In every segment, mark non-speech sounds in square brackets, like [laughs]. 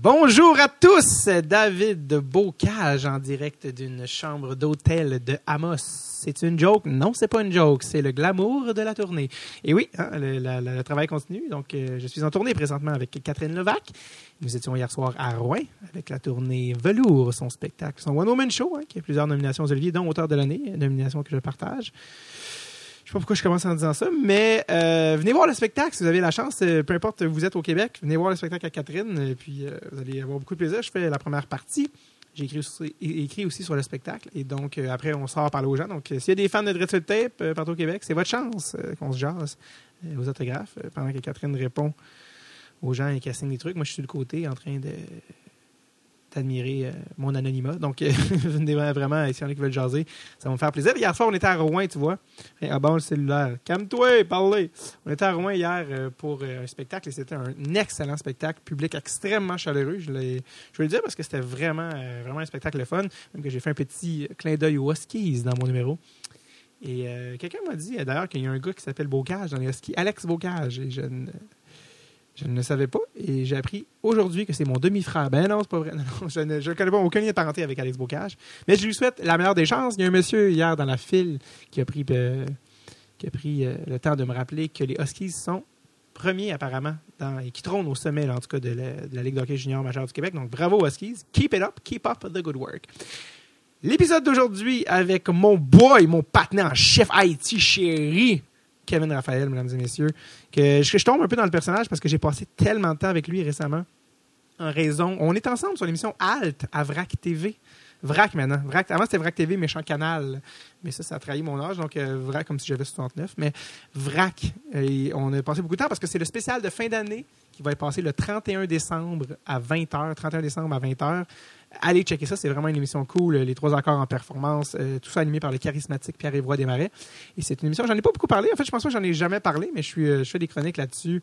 Bonjour à tous, David de Bocage en direct d'une chambre d'hôtel de Amos. C'est une joke? Non, c'est pas une joke, c'est le glamour de la tournée. Et oui, hein, le, travail continue. Donc, euh, je suis en tournée présentement avec Catherine Levac. Nous étions hier soir à Rouen avec la tournée Velours, son spectacle, son One Woman Show, hein, qui a plusieurs nominations aux Olivier, dont auteur de l'année, nomination que je partage. Je sais pas pourquoi je commence en disant ça, mais euh, venez voir le spectacle si vous avez la chance. euh, peu importe où vous êtes au Québec, venez voir le spectacle à Catherine, puis euh, vous allez avoir beaucoup de plaisir. Je fais la première partie. J'ai écrit, aussi- sur le spectacle, et donc après on sort parler aux gens. Donc s'il y a des fans de Dread Tape partout au Québec, c'est votre chance qu'on se jase aux autographes pendant que Catherine répond aux gens et qu'elle signe des trucs. Moi, je suis le côté en train de d'admirer euh, mon anonymat. Donc, [laughs] venez vraiment, s'il y en a qui veulent jaser, ça va me faire plaisir. Hier soir, on était à Rouen, tu vois. Ah bon, le cellulaire. Calme-toi, parlez. On était à Rouen hier euh, pour euh, un spectacle et c'était un excellent spectacle, public extrêmement chaleureux. Je, je le dire parce que c'était vraiment, vraiment un spectacle le fun. Même que j'ai fait un petit clin d'œil aux Huskies dans mon numéro. Et quelqu'un m'a dit d'ailleurs qu'il y a un gars qui s'appelle Bocage dans les Huskies, Alex Bocage. Et je je ne le savais pas. Et j'ai appris aujourd'hui que c'est mon demi-frère. Ben non, c'est pas vrai. [laughs] Je ne connais pas aucun lien parenté avec Alex Bocage. Mais je lui souhaite la meilleure des chances. Il y a un monsieur hier dans la file qui a pris, euh, euh, le temps de me rappeler que les Huskies sont premiers apparemment et qui trônent au sommet en tout cas de la, de Ligue d'hockey junior majeure du Québec. Donc bravo Huskies. Keep it up. Keep up the good work. L'épisode d'aujourd'hui avec mon boy, mon partenaire en chef Haïti chéri, Kevin Raphaël, mesdames et messieurs, que je, tombe un peu dans le personnage parce que j'ai passé tellement de temps avec lui récemment en raison. On est ensemble sur l'émission Alt à VRAC TV. VRAC maintenant. VRAC, avant, c'était VRAC TV, méchant canal. Mais ça, ça a trahi mon âge. Donc, euh, VRAC, comme si j'avais 69. Mais VRAC, euh, et on a passé beaucoup de temps parce que c'est le spécial de fin d'année qui va être passé le 31 décembre à 20h. 31 décembre à 20h. Allez checker ça, c'est vraiment une émission cool. Les trois accords en performance, euh, tout ça animé par le charismatique Pierre-Évroy Desmarais. Et c'est une émission, j'en ai pas beaucoup parlé. En fait, je pense que j'en ai jamais parlé, mais je, euh, fais des chroniques là-dessus.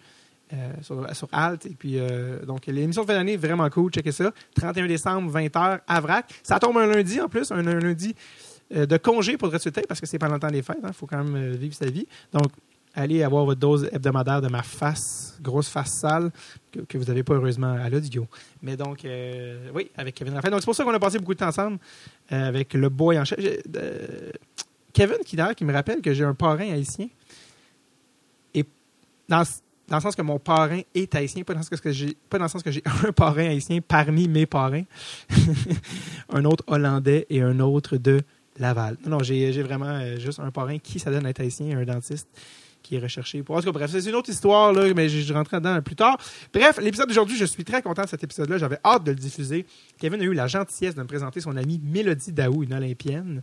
euh, sur, sur Alt. Et puis, euh, donc, l'émission de fin d'année, vraiment cool. Checkez ça. 31 décembre, 20h, à VRAC. Ça tombe un lundi en plus, un, un lundi euh, de congé pour le résultat parce que c'est pendant le temps des fêtes. Il faut quand même euh, vivre sa vie. Donc, allez avoir votre dose hebdomadaire de ma face, grosse face sale, que, vous n'avez pas heureusement à l'audio. Mais donc, euh, oui, avec Kevin Raphaël. Donc, c'est pour ça qu'on a passé beaucoup de temps ensemble euh, avec le boy en chef. Euh, Kevin, qui d'ailleurs, qui me rappelle que j'ai un parrain haïtien. Et dans, dans le sens que mon parrain est haïtien, pas dans le sens que j'ai, pas dans le sens que j'ai [laughs] un parrain haïtien parmi mes parrains, [laughs] un autre hollandais et un autre de Laval. Non, non, j'ai, vraiment juste un parrain qui s'adonne à être haïtien, un dentiste? Qui est recherché. Bref, c'est une autre histoire, là, mais je rentrerai dedans plus tard. Bref, l'épisode d'aujourd'hui, je suis très content de cet épisode-là. J'avais hâte de le diffuser. Kevin a eu la gentillesse de me présenter son amie Mélodie Daou, une Olympienne.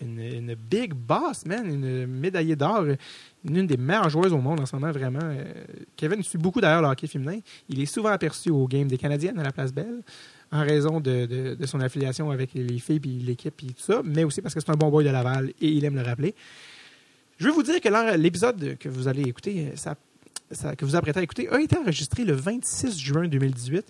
Une, big boss, man, une médaillée d'or, une des meilleures joueuses au monde en ce moment, vraiment. Euh, Kevin suit beaucoup d'ailleurs le hockey féminin. Il est souvent aperçu au game des Canadiennes à la Place Belle en raison de, de- de son affiliation avec les filles, puis l'équipe, puis tout ça, mais aussi parce que c'est un bon boy de Laval et il aime le rappeler. Je veux vous dire que l'épisode que vous allez écouter, euh, que vous apprêtez à écouter, a été enregistré le 26 juin 2018.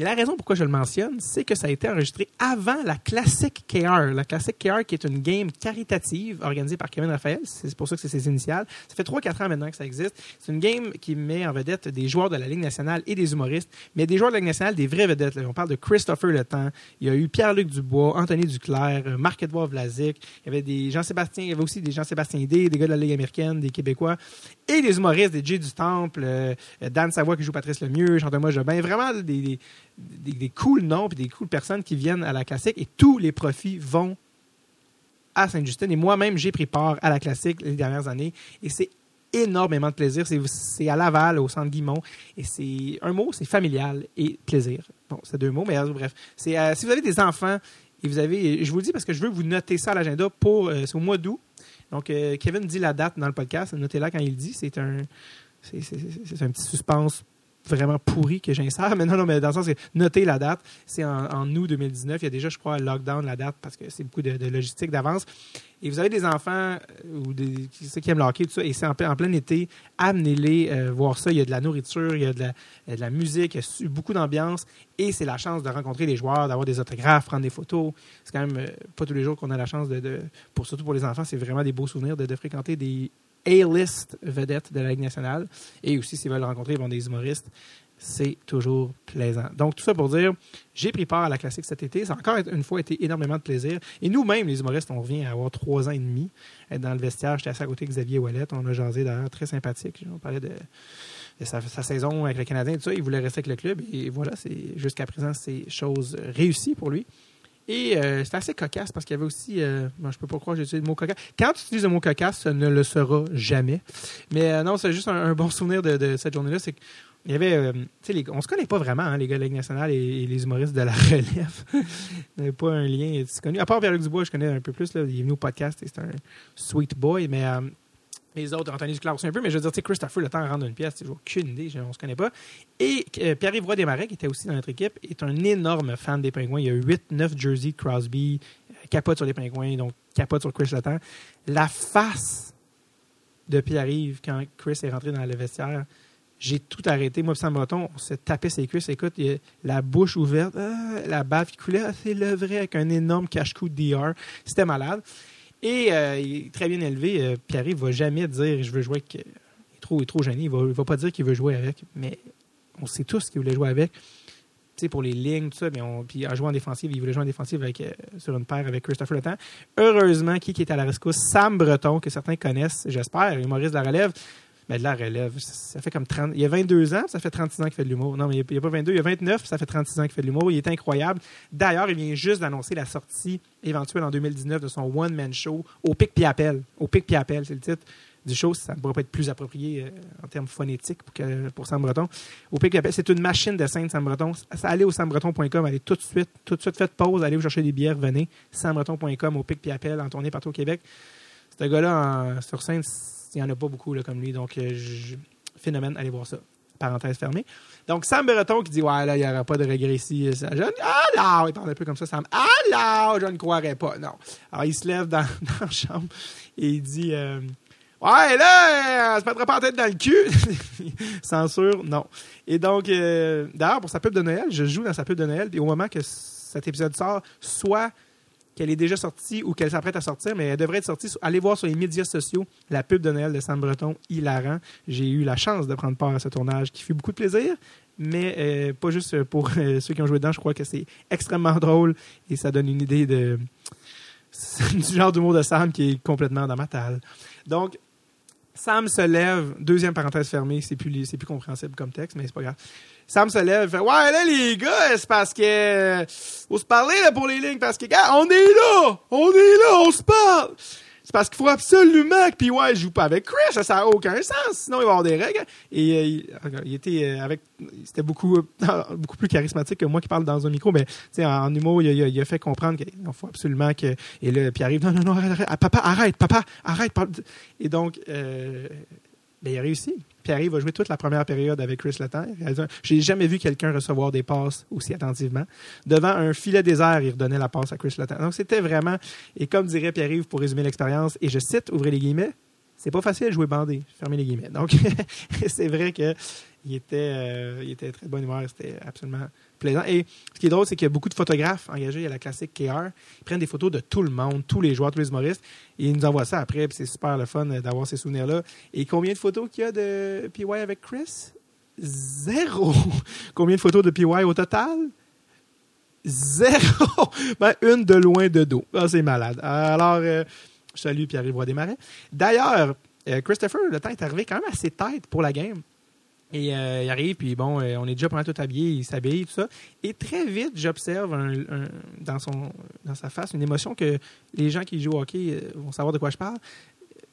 Et la raison pourquoi je le mentionne, c'est que ça a été enregistré avant la Classic KR. La Classic KR, qui est une game caritative organisée par Kevin Raphaël. C'est pour ça que c'est ses initiales. Ça fait 3-4 ans maintenant que ça existe. C'est une game qui met en vedette des joueurs de la Ligue nationale et des humoristes, mais des joueurs de la Ligue nationale, des vrais vedettes. On parle de Christopher Le Temps. Il y a eu Pierre-Luc Dubois, Anthony Duclair, euh, Marc-Edouard Vlasic. Il y avait des Jean-Sébastien, il y avait aussi des Jean-Sébastien D, des gars de la Ligue américaine, des Québécois, et des humoristes, des Jay du Temple, euh, Dan Savoie qui joue Patrice Lemieux, Jean-Thomas Jobin. Vraiment des, des, cool noms et des cool personnes qui viennent à la classique et tous les profits vont à Sainte-Justine. Et moi-même, j'ai pris part à la classique les dernières années et c'est énormément de plaisir. C'est- à Laval, au centre Guimont. Et c'est un mot, c'est familial et plaisir. Bon, c'est deux mots, mais euh, bref. Euh, si vous avez des enfants et vous avez, je vous le dis parce que je veux vous noter ça à l'agenda pour, euh, c'est au mois d'août. Donc, Kevin dit la date dans le podcast. Notez-la quand il dit. C'est un, c'est un petit suspense vraiment pourri que j'insère. [laughs] Mais non, non, mais dans le sens que la date. C'est en, août 2019. Il y a déjà, je crois, un lockdown la date parce que c'est beaucoup de, logistique d'avance. Et vous avez des enfants euh, ou des, qui- qui aiment le hockey, tout ça, et c'est en, plein- été, amenez-les euh, voir ça. Il y a de la nourriture, il y a de la, musique, il y a beaucoup d'ambiance. Et c'est la chance de rencontrer les joueurs, d'avoir des autographes, prendre des photos. C'est quand même euh, pas tous les jours qu'on a la chance de, de- pour surtout pour les enfants, c'est vraiment des beaux souvenirs de, de fréquenter des A-list vedettes de la Ligue nationale. Et aussi, s'ils veulent rencontrer bon, des humoristes, c'est toujours plaisant. Donc, tout ça pour dire, j'ai pris part à la classique cet été. Ça a encore une fois été énormément de plaisir. Et nous-mêmes, les humoristes, on revient à avoir trois ans et demi. Être dans le vestiaire, j'étais assis à côté de Xavier Wallet. On a jasé d'ailleurs, très sympathique. On parlait de, sa, saison avec le Canadien, tout ça. Il voulait rester avec le club. Et voilà, jusqu'à présent, c'est chose réussie pour lui. Et euh, c'est assez cocasse parce qu'il y avait aussi. Euh, je peux pas croire que j'ai utilisé le mot cocasse. Quand tu utilises le mot cocasse, ça ne le sera jamais. Mais euh, non, c'est juste un, bon souvenir de, cette journée-là. C'est il y avait, euh, on se connaît pas vraiment, hein, les gars de Ligue nationale et, les humoristes de la [laughs] relève. [laughs] il n'y avait pas un lien connu. À part Pierre-Luc Dubois, je connais un peu plus. Là, il est venu au podcast et c'est un sweet boy. Mais les autres, Anthony Duclair aussi un peu. Mais je veux dire, tu sais, Christopher, le temps de rendre une pièce, j'ai aucune idée, on se connaît pas. Et euh, Pierre-Yves Roy Desmarais, qui était aussi dans notre équipe, est un énorme fan des Pingouins. Il y a 8-9 jerseys de Crosby, capote sur les Pingouins, donc capote sur Chris Letang. La face de Pierre-Yves quand Chris est rentré dans le vestiaire, j'ai tout arrêté. Moi, Sam Breton, on s'est tapé ses cuisses. Écoute, il a la bouche ouverte, ah, la bave qui coulait, ah, c'est le vrai avec un énorme cache-cou de DR. C'était malade. Et euh, il est très bien élevé. Euh, Pierre, il ne va jamais dire je veux jouer avec. Il est trop, est trop gêné. Il ne va, pas dire qu'il veut jouer avec. Mais on sait tous qu'il voulait jouer avec. Tu sais, pour les lignes, tout ça. Mais puis à jouer en défensive, il voulait jouer en défensive avec, euh, sur une paire avec Christopher Le Temps. Heureusement, qui, qui est à la rescousse Sam Breton, que certains connaissent, j'espère, humoriste de la relève. Mais de la relève, ça fait comme 30. Il y a 22 ans, ça fait 36 ans qu'il fait de l'humour. Non, mais il n'y a, pas 22, il y a 29, ça fait 36 ans qu'il fait de l'humour. Il est incroyable. D'ailleurs, il vient juste d'annoncer la sortie éventuelle en 2019 de son one-man show au Pic Piapel. Au Pic Piapel, c'est le titre du show. Ça ne pourrait pas être plus approprié euh, en termes phonétiques pour, que, pour Sam Breton. Au Pic Piapel, c'est une machine de scène, Sam Breton. Allez au sambreton.com, allez tout de suite, tout de suite, faites pause, allez vous chercher des bières, venez. Sambreton.com au Pic Piapel, en tournée partout au Québec. Ce gars-là, sur scène, il n'y en a pas beaucoup là, comme lui. Donc, euh, phénomène, allez voir ça. Parenthèse fermée. Donc, Sam Breton qui dit Ouais, là, il n'y aura pas de regret ici. Je, ah il parle un peu comme ça, Sam. Ah je ne croirais pas. Non. Alors, il se lève dans, [laughs] dans la chambre et il dit euh, Ouais, là, on se mettra pas en tête dans le cul. [laughs] Censure, non. Et donc, euh, d'ailleurs, pour sa pub de Noël, je joue dans sa pub de Noël. Et au moment que cet épisode sort, soit qu'elle est déjà sortie ou qu'elle s'apprête à sortir, mais elle devrait être sortie. Allez voir sur les médias sociaux la pub de Noël de Sam Breton, hilarant. J'ai eu la chance de prendre part à ce tournage qui fait beaucoup de plaisir, mais euh, pas juste pour euh, ceux qui ont joué dedans. Je crois que c'est extrêmement [laughs] drôle et ça donne une idée de [laughs] du genre d'humour de Sam qui est complètement dans ma talle. Donc, Sam se lève, deuxième parenthèse fermée, c'est plus, c'est plus compréhensible comme texte, mais c'est pas grave. Sam se lève, fait Ouais, là, les gars, c'est parce que. Faut se parler là, pour les lignes, parce que, gars, on est là! On est là, on se parle! C'est parce qu'il faut absolument que PY joue pas avec Chris, ça n'a aucun sens, sinon il va y avoir des règles. Et euh, il, était euh, avec. C'était beaucoup, [laughs] beaucoup plus charismatique que moi qui parle dans un micro, mais en, en humour, il a, fait comprendre qu'il faut absolument que. Et là, puis arrive Non, non, non, arrête, papa, arrête, papa, arrête. Et donc, ben, il a réussi. Pierre va jouer toute la première période avec Chris Letang. J'ai jamais vu quelqu'un recevoir des passes aussi attentivement. Devant un filet désert, il redonnait la passe à Chris Letang. Donc c'était vraiment, et comme dirait Pierre-Yves pour résumer l'expérience, et je cite, ouvrez les guillemets, c'est pas facile de jouer bandé, fermez les guillemets. Donc [laughs] c'est vrai que il était, euh, il était très bonne humeur, c'était absolument plaisant. Et ce qui est drôle, c'est qu'il y a beaucoup de photographes engagés à la classique KR. Ils prennent des photos de tout le monde, tous les joueurs, tous les humoristes, et ils nous envoient ça après, c'est super le fun d'avoir ces souvenirs-là. Et combien de photos qu'il y a de PY avec Chris? Zéro! [laughs] combien de photos de PY au total? Zéro! [laughs] Ben, une de loin de dos. Ah, c'est malade. Alors, euh, je salue Pierre-Yves Desmarais. D'ailleurs, euh, Christopher, le temps est arrivé quand même assez tête pour la game. Et euh, il arrive, puis bon, euh, on est déjà pendant tout habillé, il s'habille, tout ça. Et très vite, j'observe dans, dans sa face une émotion que les gens qui jouent au hockey euh, vont savoir de quoi je parle.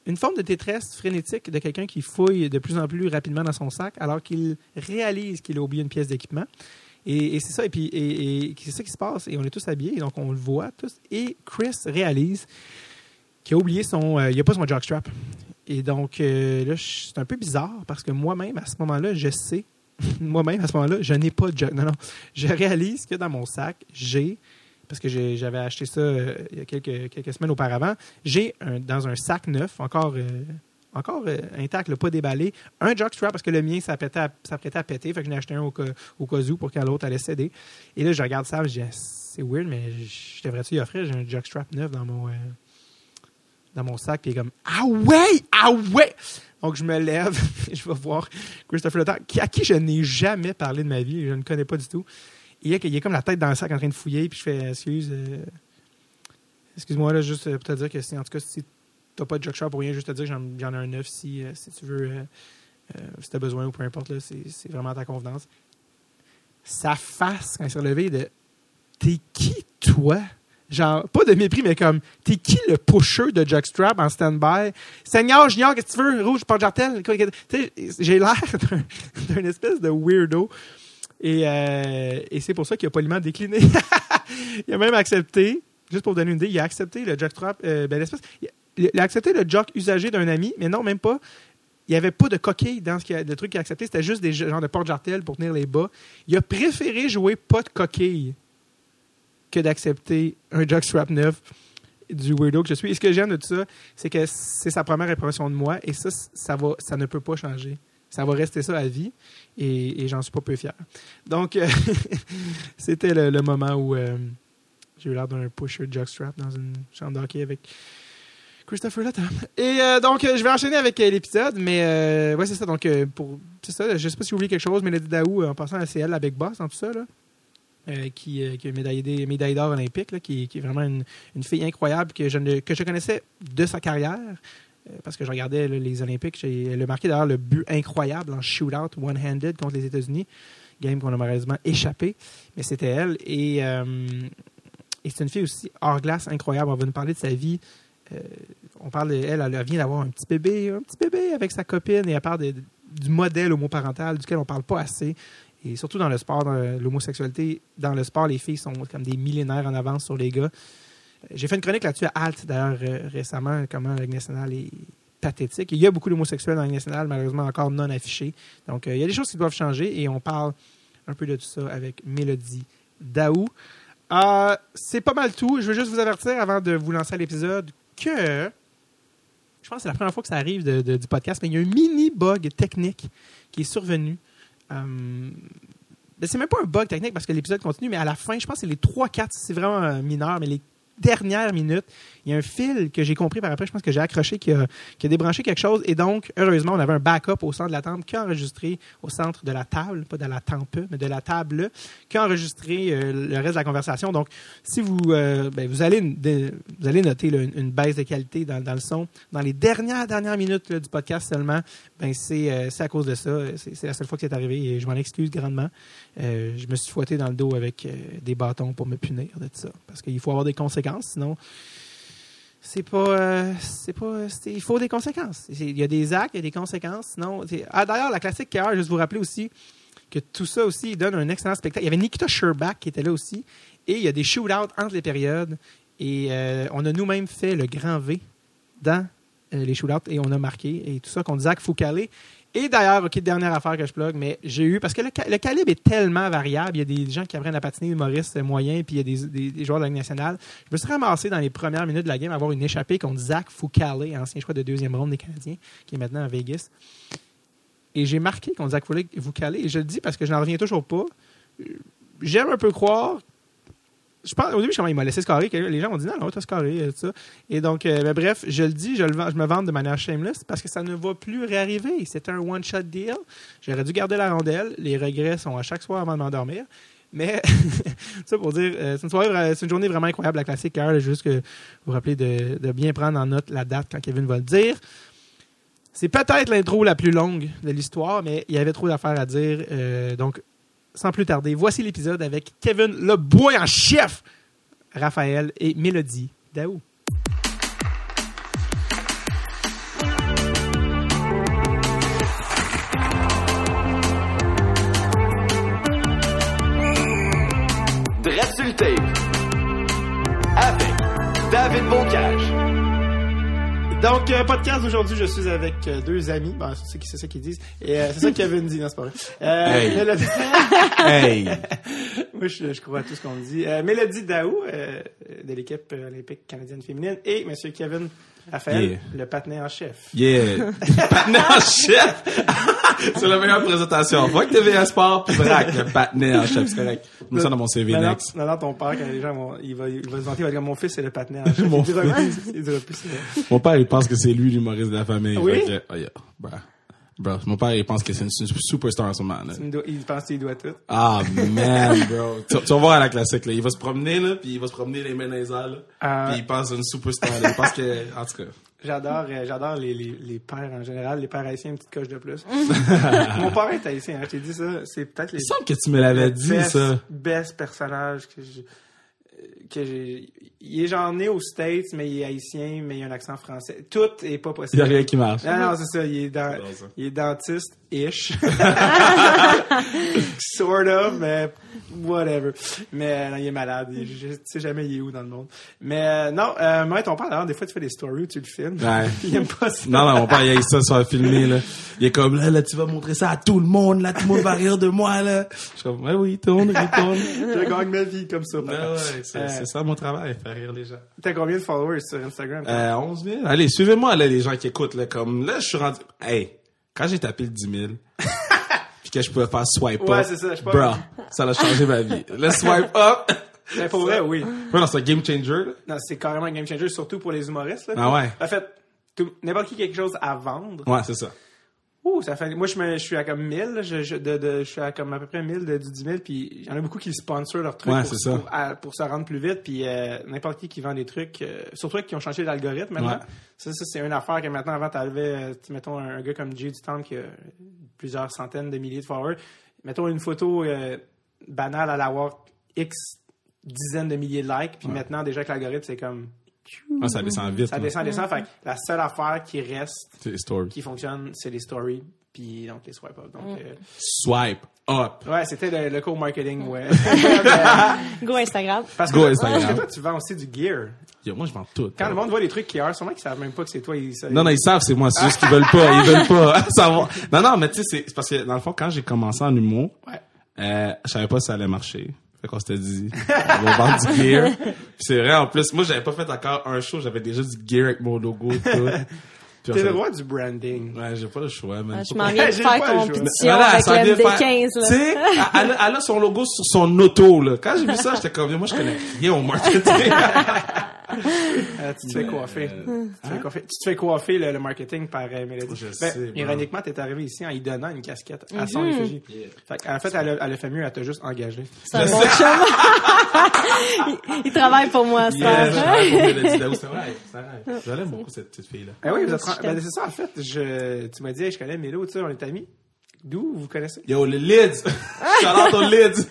Une forme de détresse frénétique de quelqu'un qui fouille de plus en plus rapidement dans son sac alors qu'il réalise qu'il a oublié une pièce d'équipement. Et, c'est ça, et puis c'est ça qui se passe. Et on est tous habillés, donc on le voit tous. Et Chris réalise qu'il a oublié son. il n'a pas son jockstrap. Et donc, euh, là, c'est un peu bizarre parce que moi-même, à ce moment-là, je sais, [laughs] moi-même, à ce moment-là, je n'ai pas de jug. Non, non. Je réalise que dans mon sac, j'ai, parce que j'avais acheté ça euh, il y a quelques, quelques semaines auparavant, j'ai dans un sac neuf, encore, euh, encore intact, pas déballé, un jockstrap parce que le mien s'apprêtait à, à péter. Fait que j'en ai acheté un au cas, au cas où pour quand l'autre allait céder. Et là, je regarde ça, je dis, c'est weird, mais je devrais-tu y offrir? J'ai un jockstrap neuf dans mon dans mon sac, puis il est comme Ah ouais! Ah ouais! Donc, je me lève, [laughs] je vais voir Christopher Letang, à qui je n'ai jamais parlé de ma vie, je ne connais pas du tout. Et il est, comme la tête dans le sac en train de fouiller, puis je fais Excuse, euh, excuse-moi, là, juste euh, pour te dire que si, en tout cas, si t'as pas de jockstrap pour rien, juste te dire que j'en, ai un neuf si, euh, si tu veux, euh, si t'as besoin ou peu importe, là, c'est, c'est vraiment à ta convenance. Sa face, quand il s'est relevé, de T'es qui, toi? Genre, pas de mépris, mais comme, t'es qui le pusher de jockstrap en stand-by? Seigneur, Junior, qu'est-ce que tu veux? Rouge, porte jartel? J'ai l'air [laughs] d'un, espèce de weirdo. Et, euh, et c'est pour ça qu'il a poliment décliné. [laughs] il a même accepté, juste pour donner une idée, il a accepté le jockstrap, euh, ben, l'espèce, il, a accepté le jock usagé d'un ami, mais non, même pas. Il n'y avait pas de coquille dans ce a- truc qu'il a accepté, c'était juste des genres de porte-jartel pour tenir les bas. Il a préféré jouer pas de coquille que d'accepter un jockstrap neuf du weirdo que je suis. Et ce que j'aime de tout ça, c'est que c'est sa première impression de moi et ça, ça, ne peut pas changer. Ça va rester ça à vie et, j'en suis pas peu fier. Donc, euh, [laughs] c'était le, le moment où euh, j'ai eu l'air d'un pusher jockstrap dans une chambre d'hockey avec Christopher Latham. Et euh, donc, je vais enchaîner avec l'épisode, mais ouais, c'est ça. Donc, pour, c'est ça. Je sais pas si vous oubliez quelque chose, Mélodie Daou, euh, en passant à CL, la Big Boss, dans tout ça, là. Euh, qui, euh, qui est médaillée médaille d'or olympique, là, qui, est vraiment une, une fille incroyable que je, ne- que je connaissais de sa carrière. euh, Parce que je regardais les Olympiques. Elle a marqué d'ailleurs le but incroyable en shootout one-handed contre les États-Unis. Game qu'on a malheureusement échappé. Mais c'était elle. Et, et c'est une fille aussi hors glace incroyable. On va nous parler de sa vie. On parle elle, vient d'avoir un petit bébé, un petit bébé avec sa copine et parle de- du modèle homoparental duquel on parle pas assez. Et surtout dans le sport, l'homosexualité, dans le sport, les filles sont comme des millénaires en avance sur les gars. Euh, J'ai fait une chronique là-dessus à Alt, d'ailleurs, récemment, comment la nationale est pathétique. Il y a beaucoup d'homosexuels dans la nationale, malheureusement encore non affichés. Donc, euh, il y a des choses qui doivent changer et on parle un peu de tout ça avec Mélodie Daou. Euh, c'est pas mal tout. Je veux juste vous avertir avant de vous lancer à l'épisode que je pense que c'est la première fois que ça arrive du podcast, mais il y a un mini bug technique qui est survenu. Euh, ben, c'est même pas un bug technique parce que l'épisode continue, mais à la fin, je pense que c'est les 3-4, c'est vraiment euh, mineur, mais les dernières minutes, il y a un fil que j'ai compris par après, je pense que j'ai accroché qui a, débranché quelque chose. Et donc, heureusement, on avait un backup au centre de la table qui a enregistré au centre de la table, pas de la tempe, mais de la table, qui a enregistré euh, le reste de la conversation. Donc, si vous, euh, ben, vous, allez, vous allez noter une, baisse de qualité dans, le son, dans les dernières, dernières minutes du podcast seulement, ben, c'est euh, c'est à cause de ça. C'est la seule fois que c'est arrivé et je m'en excuse grandement. Je me suis fouetté dans le dos avec des bâtons pour me punir de ça. Parce qu'il faut avoir des conséquences, sinon c'est pas euh, c'est pas c'est- il faut des conséquences. Il y a des actes il y a des conséquences. Ah d'ailleurs la classique cœur juste vous rappeler aussi que tout ça aussi donne un excellent spectacle. Il y avait Nikita Sherbach qui était là aussi. Et il y a des shootouts entre les périodes. Et euh, on a nous-mêmes fait le grand V dans euh, les shootouts et on a marqué. Et tout ça qu'on Zach Foucalé et d'ailleurs, OK, dernière affaire que je plug, mais j'ai eu, parce que le, ca- le calibre est tellement variable, il y a des gens qui apprennent à patiner humoristes moyens, puis il y a des joueurs de la Ligue nationale. Je me suis ramassé dans les premières minutes de la game à avoir une échappée contre Zach Foucalé, ancien choix de deuxième ronde des Canadiens, qui est maintenant à Vegas. Et j'ai marqué contre Zach Foucalé, et je le dis parce que je n'en reviens toujours pas. J'aime un peu croire je pense, au début, je- il m'a laissé scorer. Les gens m'ont dit non, non, t'as scoré, euh, ça. Et donc, euh, ben, bref, je le dis, je, me vante de manière shameless parce que ça ne va plus réarriver. C'est un one-shot deal. J'aurais dû garder la rondelle. Les regrets sont à chaque soir avant de m'endormir. Mais, [laughs] ça pour dire, euh, c'est une, journée vraiment incroyable, la classique là, Juste que vous vous rappelez de, bien prendre en note la date quand Kevin va le dire. C'est peut-être l'intro la plus longue de l'histoire, mais il y avait trop d'affaires à dire. donc, sans plus tarder, voici l'épisode avec Kevin le en chef, Raphaël et Mélodie Daou. Avec David Bocage. Donc, euh, podcast aujourd'hui, je suis avec euh, deux amis. Ben, c'est c'est ça qu'ils disent. Et euh, c'est ça que Kevin dit, non, c'est pas vrai. Euh, Hey. Mélodie- [laughs] Hey! [laughs] Moi, je, je crois à tout ce qu'on dit. Euh, Mélodie Daou, euh, de l'équipe olympique canadienne féminine, et M. Kevin Raphaël, Yeah. le patinet en chef. Yeah. [laughs] Patinet en chef. [laughs] c'est la meilleure présentation. Faut que TVA Sport puis braque le patinet en chef. C'est correct. Mets ça dans mon CV Maintenant, next. maintenant, ton père, quand les gens vont, il va, il va se vanter, il va dire, mon fils, c'est le patinet en [laughs] chef. Mon il dira il dira plus, Mon père, il pense que c'est lui l'humoriste de la famille. Oui? Fait que, oh yeah. Bro. Bro, mon père, il pense que c'est une, superstar en ce moment. là. il pense qu'il doit tout. Ah, man, bro. Tu, tu vas voir à la classique, là. Il va se promener, là, puis il va se promener les mains dans les airs, là. Ah. Puis il pense une superstar, là. Il pense que, en tout cas. J'adore, euh, j'adore les, les, les pères en général. Les pères haïtiens, une petite coche de plus. [laughs] Mon père est haïtien, hein, je t'ai dit ça. C'est peut-être les Il semble que tu me l'avais dit, best, ça. best personnage que j'ai. Que j'ai. Il est genre né aux States, mais il est haïtien, mais il a un accent français. Tout est pas Il y possible. a rien qui marche. Non, non, c'est ça. Il est, dans, J'adore ça. il est dentiste-ish. sort of, mais whatever. Mais non, il est malade. Il- je sais jamais il est où dans le monde. Mais euh, non, euh, moi, ton père, des fois, tu fais des stories où tu le filmes. Ouais. [laughs] il aime pas ça. Non, non, mon père, il a ça sur filmer, là. Il est comme, là, là, tu vas montrer ça à tout le monde, là, tout le monde va rire de moi, là. Je suis comme, ouais, oui, tourne, retourne. [laughs] Je gagne ma vie comme ça. Ouais, ouais, c'est Euh, c'est ça mon travail, faire rire les gens. T'as combien de followers sur Instagram? Euh, 11 000. Allez, suivez-moi, là, les gens qui écoutent, là, comme, là, je suis rendu, hey, quand j'ai tapé le 10 000, [laughs] puis que je pouvais faire swipe Ouais, up, ça, je pense- bro, ça a changé ma vie. Le swipe up, Mais pour vrai, oui. ouais, non, c'est un game changer, là. Non, c'est carrément un game changer, surtout pour les humoristes. Là. Ah ouais. En fait, n'importe qui a quelque chose à vendre. Ouais, c'est ça. Ouh, ça fait. Moi, je, me- je suis à comme 1000. là, Je, je- de, de- je suis à comme à peu près 1000 de, du 10 000. Puis il y en a beaucoup qui sponsorent leurs trucs Ouais, pour, ça. pour, à- pour se rendre plus vite. Puis euh, n'importe qui qui vend des trucs, euh, surtout qui ont changé l'algorithme maintenant. Ouais. Ça, ça c'est une affaire que maintenant, avant, t'avais, euh, mettons, un gars comme Jay du Temple qui a plusieurs centaines de milliers de followers. Mettons une photo euh, banale à l'avoir X dizaines de milliers de likes. Puis maintenant, déjà que l'algorithme, c'est comme. Ouais, ça descend vite. Ça là. descend, descend. Fait que la seule affaire qui reste, C'est les stories. qui fonctionne, c'est les stories. Puis donc les swipe up. Donc, euh, Swipe up. Ouais, c'était le, le cours marketing, ouais. [laughs] Go Instagram. Parce que, Go toi- Instagram. parce que toi, tu vends aussi du gear. Yo, moi, je vends tout. Quand le monde voit les trucs y a, sûrement qu'ils savent même pas que c'est toi. Ils, ça- Non, non, ils savent, c'est moi. C'est juste qu'ils veulent pas. Ils veulent pas [laughs] savoir. Non, non, mais tu sais, c'est c'est parce que dans le fond, quand j'ai commencé en humour, Ouais. euh, je savais pas si ça allait marcher. Fait qu'on s'était dit, on va vendre du gear. [laughs] Puis c'est vrai, en plus, moi, j'avais pas fait encore un show, j'avais déjà du gear avec mon logo, tout. Puis on T'es le roi du branding. Ouais, j'ai pas le choix, man. Ah, Je m'en viens de [laughs] faire compétition Voilà, avec le faire- MD15. Tu Là. sais, elle, elle a- elle a son logo sur son auto, là. Quand j'ai vu ça, j'étais comme, moi, je connais rien au marketing. [laughs] Euh, tu te fais coiffer. Tu, te fais coiffer. Tu te fais coiffer le, le marketing par euh, Mélodie. Je Ben, sais, bro. ironiquement, t'es arrivé ici en lui donnant une casquette à son effigie. Fait qu'en fait, elle a, elle a fait mieux, elle t'a juste engagé. C'est un bon chum. [laughs] il, il travaille pour moi, ça. Yeah, je travaille pour Mélodie [laughs] Daou, c'est vrai, c'est vrai. Je l'aime beaucoup, cette petite fille-là. Ah oui, Je ben, c'est ça, en fait. Je, tu m'as dit, hey, je connais Mélo, tu sais, on est amis. D'où vous connaissez? Yo, le lids! [laughs] Shout-out aux lids!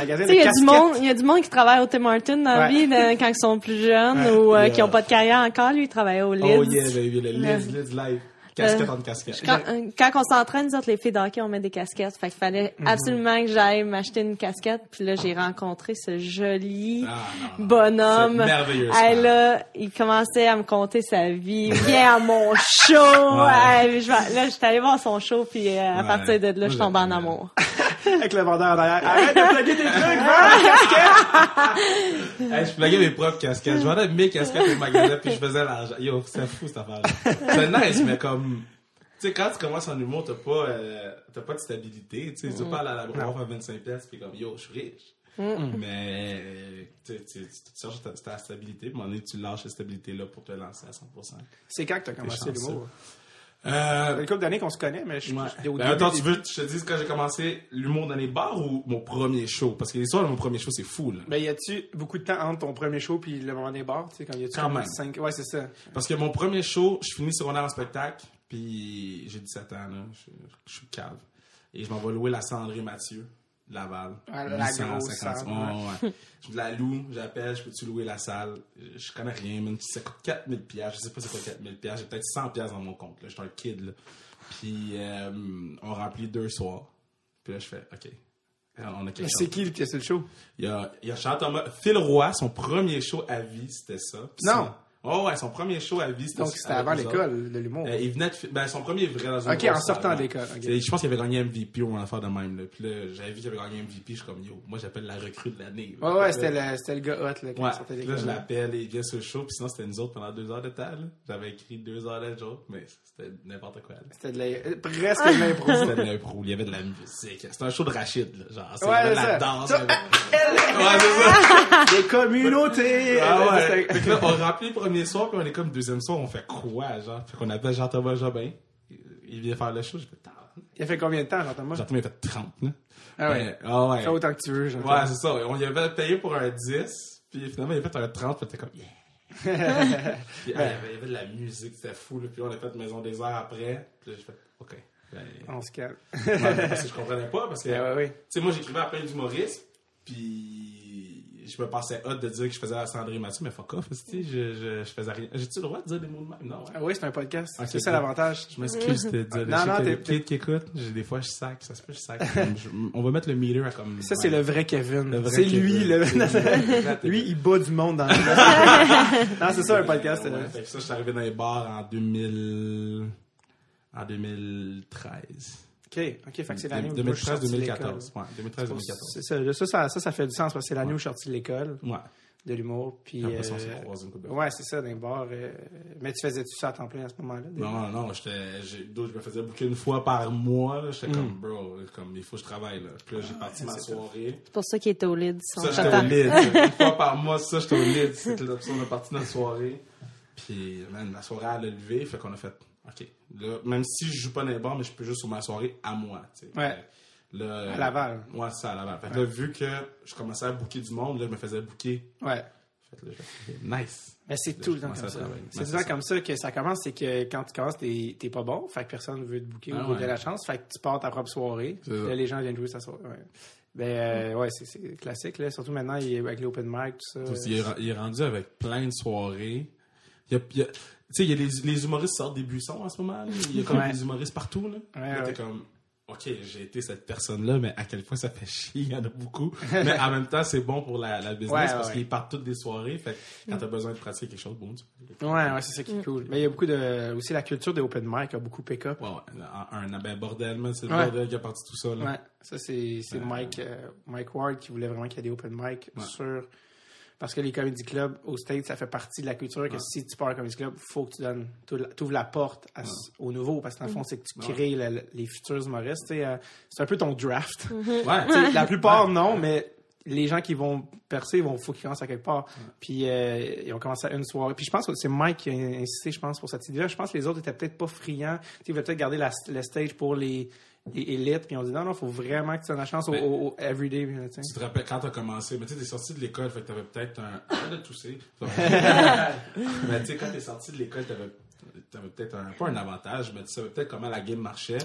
Magasin Tu sais, de il y a du casquettes. monde, il y a du monde qui travaille au Tim Hortons dans la vie, quand ils sont plus jeunes Ouais. ou euh, Yeah. qui ont pas de carrière encore. Lui, il travaille au Lids. Oh yeah, le lids, lids live. Casquette Euh, entre casquette. Quand, euh, quand on s'entraîne, nous autres, les filles d'hockey, on met des casquettes. Fait qu'il fallait Mhm. absolument que j'aille m'acheter une casquette. Puis là, j'ai rencontré ce joli Ah, non, non. bonhomme. C'est merveilleux, ça. là, il commençait à me conter sa vie. Viens à mon show. Je là, j'étais allée voir son show. Puis euh, à Ouais. partir de là, je tombe en amour. Avec le vendeur derrière. Arrête de plugger tes trucs, va! Hey, je plaguais mes propres casquettes. Je vendais mes casquettes au magasin puis je faisais l'argent. Yo, c'est fou cette affaire-là. C'est nice, mais comme, tu sais, quand tu commences en humour, t'as pas, euh, t'as pas de stabilité. Tu sais, tu pas aller à la brosse à 25 pièces puis comme, yo, je suis riche. Mais, euh, tu sais, tu tu cherches ta, ta stabilité, puis à un moment donné, tu lâches cette stabilité-là pour te lancer à 100%. C'est quand que t'as commencé chanceux. l'humour? Euh, une couple d'années qu'on se connaît, mais je, Ouais. au Ben, attends, tu veux que je te dise quand j'ai commencé l'humour dans les bars ou mon premier show? Parce que l'histoire de mon premier show, c'est fou, là. Ben, y a-tu beaucoup de temps entre ton premier show puis le moment des bars? Tu sais, quand y a-tu Quand même. cinq- Ouais, c'est ça. Parce que mon premier show, je finis secondaire en spectacle, puis j'ai 17 ans, là, je, je suis cave. Et je m'en vais louer la André Mathieu, Laval. Ah, la grosse salle, Ouais, ouais. je la loue, j'appelle, je peux-tu louer la salle? Je, connais rien, même ça coûte 4000 pièces, je sais pas c'est quoi 4000 pièces, j'ai peut-être 100 pièces dans mon compte, là, je suis un kid, là. Puis euh, on remplit deux soirs. Puis là, je fais, OK. On a quelque chose. C'est qui qui a fait le show? Il y a, il y a Charles Thomas. Phil Roy, son premier show à vie, c'était ça. Puis Non. Oh ouais, son premier show à vie, c'était Donc, c'était avant l'école de l'humour. Euh, il venait de, ben, son premier vrai dans une Ok, en sortant salle, de là. l'école, ok. C'est- Je pense qu'il avait gagné MVP ou un affaire de même, là. Puis là, j'avais vu qu'il avait gagné MVP, je suis comme, yo, moi, j'appelle la recrue de l'année. Ouais, ouais, c'était le, c'était le gars hot, là, quand Ouais, il sortait de Puis là, je l'appelle, il vient sur le show, puis sinon, c'était nous autres pendant deux heures de là. J'avais écrit deux heures de joke, mais c'était n'importe quoi. C'était de la- euh, presque de l'impro. [laughs] C'était de l'impro, il y avait de la musique. C'était un show de Rachid, là. Genre, Ouais, avait de ça. la danse. Ouais, c'est ça. [laughs] Des communautés! Ah ouais. [laughs] C'était- que là, on remplit premier soir, puis on est comme deuxième soir, on fait quoi, genre? Fait qu'on appelle Jean-Thomas Jobin. Il vient faire le show, je fais, Tain. Il a fait combien de temps, Jean-Thomas? Jean-Thomas, il a fait 30, là. Ah ouais. Mais- Ah ouais. Fais autant que tu veux, Jean-Thomas. Ouais, c'est ça. On y avait payé pour un 10, puis finalement, il a fait un 30, puis t'es comme, yeah. [laughs] Puis, ah, il, y avait, il y avait de la musique, c'était fou, là. Puis on a fait Maison des Arts après, puis là, j'ai fait, OK. Ben, On se calme. ouais, parce que je comprenais pas, parce que, [laughs] Ouais, ouais, ouais. tu sais, moi, j'écrivais à plein d'humoristes, puis je me pensais hot de dire que je faisais la Sandrine Mathieu, mais fuck off, je, je, je faisais rien. J'ai-tu le droit de dire des mots de même? Non, ouais. Ah oui, c'est un podcast. Ok, c'est ça l'avantage. Je m'excuse de dire Non, non, t'es- qui écoutent, j'ai- des fois je sac, ça se peut je sac. [laughs] On va mettre le meter à comme. Ça, c'est le vrai Kevin. C'est lui, le... [laughs] Lui. il bat du monde dans le... [laughs] non, c'est ça, un podcast. Ouais, euh. fait que ça, je suis arrivé dans les bars en 2000. En 2013. OK, OK, fait que c'est l'année où moi, je suis 2013, sorti de 2014. Ouais, 2013, l'école. 2014. C'est ça, ça, ça, fait du sens parce que c'est l'année où je suis sorti de l'école Ouais. de l'humour. Puis, Après ça, on euh, s'est croisés une couple de fois. Ouais, c'est ça, les bars. euh, Mais tu faisais-tu ça à temps plein à ce moment-là? Non, non, non, d'autres, je me faisais booker une fois par mois. J'étais Mm. comme, bro, comme, il faut que je travaille, là. Puis là, j'ai parti ma soirée. C'est pour ça qu'il est au lead. Ça, j'étais au lead. [laughs] Une fois par mois, ça, j'étais au lead. C'est que là, on a parti notre soirée. Puis, man, ma soirée, elle a levé. Fait qu'on a fait, OK. Là, même si je joue pas dans les bars, mais je peux juste sur ma soirée à moi. Ouais. Là, À Laval. Ouais, c'est ça, à Laval. Fait que là, vu que je commençais à booker du monde, là, je me faisais booker. Ouais. Fait là, nice. Mais c'est tout le temps comme ça. C'est Ouais, tout le temps comme ça que ça commence, c'est que quand tu commences, t'es t'es pas bon, fait que personne veut te booker Ah ou ouais. de la chance, fait que tu pars ta propre soirée. Là, les gens viennent jouer sa soirée. Ouais. Ben, euh, ouais, c'est- classique, là. Surtout maintenant, il est avec les open mic, tout ça. Il est, il est rendu avec plein de soirées. Il y a, il y a- tu sais, il y a les, les humoristes sortent des buissons en ce moment. Il y a comme Ouais. des humoristes partout. Là, Ouais, Là, t'es ouais. comme, OK, j'ai été cette personne-là, mais à quel point ça fait chier, il y en a beaucoup. mais en même temps, c'est bon pour la, la business Ouais, parce ouais. qu'ils partent toutes des soirées. Fait quand t'as besoin de pratiquer quelque chose, bon, tu Ouais, ouais, c'est ça qui est cool. Mais il y a beaucoup de. Aussi, la culture des open mic a beaucoup pick up. Ouais, ouais. Un, un ben, bordel, man, c'est le Ouais. bordel qui a parti tout ça. Là. Ouais, ça c'est c'est Ouais. Mike, euh, Mike Ward qui voulait vraiment qu'il y ait des open mic Ouais. sur parce que les comedy clubs au States, ça fait partie de la culture que Ouais. si tu pars à un comedy club, faut que tu donnes tu ouvres la porte à ce- au nouveau parce que dans le fond c'est que tu Ouais. crées le- les futurs humoristes, euh, c'est un peu ton draft. Ouais. [laughs] Sais, la plupart non, mais les gens qui vont percer, il faut qu'ils commencent à quelque part. Puis euh, ils ont commencé à une soirée. Puis je pense que c'est Mike qui a insisté, je pense, pour cette idée-là. Je pense que les autres étaient peut-être pas friands. Tu sais, Ils voulaient peut-être garder la, le stage pour les, les élites. Puis on dit non, non, il faut vraiment que tu donnes la chance au, Mais- au- au everyday. tu te rappelles quand t'as commencé, mais tu t'es sorti de l'école, fait que t'avais peut-être un. De tousser. [laughs] mais tu sais, quand t'es sorti de l'école, t'avais, t'avais peut-être un. Pas un avantage, mais tu savais peut-être comment la game marchait.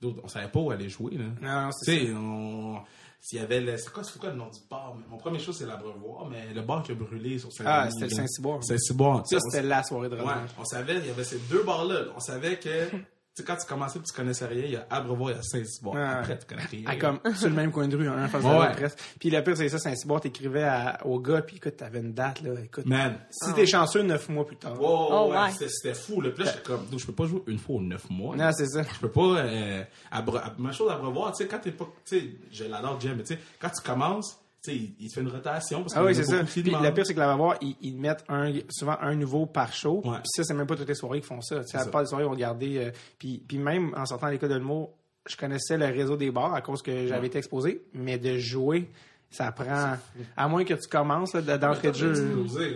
D'autres, on savait pas où aller jouer, là. Non, c'est sais, on. S'il y avait le. C'est quoi, c'est quoi le nom du bar? Mon premier show, c'est l'Abreuvoir, mais le bar qui a brûlé sur saint Ah, c'était le Saint-Cyboire. Saint-Cyboire. Ça, c'était la soirée de Ouais, revanche. on savait, il y avait ces deux bars-là. On savait que, [laughs] sais, quand tu commençais et tu connaissais rien, il y a Abreuvoir, il y a Saint-Cyboire. Ouais. Après, tu connais rien. Ah, comme sur le même coin de rue, face Ouais, presque. Puis le pire, c'est ça, Saint-Cyboire, t'écrivais au gars, puis écoute, t'avais une date, là. Écoute, Man. si t'es chanceux, neuf mois plus tard. Wow, Oh, ouais, ouais. c'était- c'était fou. Là. Puis là, j'étais comme, donc, je peux pas jouer une fois aux neuf mois. Non, c'est ça. Je peux pas. Euh, à même chose à brevoir, tu sais, quand t'es pas. Tu sais, je l'adore, Jim, mais tu sais, quand tu commences, il, fait une rotation. Parce Ah oui, c'est ça. Puis le pire, c'est que là, va voir, ils, ils mettent un, souvent un nouveau par show. Ouais. Puis ça, c'est même pas toutes les soirées qui font ça. Tu sais, la plupart des soirées vont garder. euh, puis, puis même en sortant à l'école de l'humour, je connaissais le réseau des bars à cause que j'avais Ouais. été exposé. Mais de jouer, ça prend. À moins que tu commences là, d'entrée de jeu.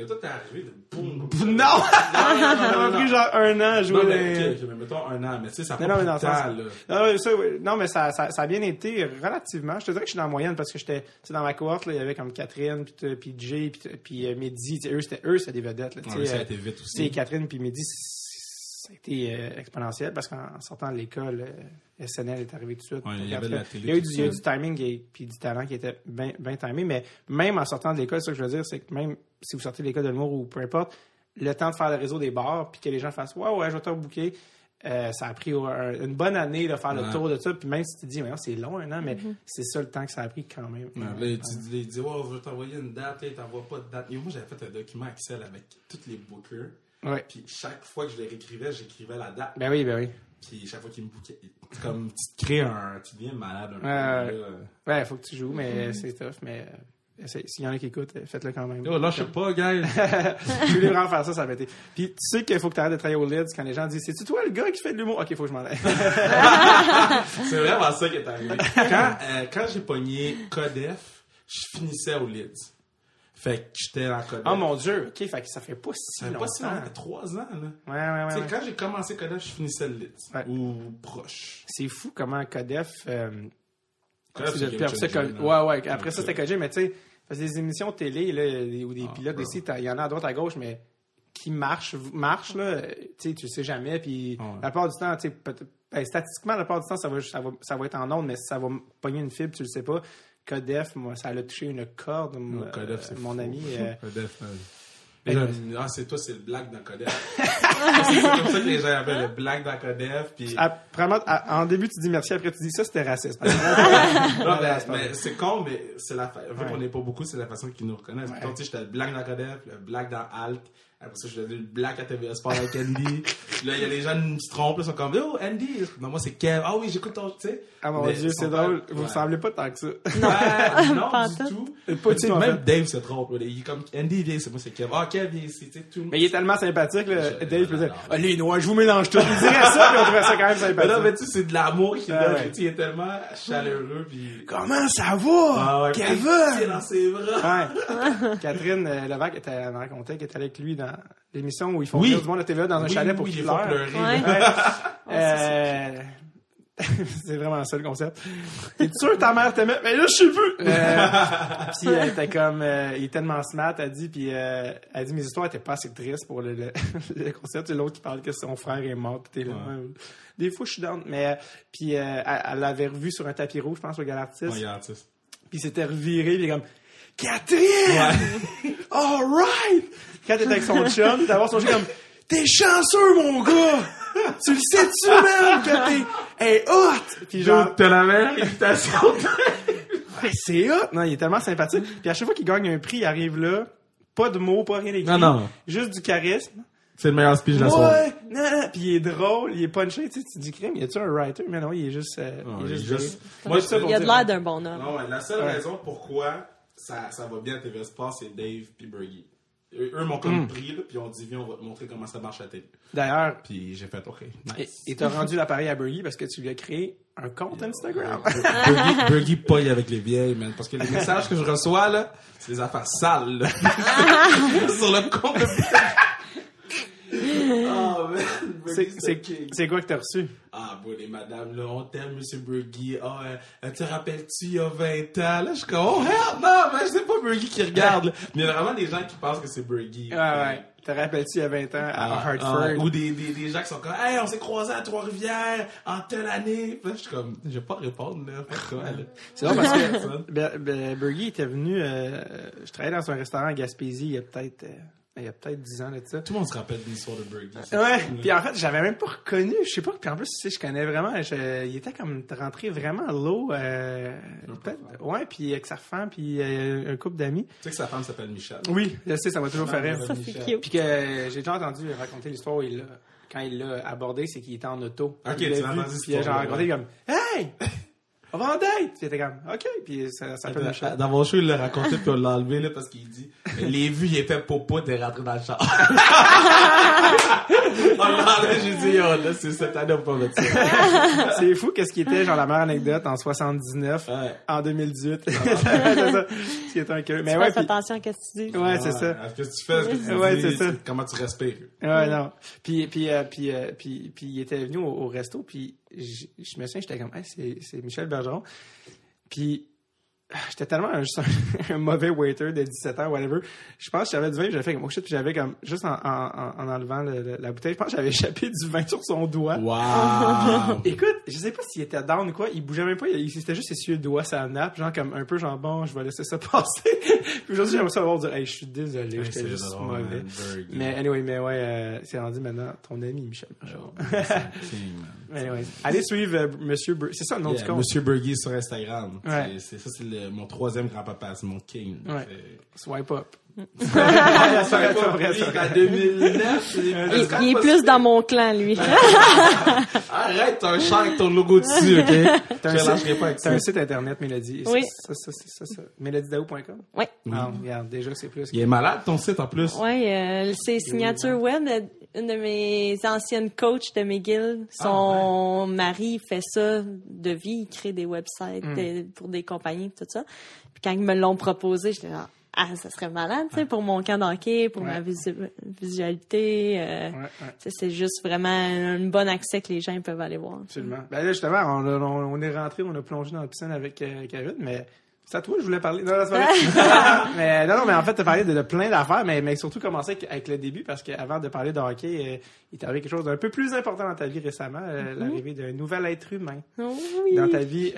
Toi, t'es arrivé de boum. [laughs] Non! non, Ça m'a non, pris non. genre un an à jouer. Non, mais, mais mettons un an, mais tu sais, ça a Non, pas non, mais. Non, mais ça, oui. non, mais ça, a bien été relativement. Je te dirais que je suis dans la moyenne parce que j'étais, tu sais, dans ma cohorte, là, il y avait comme Catherine, puis, t- puis Jay, puis, puis euh, Mehdi. Eux, c'était eux, c'était des vedettes. Là, tu Ouais, sais, ça a euh, été vite aussi. Catherine puis Mehdi, ça a été euh, exponentiel parce qu'en sortant de l'école, euh, SNL est arrivé tout de suite. Ouais, il y Donc, avait de la télé, il y a eu du, il y a eu ça. du timing et puis du talent qui était bien bien timé, mais même en sortant de l'école, ça que je veux dire, c'est que même si vous sortez de l'école de l'humour ou peu importe, le temps de faire le réseau des bars, puis que les gens fassent Ouais, ouais, je vais te rebooker. euh, ça a pris un- une bonne année de faire le tour de ça. Puis même si tu te dis, c'est long un an, mais Mm-hmm. c'est ça le temps que ça a pris quand même. Ouais, là, il dit, je vais t'envoyer une date, là, il t'envoie pas de date. Et moi, j'avais fait un document Excel avec tous les bookers. Ouais. Puis chaque fois que je les réécrivais, j'écrivais la date. Ben oui, ben oui. Puis chaque fois qu'ils me c'est comme tu te crées un. Tu deviens malade un peu. Ouais, là. Ouais, il faut que tu joues, mais c'est tough. Mais euh, s'il y en a qui écoutent, euh, faites-le quand même. Yo, là, je sais pas, guys. [laughs] je voulais vraiment faire ça, ça va été. Puis tu sais qu'il faut que tu arrêtes de travailler au Lids quand les gens disent C'est-tu toi le gars qui fait de l'humour? Ok, faut que je m'en aille. [laughs] c'est vraiment ça qui est arrivé. Quand, euh, quand j'ai pogné Codef, je finissais au Leeds. Fait que j'étais en Codef. oh mon dieu, ok, fait que ça fait pas si Ça fait longtemps. pas si longtemps, ça fait trois ans, là. Ouais, ouais, Tu ouais. quand j'ai commencé Codef, je finissais le. Ouais. Ou proche. C'est fou comment Codef. euh, Codef, c'est ça, ouais, ouais. Après ça, c'était Codef, mais tu sais, parce que des émissions télé là, ou des Ah, pilotes ici, il y en a à droite, à gauche, mais qui marchent, marchent là, tu sais, tu sais jamais. Puis Ah ouais. la plupart du temps, tu sais, ben, statistiquement, la plupart du temps, ça va, ça va, ça va être en ondes, mais ça va pogner une fibre, tu le sais pas. Codef, moi, ça l'a touché une corde. moi, Codef, euh, c'est mon fou. ami. [laughs] euh, Codef, euh, Ben, ah, c'est toi, c'est le black dans Codef. [laughs] c'est comme ça que les gens appellent le black dans Codef. Puis... à- vraiment, à- en début, tu dis merci, après, tu dis ça, c'était raciste. [laughs] Non, mais, c'est con, mais c'est la fa... vu Ouais. qu'on n'est pas beaucoup, c'est la façon qu'ils nous reconnaissent. Ouais. Donc, tu sais, j'étais le black dans Codef, le black dans Alt. Après ça, je faisais le black à TVA Sport avec Andy. Puis [laughs] là, il y a les gens qui se trompent, ils sont comme, oh, Andy. Non, moi, c'est Kev. Ah oui, j'écoute ton, tu sais. Ah mon dieu, c'est drôle. Vous ouais. ressemblez pas tant que ça. Ouais, non, [laughs] Pas du tout. tout. Pas Tu du sais, tout, même fait. Dave se trompe. là. Il est comme, Andy, viens, c'est moi, c'est Kev. Ah, Kev, viens ici, tu sais, tout. Mais il est tellement sympathique, là. Je- Dave peut dire. Ah, les noirs, je vous mélange tout. Il dirait ça, puis on trouverait ça quand même Mais sympathique. non, mais tu sais, c'est de l'amour qu'il Ah donne. ouais. Tu sais, Il est tellement chaleureux, puis... Comment ça va? Ah Kevin! C'est dans ses bras. [laughs] Catherine euh, Levac était, elle me racontait qu'elle était avec lui dans l'émission où ils font Oui. venir du monde à TVA dans un Oui, chalet pour oui, qu'il il faut pleure. pleurer. Ouais. Ouais. [laughs] ça, Euh, [laughs] c'est vraiment ça le concept. T'es sûr que ta mère t'aimait? Mais là, je sais plus! [laughs] Euh, puis elle était comme, euh, il est tellement smart, elle dit, puis euh, elle dit, mes histoires étaient pas assez tristes pour le, le, le concept. C'est l'autre qui parle que son frère est mort, puis t'es là. Ouais. ouais. Des fois, je suis down. Mais, euh, puis euh, elle, elle l'avait revu sur un tapis rouge, je pense, au Galartiste. Ouais, artiste. Puis il s'était reviré, puis il est comme Catherine! Alright! Quand t'es avec son [laughs] chum, d'avoir son chum comme T'es chanceux, mon gars! tu le sais-tu, man, que t'es hey, hot! Puis genre, t'as la meilleure réputation. Ouais, c'est hot! Non, il est tellement sympathique. Puis à chaque fois qu'il gagne un prix, il arrive là, pas de mots, pas rien d'écrit. Non, non. Juste du charisme. C'est le meilleur speech de la soirée. Ouais! Non, non. Puis il est drôle, il est punché. Tu sais, tu dis crime, y a-tu un writer? Mais non, il est juste. euh, il est juste. Moi, je- Il a de l'air d'un bon homme. Non, ouais, la seule Ouais. raison pourquoi ça, ça va bien à TV Sport, c'est Dave puis Bergie. Eux, m'ont comme Mm. pris, là, puis on dit, viens, on va te montrer comment ça marche à télé. D'ailleurs, Puis j'ai fait, OK, et- nice. et t'as rendu l'appareil à Burgie parce que tu lui as créé un compte Instagram. [laughs] Bergie, Bergie pogne avec les vieilles, man. Parce que les messages que je reçois, là, c'est des affaires sales, là. [laughs] Sur le compte de Oh, man. [laughs] C'est- quoi que t'as reçu? Ah, bon, les madames, là, on t'aime, monsieur Bergie. Ah, euh, te rappelles-tu, il y a 20 ans? Là, je suis comme, oh, hell, non, mais c'est pas Bergie qui regarde, là. Mais il y a vraiment des gens qui pensent que c'est Bergie. Ouais, ouais. Te rappelles-tu il y a 20 ans à Ah, Hartford? ah, ou des, des, des gens qui sont comme, hey, on s'est croisés à Trois-Rivières en telle année. Puis là, je suis comme, je vais pas répondre, là. C'est drôle parce que Ça? Ber- Ber- Bergie était venu. euh, je travaillais dans un restaurant à Gaspésie il y a peut-être. euh, il y a peut-être 10 ans de ça. Tout le monde se rappelle des histoires de c'est Ouais, puis en fait, j'avais même pas reconnu, je sais pas, puis en plus, tu sais, je connais vraiment, je- il était comme rentré vraiment low, euh, peut-être, ouais, puis avec sa femme, puis euh, un couple d'amis. Tu sais que sa femme s'appelle Michel. Oui, je sais, ça m'a toujours fait rire. Ça, c'est cute. Puis que euh, j'ai déjà entendu raconter l'histoire où il l'a, quand il l'a abordé, c'est qu'il était en auto. Ok, il tu l'as entendu, Puis histoire-là, raconté comme, hey! On va en date! Puis il était comme, OK, puis ça, ça s'appelle Michel. Dans mon show, il l'a raconté, puis on l'a enlevé, là, parce qu'il dit, les vues, il est fait popo, t'es rentré dans le char. [laughs] on l'a enlevé, j'ai dit, yo, là, c'est cette année, on peut pas mettre ça. [laughs] C'est fou qu'est-ce qui était genre la meilleure anecdote en 79, Ouais. en 2018. [laughs] c'est ça. Ce qui était un cœur. Mais Tu ouais, puis- attention à ce que tu dis. ouais, c'est ça. Qu'est-ce que tu fais, ce que tu Ouais, dis, c'est ça. comment tu respires. Ouais, non. Puis, puis, euh, puis, euh, puis, puis il était venu au, au resto, puis je, je me souviens, j'étais comme, hey, c'est, Michel Bergeron. Puis j'étais tellement un, [laughs] un, mauvais waiter de 17 ans, whatever. Je pense que j'avais du vin, j'avais fait comme, oh shit, puis j'avais comme, juste en, en, en- en enlevant le- le- la bouteille, je pense que j'avais [laughs] échappé du vin sur son doigt. Wow! [laughs] Écoute, je sais pas s'il était down ou quoi, il bougeait même pas, il, s'était juste essuyé le doigt, sa nappe, genre comme un peu genre bon, je vais laisser ça passer. puis aujourd'hui, j'aimerais ça avoir dire, hey, je suis désolé, Ouais, j'étais juste drôle, mauvais. man. Mais anyway, mais ouais, euh, c'est rendu maintenant ton ami Michel. King, man. Anyway, allez suivre euh, Monsieur Ber- c'est ça le nom Yeah, du compte? Monsieur Bergy sur Instagram. Ouais. C'est, c'est- ça, c'est le- mon troisième grand-papa, c'est mon king. Ouais. Swipe up. Ça Ça va va pas pas vrai, lui, ça. en 2009. c'est- Il, est plus dans mon clan, lui. [laughs] Arrête, t'as un char avec ton logo dessus, ok? [laughs] T'as Je un, lâcherai site, pas avec t'as ça. un site internet, Mélodie. Oui. Ça, ça, ça, ça, ça. Mélodiedaou.com? Oui. Ah, regarde, déjà, c'est plus. Il est malade, ton site, en plus. Oui, euh, c'est Signature Web. euh, Une de mes anciennes coachs de McGill, son mari fait ça de vie, il crée des websites de- pour des compagnies, tout ça. Puis quand ils me l'ont proposé, j'étais là, ah, ça serait malade, tu sais, pour mon camp d'hockey, pour ma visu- visualité. euh, Ouais, C'est juste vraiment un bon accès que les gens peuvent aller voir. Absolument. Ben là, justement, on, a- on, on est rentré, on a plongé dans la piscine avec euh, Kevin, mais c'est à toi je voulais parler. Non, non, c'est pas vrai. [laughs] [laughs] mais, non, non, mais en fait, tu as parlé de, de plein d'affaires, mais, mais surtout commencer avec, le début, parce qu'avant de parler de hockey, euh, il t'est arrivé quelque chose d'un peu plus important dans ta vie récemment, euh, l'arrivée d'un nouvel être humain Oh oui, dans ta vie.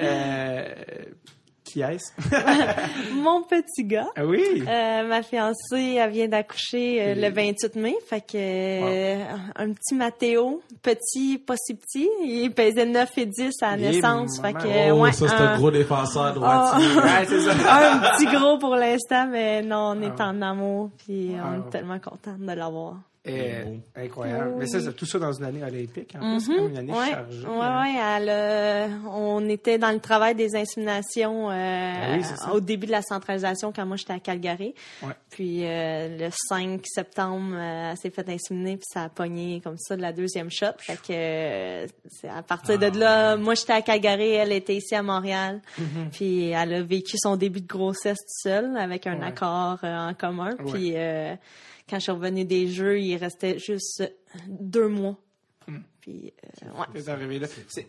[laughs] [laughs] Mon petit gars. Ah oui! Euh, ma fiancée, elle vient d'accoucher euh, le 28 mai. Fait que euh, un petit Mathéo, petit, pas si petit, il pesait 9 et 10 à la naissance. Fait que, Oh, ouais, ça, c'est un, un gros défenseur droitier. [laughs] Ouais, c'est ça. un petit gros pour l'instant, mais non, on est Ah. en amour, puis Ah, on est tellement contents de l'avoir. Eh, incroyable. Oui. Mais ça, c'est tout ça dans une année olympique, en plus, c'est comme une année Mhm. ouais, chargée. ouais, ouais, elle, euh, on était dans le travail des inséminations euh, Ah oui, au début de la centralisation quand moi j'étais à Calgary. Ouais. Puis euh, le 5 septembre, euh, elle s'est fait inséminer puis ça a pogné comme ça de la deuxième shot. Fait que euh, c'est à partir Ah. de là, moi j'étais à Calgary, elle était ici à Montréal. Mm-hmm. Puis elle a vécu son début de grossesse toute seule avec un Ouais. accord euh, en commun. Ouais. Puis euh, quand je suis revenue des jeux, il restait juste deux mois. Mm. Puis euh, ouais. C'est arrivé là.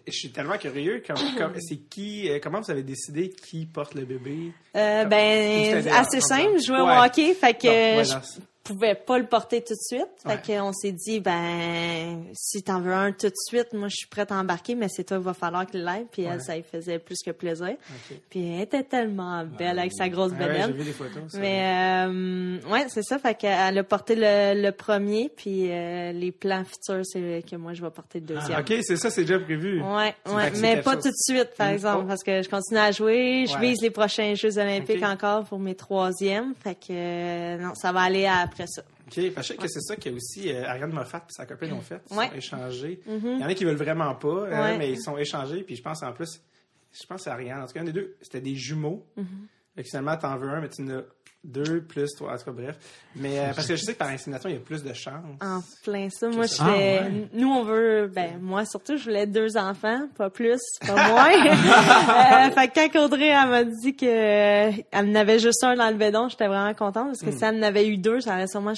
Je suis tellement curieux. [coughs] C'est qui, euh, comment vous avez décidé qui porte le bébé? Euh, ben, assez simple. Je jouais Ouais. au hockey, fait que voilà. je pouvais pas le porter tout de suite. Ouais. Fait qu'on s'est dit, ben, si t'en veux un tout de suite, moi, je suis prête à embarquer, mais c'est toi, il va falloir qu'il l'aille. Puis Ouais. elle, ça lui faisait plus que plaisir. Puis elle était tellement belle avec sa grosse Ah ouais, j'ai bedaine. vu des photos. ça. Mais euh, ouais, c'est ça. Fait qu'elle a porté le, le premier, puis euh, les plans futurs, c'est que moi je vais porter le deuxième. Ah, ok, c'est ça, c'est déjà prévu. Ouais, ouais, mais pas chose. tout de suite, par Mm. exemple, Oh. parce que je continue à jouer. Je vise les prochains Jeux olympiques encore pour mes troisièmes. Fait que euh, non, ça va aller après ça. Ok, parce que je sais que c'est ça a aussi euh, Ariane Moffat et sa copine ont fait. Ils Ouais. sont échangés. Mhm. Il y en a qui veulent vraiment pas, hein, Ouais. mais ils sont échangés. Puis je pense en plus, je pense que c'est Ariane. En tout cas, un des deux, c'était des jumeaux. Mhm. Fait que finalement, t'en veux un, mais tu en as deux plus trois. En tout cas, bref. Mais euh, parce que je sais que par insémination, il y a plus de chance. En plein ça. Moi, je Ah, fais. ouais. Nous, on veut. Ben, moi, surtout, je voulais deux enfants, pas plus, pas [laughs] moins. [laughs] euh, fait que quand Audrey, elle m'a dit que euh, elle en avait juste un dans le bédon, j'étais vraiment contente parce que Hmm. si elle en avait eu deux, ça aurait sûrement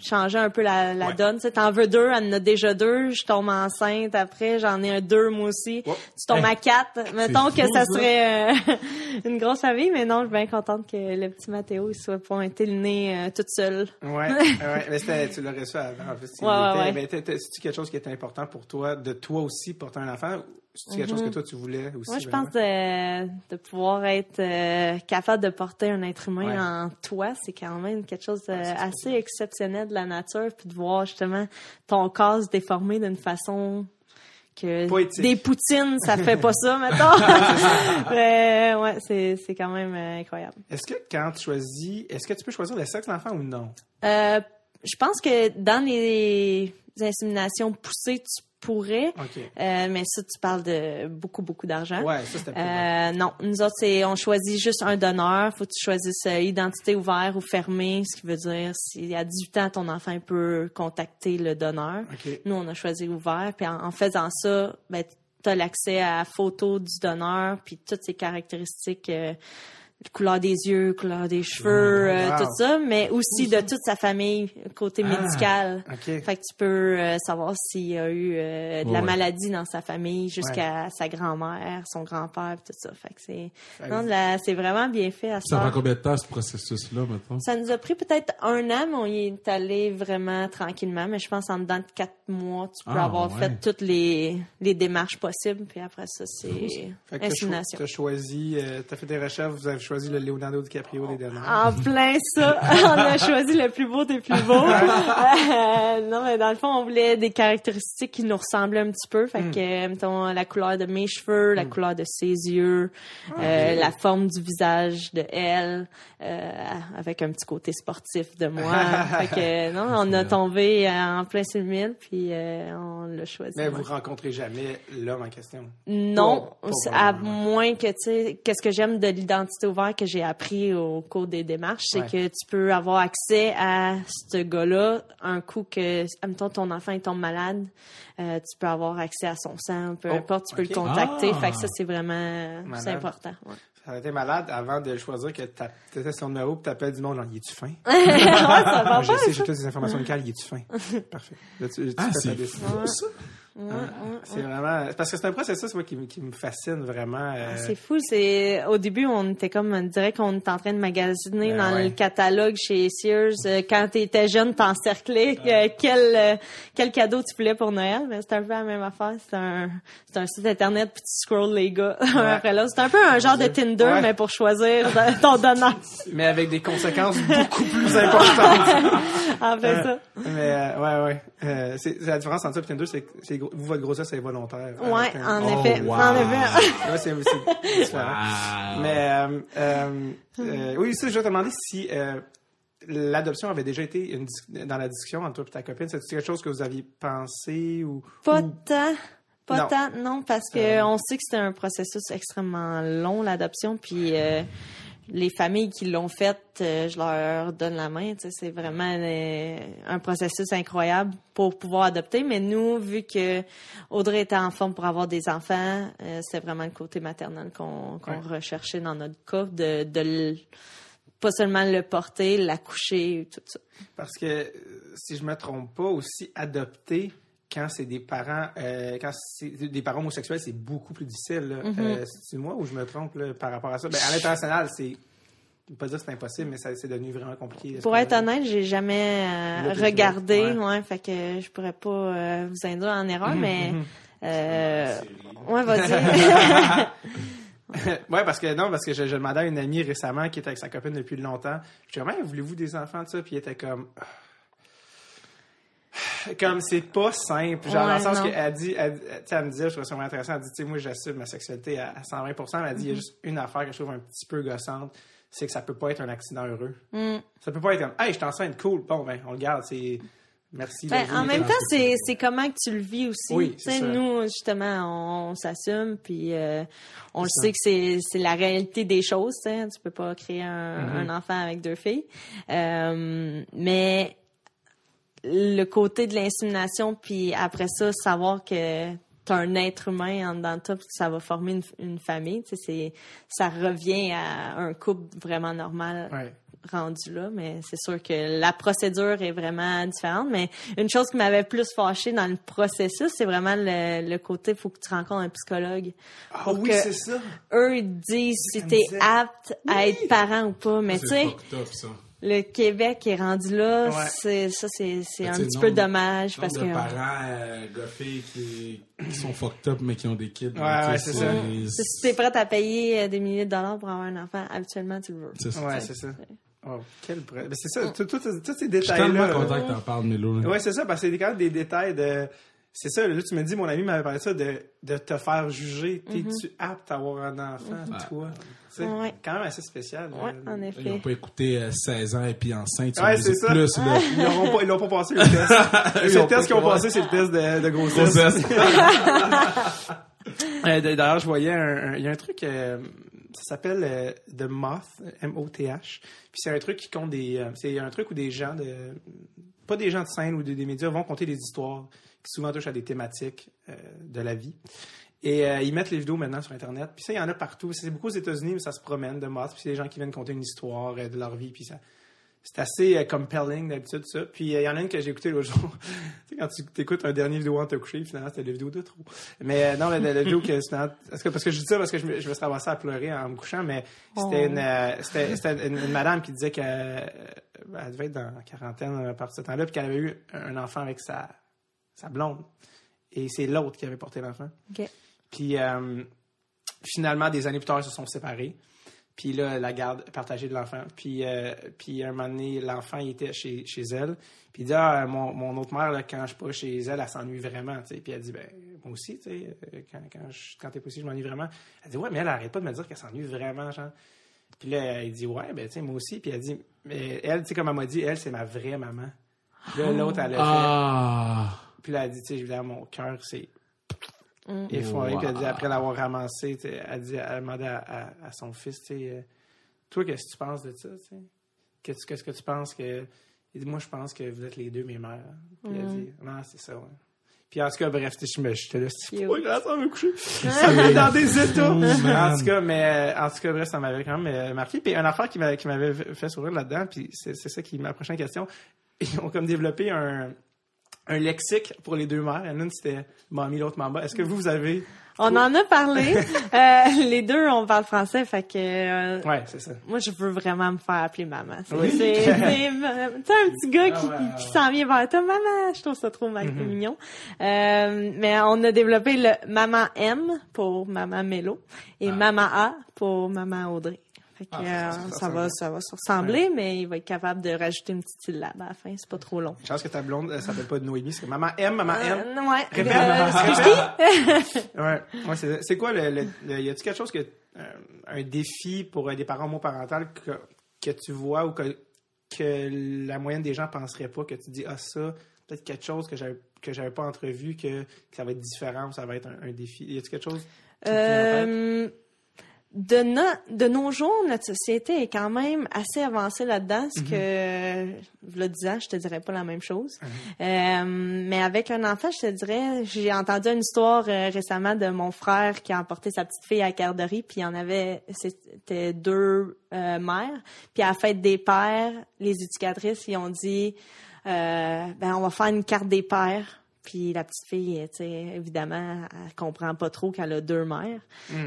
cha- changé un peu la, la Ouais. donne. Tu sais, t'en veux deux, elle en a déjà deux, je tombe enceinte après, j'en ai un deux moi aussi. Tu tombes à quatre. Mettons que fou, ça ça. serait euh, [laughs] une grosse famille, mais non, je suis bien contente que le petit Mathéo, il soit pointé le nez euh, toute seule. Ouais, [laughs] ouais, mais tu l'aurais su avant. En plus, il Ouais, ouais, quelque chose qui était important pour toi, de toi aussi porter un enfant, c'est quelque chose que toi tu voulais aussi? Moi, je vraiment? pense de, de pouvoir être euh, capable de porter un être humain Ouais. en toi, c'est quand même quelque chose de Ouais, assez exceptionnel de la nature, puis de voir justement ton corps se déformer d'une façon que Poétique. des poutines, ça fait pas ça, mettons. [laughs] Mais, ouais, c'est, c'est quand même euh, incroyable. Est-ce que quand tu choisis, est-ce que tu peux choisir le sexe de l'enfant ou non? Euh, je pense que dans les inséminations poussées, tu pourrais, OK. euh, mais ça, tu parles de beaucoup, beaucoup d'argent. Ouais, ça c'était. Euh, non, nous autres, c'est on choisit juste un donneur. Faut que tu choisisses euh, identité ouverte ou fermée, ce qui veut dire si à 18 ans ton enfant peut contacter le donneur. Nous, on a choisi ouvert. Puis en, en faisant ça, ben, tu as l'accès à la photo du donneur, puis toutes ses caractéristiques couleur des yeux, couleur des cheveux, euh, wow. tout ça, mais aussi de toute sa famille, côté Ah. médical. OK. Fait que tu peux euh, savoir s'il y a eu euh, de la Ouais. maladie dans sa famille jusqu'à sa grand-mère, son grand-père, tout ça. Fait que c'est c'est vraiment bien fait à Ça ça. prend combien de temps, ce processus-là, maintenant? Ça nous a pris peut-être un an, mais on y est allé vraiment tranquillement. Mais je pense en dedans de quatre mois, tu peux Ah, avoir ouais. fait toutes les, les démarches possibles. Puis après ça, c'est insémination. t'as choisi, euh, t'as fait des recherches, vous avez choisi le Leonardo DiCaprio des dernières. En plein ça, [laughs] on a choisi le plus beau des plus beaux. Euh, non, mais dans le fond, on voulait des caractéristiques qui nous ressemblaient un petit peu. Fait Hmm. que, mettons, la couleur de mes cheveux, la couleur de ses yeux, Ah, euh, la forme du visage de elle, euh, avec un petit côté sportif de moi. [laughs] fait que, non, on a tombé en plein sur le mille, puis on l'a choisi. Mais vous rencontrez jamais l'homme en question? Non, à moins que tu sais, qu'est-ce que j'aime de l'identité que j'ai appris au cours des démarches, c'est Ouais. que tu peux avoir accès à ce gars-là un coup que, admettons, ton enfant il tombe malade, euh, tu peux avoir accès à son sang, peu Oh, importe, tu peux le contacter. Ah. Fait que ça, c'est vraiment, c'est important. ouais. Ça a été malade avant de choisir que t'étais son numéro et t'appelles du monde, genre, y es-tu fin? [laughs] Ouais, ça va Moi, je pas. sais, j'ai toutes ces informations locales, y es-tu fin? [laughs] Parfait. Là, tu, tu Ah, fais ta ça! C'est vraiment, parce que c'est un processus, moi, qui, me- qui me fascine vraiment. euh, Ah, C'est fou, c'est au début on était comme on dirait qu'on était en train de magasiner Ben dans le catalogue chez Sears euh, quand tu étais jeune, t'encerclais euh, quel euh, quel cadeau tu voulais pour Noël, mais c'est un peu la même affaire, c'est un c'est un site internet puis tu scrolls les gars [laughs] après c'est un peu un genre de Tinder mais pour choisir [laughs] ton donneur. mais avec des conséquences beaucoup plus importantes. [laughs] En fait ça. mais, euh, ouais, ouais. Euh, c'est, la différence entre ça et Tinder, c'est c'est gros- vous, votre grossesse, c'est volontaire. Ouais, Euh, en Oh, effet, wow. en effet. Ouais, c'est, différent. Wow. Mais euh, euh, euh, oui, ça, je vais te demander si euh, l'adoption avait déjà été une dans la discussion entre toi et ta copine. C'est quelque chose que vous aviez pensé ou Pas ou- tant. Pas Non. tant, non, parce que Euh. on sait que c'était un processus extrêmement long, l'adoption, puis euh, les familles qui l'ont fait, euh, je leur donne la main. C'est vraiment euh, un processus incroyable pour pouvoir adopter. Mais nous, vu que Audrey était en forme pour avoir des enfants, euh, c'est vraiment le côté maternel qu'on Ouais. recherchait dans notre cas, de, de le- pas seulement le porter, l'accoucher, tout ça. Parce que si je me trompe pas, aussi adopter quand c'est des parents euh, quand c'est des parents homosexuels, c'est beaucoup plus difficile. Mm-hmm. Euh, c'est moi ou je me trompe là, par rapport à ça? Ben, à l'international, c'est je veux pas dire que c'est impossible, mais ça, c'est devenu vraiment compliqué. Pour être honnête, j'ai jamais euh, regardé, sûr, ouais. fait que je pourrais pas euh, vous induire en erreur, Mhm, mais mhm. euh, ouais, vas-y. [laughs] ouais, parce que non, parce que je, je demandais à une amie récemment qui était avec sa copine depuis longtemps. Je disais, Hey, voulez-vous des enfants de ça? Puis il était comme. Comme c'est pas simple. Genre, dans le sens qu'elle dit, elle, elle- me disait, je trouvais ça vraiment intéressant. Elle dit, tu sais, moi, j'assume ma sexualité à, à 120 mais elle dit, il y a Mhm. juste une affaire que je trouve un petit peu gossante, c'est que ça peut pas être un accident heureux. Mm. Ça peut pas être comme, hey, je suis enceinte, cool. Bon, ben, on le garde, c'est. Merci. Ben, en même temps, c'est comment que tu le vis aussi. Oui, ça. nous, justement, on, s'assume, puis euh, on le sait que c'est la réalité des choses. Tu sais. Tu peux pas créer un, Mm-hmm. un enfant avec deux filles. Euh, mais le côté de l'insémination, puis après ça, savoir que tu as un être humain en dedans de toi, puis que ça va former une, une famille, tu sais, c'est ça revient à un couple vraiment normal Ouais. rendu là, mais c'est sûr que la procédure est vraiment différente. Mais une chose qui m'avait plus fâchée dans le processus, c'est vraiment le, le côté faut que tu rencontres un psychologue. Ah Pour oui, c'est ça. Eux ils disent si t'es disait. apte à être parent ou pas. Mais tu C'est sais. Le Québec est rendu là, Ouais. c'est ça c'est c'est un petit nombre- peu dommage parce que parents euh, goffés qui, qui sont fucked up mais qui ont des kids. Ouais, ouais, c'est ça. c'est- si t'es prête à payer euh, des milliers de dollars pour avoir un enfant, habituellement tu le veux. C'est ça. Ouais, c'est ça. Oh, quel c'est Mm. ça, tous tous- ces Je suis détails-là. tellement là. content que t'en parles, Mélo. là. Ouais, c'est ça, parce que c'est quand même des détails de. C'est ça, là, tu me dis, mon ami m'avait parlé de ça, de, de te faire juger. T'es-tu apte à avoir un enfant, toi? Sais, Mm-hmm. Ouais. quand même assez spécial. Ouais, euh. en Ils n'ont pas écouté euh, 16 ans et puis enceinte. Ouais, c'est ça. Plus, là. Ils l'ont pas, ils l'ont pas passé le test. [laughs] le test qu'ils ont passé, c'est le test de, de grossesse. Grossesse. [laughs] [laughs] Euh, D'ailleurs, je voyais un, y a un truc, euh, ça s'appelle euh, The Moth, M-O-T-H. Puis c'est un truc qui compte des, euh, c'est un truc où des gens de, pas des gens de scène ou des médias vont compter des histoires qui souvent touchent à des thématiques euh, de la vie. Et euh, ils mettent les vidéos maintenant sur Internet. Puis ça, il y en a partout. C'est beaucoup aux États-Unis, mais ça se promène de masse. Puis c'est des gens qui viennent conter une histoire euh, de leur vie. Puis ça, c'est assez euh, compelling d'habitude, ça. Puis il y en a une que j'ai écoutée l'autre jour. [laughs] tu sais, quand tu écoutes un dernier vidéo en te coucher, finalement, c'était la vidéo de trop. Mais non, la, la- la vidéo que que, parce que je dis ça parce que je me, je me à pleurer en me couchant, mais c'était Oh. une, c'était, c'était une, une madame qui disait qu'elle elle devait être dans la quarantaine à partir de ce temps-là, puis qu'elle avait eu un enfant avec sa, sa blonde. Et c'est l'autre qui avait porté l'enfant. Puis euh, finalement, des années plus tard, ils se sont séparés. Puis là, la garde partagée de l'enfant. Puis, euh, puis un moment donné, l'enfant il était chez, chez elle. Puis il dit Ah, mon, mon autre mère, là, quand je suis pas chez elle, elle s'ennuie vraiment. Puis elle dit Ben, moi aussi, tu sais, euh, quand, quand, je- quand t'es pas ici, je m'ennuie vraiment. Elle dit Ouais, mais elle arrête pas de me dire qu'elle s'ennuie vraiment, genre. Puis là, il dit Ouais, ben, tu sais, moi aussi. Puis elle dit Mais elle, tu sais, comme elle m'a dit, elle, c'est ma vraie maman. Puis là, l'autre, elle a fait. Ah! Puis là, elle dit, tu sais, évidemment, mon cœur, c'est Mm. effondré. Wow. Puis elle dit, après l'avoir ramassé, elle dit, elle a demandé à, à- à son fils, tu sais, euh, toi, qu'est-ce que tu penses de ça, tu sais? Qu'est-ce que tu penses que... Il dit, moi, je pense que vous êtes les deux mes mères. Puis elle dit, non, c'est ça, ouais. Puis en tout cas, bref, tu sais, je me- j'étais là, c'est pas grave, ça va me coucher. [laughs] Ça me met dans des états. en tout cas, mais, euh, en tout cas, bref, ça m'avait quand même euh, marqué. Puis une affaire qui m'a- qui m'avait fait sourire là-dedans, puis c'est c'est ça qui est ma prochaine question. Ils ont comme développé un, un lexique pour les deux mères. L'une, c'était mamie, l'autre maman. Est-ce que vous, vous avez... On en a parlé. [laughs] Euh, les deux, on parle français, fait que euh, Ouais, c'est ça. moi, je veux vraiment me faire appeler maman. C'est Oui. c'est- [laughs] un petit gars qui, Ah qui s'en vient vers toi, maman. Je trouve ça trop Mm-hmm. mignon. Euh, mais on a développé le maman M pour maman Mélo et maman A pour maman Audrey. Fait que, Ah, euh, ça, va, ça va se ressembler, mais il va être capable de rajouter une petite syllabe à la fin. C'est pas trop long. Je pense que ta blonde, elle s'appelle pas Noémie, c'est maman M, maman M. Euh, ouais. Répète. Euh. [laughs] Ouais, [laughs] ouais c'est c'est quoi le, le- le- y a-tu quelque chose que euh, un défi pour euh, des parents homoparentaux que, que tu vois ou que, que la moyenne des gens penseraient pas que tu dis ah ça peut-être quelque chose que j'avais que j'avais pas entrevu que, que ça va être différent ou ça va être un, un défi y a-tu quelque chose qui te vient en tête? De, no- de nos jours, notre société est quand même assez avancée là-dedans, ce que, le 10 ans, je te dirais pas la même chose. Euh, mais avec un enfant, je te dirais, j'ai entendu une histoire euh, récemment de mon frère qui a emporté sa petite fille à la garderie, puis il y en avait, c'était deux euh, mères. Puis à la fête des pères, les éducatrices, ils ont dit, euh, ben on va faire une carte des pères. Puis la petite fille, tu sais, évidemment, elle comprend pas trop qu'elle a deux mères.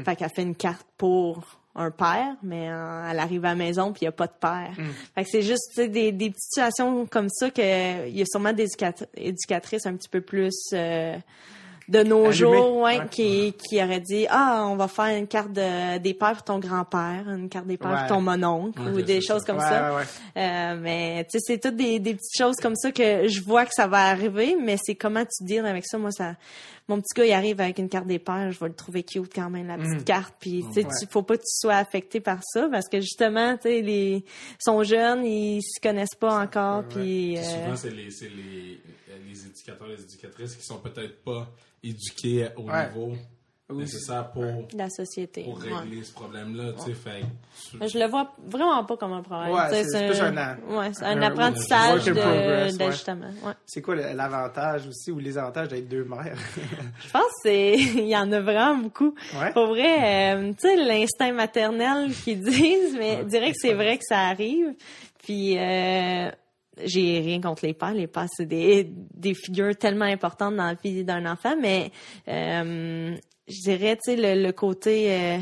Fait qu'elle fait une carte pour un père, mais euh, elle arrive à la maison puis il y a pas de père. Fait que c'est juste des, des petites situations comme ça que il y a sûrement des éducat- éducatrices un petit peu plus euh, de nos jours, ouais, Ouais. qui qui auraient dit ah on va faire une carte de, des pères pour ton grand-père, une carte des pères Ouais. pour ton mononcle ou des choses ça. comme ça. ouais, ouais. Euh, mais tu sais, c'est toutes des, des petites choses comme ça que je vois que ça va arriver, mais c'est comment tu deals avec ça. Moi, ça, mon petit gars, il arrive avec une carte des pères, je vais le trouver cute quand même, la petite carte. Puis, tu sais, Ouais. faut pas que tu sois affecté par ça, parce que justement, tu sais, les, ils sont jeunes, ils se connaissent pas encore, puis. Puis euh, Souvent, c'est les, c'est les, les éducateurs, les éducatrices qui sont peut-être pas éduqués au Ouais. niveau nécessaire pour, la société. pour ouais. régler ce problème-là. Tu sais, fait Je le vois vraiment pas comme un problème. Ouais, c'est- plus un an. ouais, c'est un- un apprentissage work in de- progress, ouais. d'ajustement. Ouais. c'est quoi l'avantage aussi ou les avantages d'être deux mères? [laughs] Je pense que c'est [laughs] il y en a vraiment beaucoup. Ouais. Pour vrai, euh, tu sais l'instinct maternel qu'ils [laughs] disent, mais dirais que c'est vrai que ça arrive. Puis euh, j'ai rien contre les pères. Les pères, c'est des, des figures tellement importantes dans la vie d'un enfant, mais euh, je dirais, tu sais, le, le côté euh,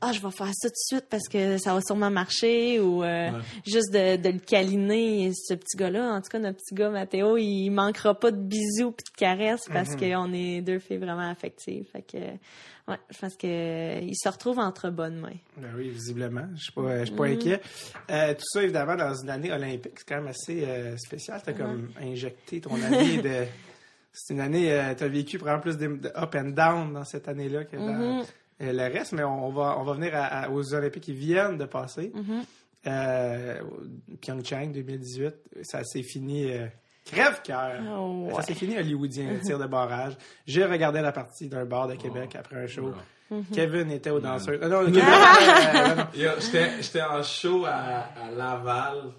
ah, je vais faire ça tout de suite parce que ça va sûrement marcher ou euh, Ouais. juste de, de le câliner, ce petit gars-là. En tout cas, notre petit gars, Mathéo, il manquera pas de bisous puis de caresses parce qu'on est deux filles vraiment affectives. Fait que, ouais, je pense que il se retrouve entre bonnes mains. Ben oui, visiblement. Je suis pas, je suis Mm. pas inquiet. Euh, tout ça, évidemment, dans une année olympique, c'est quand même assez spécial. Tu as comme injecté ton année de. [laughs] C'est une année, tu as vécu probablement plus de, de up and down dans cette année-là que dans Mhm. euh, le reste, mais on, on va, on va venir à- à- aux Olympiques qui viennent de passer. Euh, Pyeongchang 2018, ça s'est fini. euh, Crève-cœur! Oh, Ça s'est fini hollywoodien, le [laughs] tir de barrage. J'ai regardé la partie d'un bar de Québec après un show. Kevin était au danseur. Ah, non, [laughs] euh, J'étais j'étais en show à, à Laval.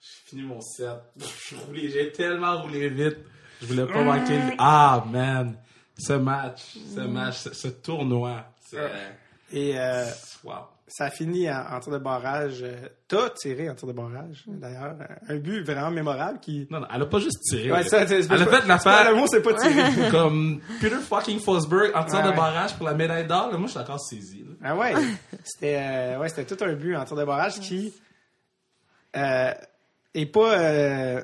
J'ai fini mon set. Je roulais- J'ai tellement roulé vite. Je voulais pas manquer le... Ah, man. Ce match, ce match, ce, ce tournoi. Et euh, Wow. ça a fini en, en tir de barrage. T'as tiré en tir de barrage, d'ailleurs. Un but vraiment mémorable qui. Non, non, elle a pas juste tiré. Ouais, ça, elle a fait pas- l'affaire Le mot, c'est pas tiré. [laughs] comme Peter fucking Forsberg en tir de ouais. barrage pour la médaille d'or. Moi, je suis encore saisi. là. Ah ouais, c'était euh, ouais, tout un but en tir de barrage qui euh, est pas euh,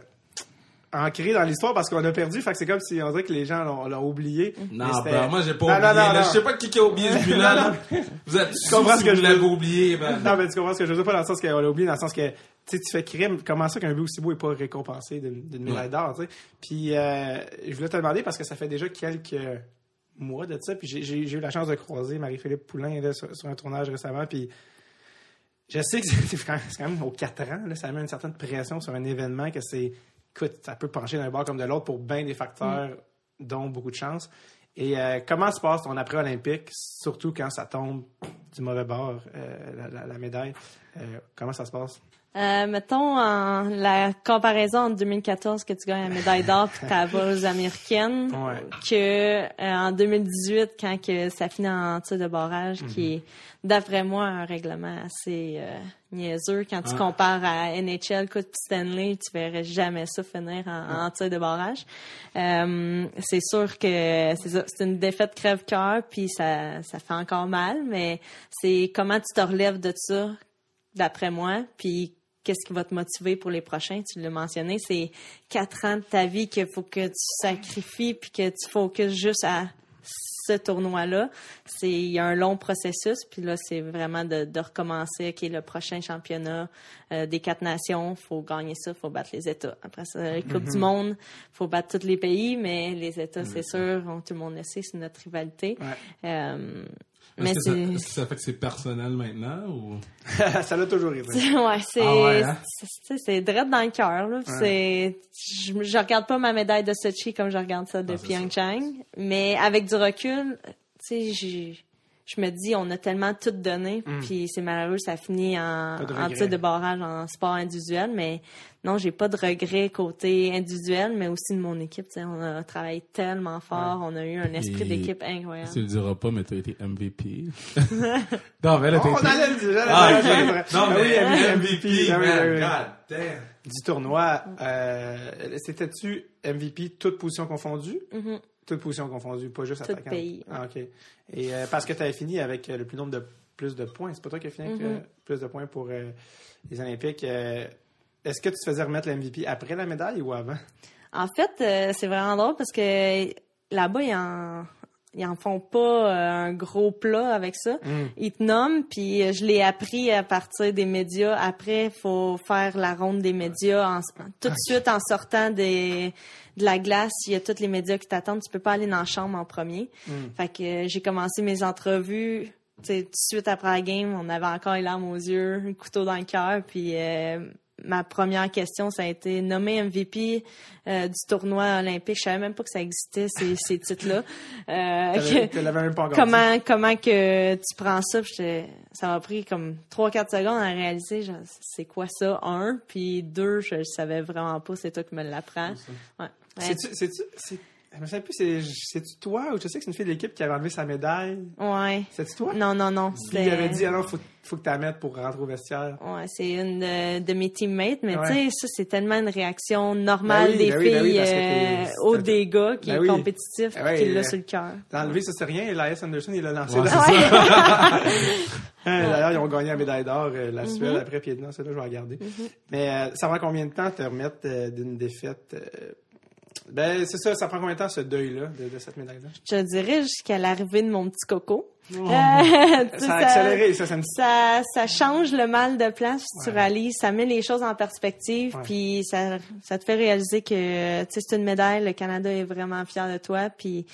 ancré dans l'histoire parce qu'on a perdu. Fait que c'est comme si on dirait que les gens l'ont l'ont oublié. Non, ben, moi, j'ai pas Non, oublié. non, non. Je sais pas qui qui a oublié ce but-là. là. [laughs] Vous êtes Tu comprends ce que vous je veux- oublié. Ben. Non, mais tu comprends ce que je veux dire, pas dans le sens qu'on l'a oublié, dans le sens que tu sais, tu fais crime. Comment ça qu'un but aussi beau n'est pas récompensé d'une d'une médaille d'or, tu sais? Puis, euh, je voulais te demander parce que ça fait déjà quelques mois de ça, puis j'ai- j'ai j'ai eu la chance de croiser Marie-Philippe Poulain là, sur, sur un tournage récemment, puis je sais que c'est [laughs] c'est quand, c'est quand même aux 4 ans, là, ça met une certaine pression sur un événement que c'est, écoute, ça peut pencher d'un bord comme de l'autre pour bien des facteurs, dont beaucoup de chance. Et euh, comment se passe ton après-olympique, surtout quand ça tombe du mauvais bord, euh, la, la- la médaille? Euh, comment ça se passe? Mettons en, la comparaison entre 2014 que tu gagnes la médaille d'or puis ta [laughs] aux américaines Ouais. que en 2018 quand que ça finit en tir de barrage qui est d'après moi un règlement assez niaiseux quand tu Ah. compares à NHL Coupe Stanley tu verrais jamais ça finir en, en tir de barrage Euh, c'est sûr que c'est une défaite crève-cœur puis ça ça fait encore mal mais c'est comment tu te relèves de ça d'après moi. Puis qu'est-ce qui va te motiver pour les prochains? Tu l'as mentionné, c'est quatre ans de ta vie qu'il faut que tu sacrifies puis que tu focuses juste à ce tournoi-là. C'est il y a un long processus puis là c'est vraiment de, de recommencer. Ok, le prochain championnat euh, des quatre nations, faut gagner ça, faut battre les États. Après ça, la Coupe du Monde, faut battre tous les pays, mais les États, c'est sûr, on- tout le monde le sait, c'est notre rivalité. Ouais. Euh, mais que, ça, que ça fait que c'est personnel maintenant ou... [laughs] ça l'a toujours été. [laughs] ouais, c'est Ah ouais, hein? c'est- c'est c'est direct dans le cœur là. C'est je, je regarde pas ma médaille de Sochi comme je regarde ça de Ah. Pyeongchang, mais avec du recul, tu sais, j'ai- je me dis on a tellement tout donné, puis c'est malheureux ça finit en, Mm. De en regret. tir de barrage en sport individuel, mais non, j'ai pas de regrets côté individuel, mais aussi de mon équipe. tu sais, On a travaillé tellement fort, on a eu un esprit d'équipe incroyable. Tu le diras pas, mais t'as été MVP. [laughs] non, mais là, t'as Oh, on allait le dire, Ah. Non, mais oui, MVP, man, oui. God damn. Du tournoi, euh, c'était-tu MVP toute position confondue? Mhm. Toute position confondue, pas juste Tout attaquant. pays, Ah, OK. Et euh, parce que tu avais fini avec euh, le plus nombre de plus de points. C'est pas toi qui as fini avec Mhm. euh, plus de points pour les Olympiques. Est-ce que tu te faisais remettre le MVP après la médaille ou avant? En fait, c'est vraiment drôle parce que là-bas, ils en, ils en font pas euh, un gros plat avec ça. Mm. Ils te nomment, puis euh, je l'ai appris à partir des médias. Après, il faut faire la ronde des médias en- tout de suite en sortant des, de la glace. Il y a tous les médias qui t'attendent. Tu peux pas aller dans la chambre en premier. Fait que euh, j'ai commencé mes entrevues. Tout de suite après la game, on avait encore les larmes aux yeux, le couteau dans le cœur, puis euh, ma première question, ça a été nommer MVP euh, du tournoi olympique. Je savais même pas que ça existait, ces, [laughs] ces titres-là. Euh, que- même pas comment comment que tu prends ça? Ça m'a pris comme 3-4 secondes à réaliser c'est quoi ça un? Puis deux je, savais vraiment pas c'est toi qui me l'apprends ouais. Ouais. C'est, je me souviens plus, c'est, c'est-tu toi ou je sais que c'est une fille de l'équipe qui avait enlevé sa médaille? ouais C'est-tu toi? non non non il avait dit, alors, faut, faut que tu la mettes pour rentrer au vestiaire. Ouais, c'est une de, de mes teammates, mais Ouais. tu sais, ça, c'est tellement une réaction normale Ben oui, des ben oui, ben oui, filles que euh, au gars qui Ben est compétitif Ben qui l'a euh, sur le cœur. T'as enlevé, ça c'est rien. Elias Anderson, il l'a lancé. Ouais, là. [laughs] [laughs] Hein, D'ailleurs, ils ont gagné la médaille d'or, euh, la Mm-hmm. Suède, après, puis non, c'est là je vais regarder. Mais euh, ça prend combien de temps te remettre d'une défaite? Ben, c'est ça, ça prend combien de temps ce deuil-là, de, de cette médaille-là? Je dirais jusqu'à l'arrivée de mon petit coco. Euh, [laughs] tu Oh. Ça a accéléré, ça, ça me ça, ça change le mal de place, tu Ouais. réalises, ça met les choses en perspective, puis ça, ça te fait réaliser que tu c'est une médaille, le Canada est vraiment fier de toi, puis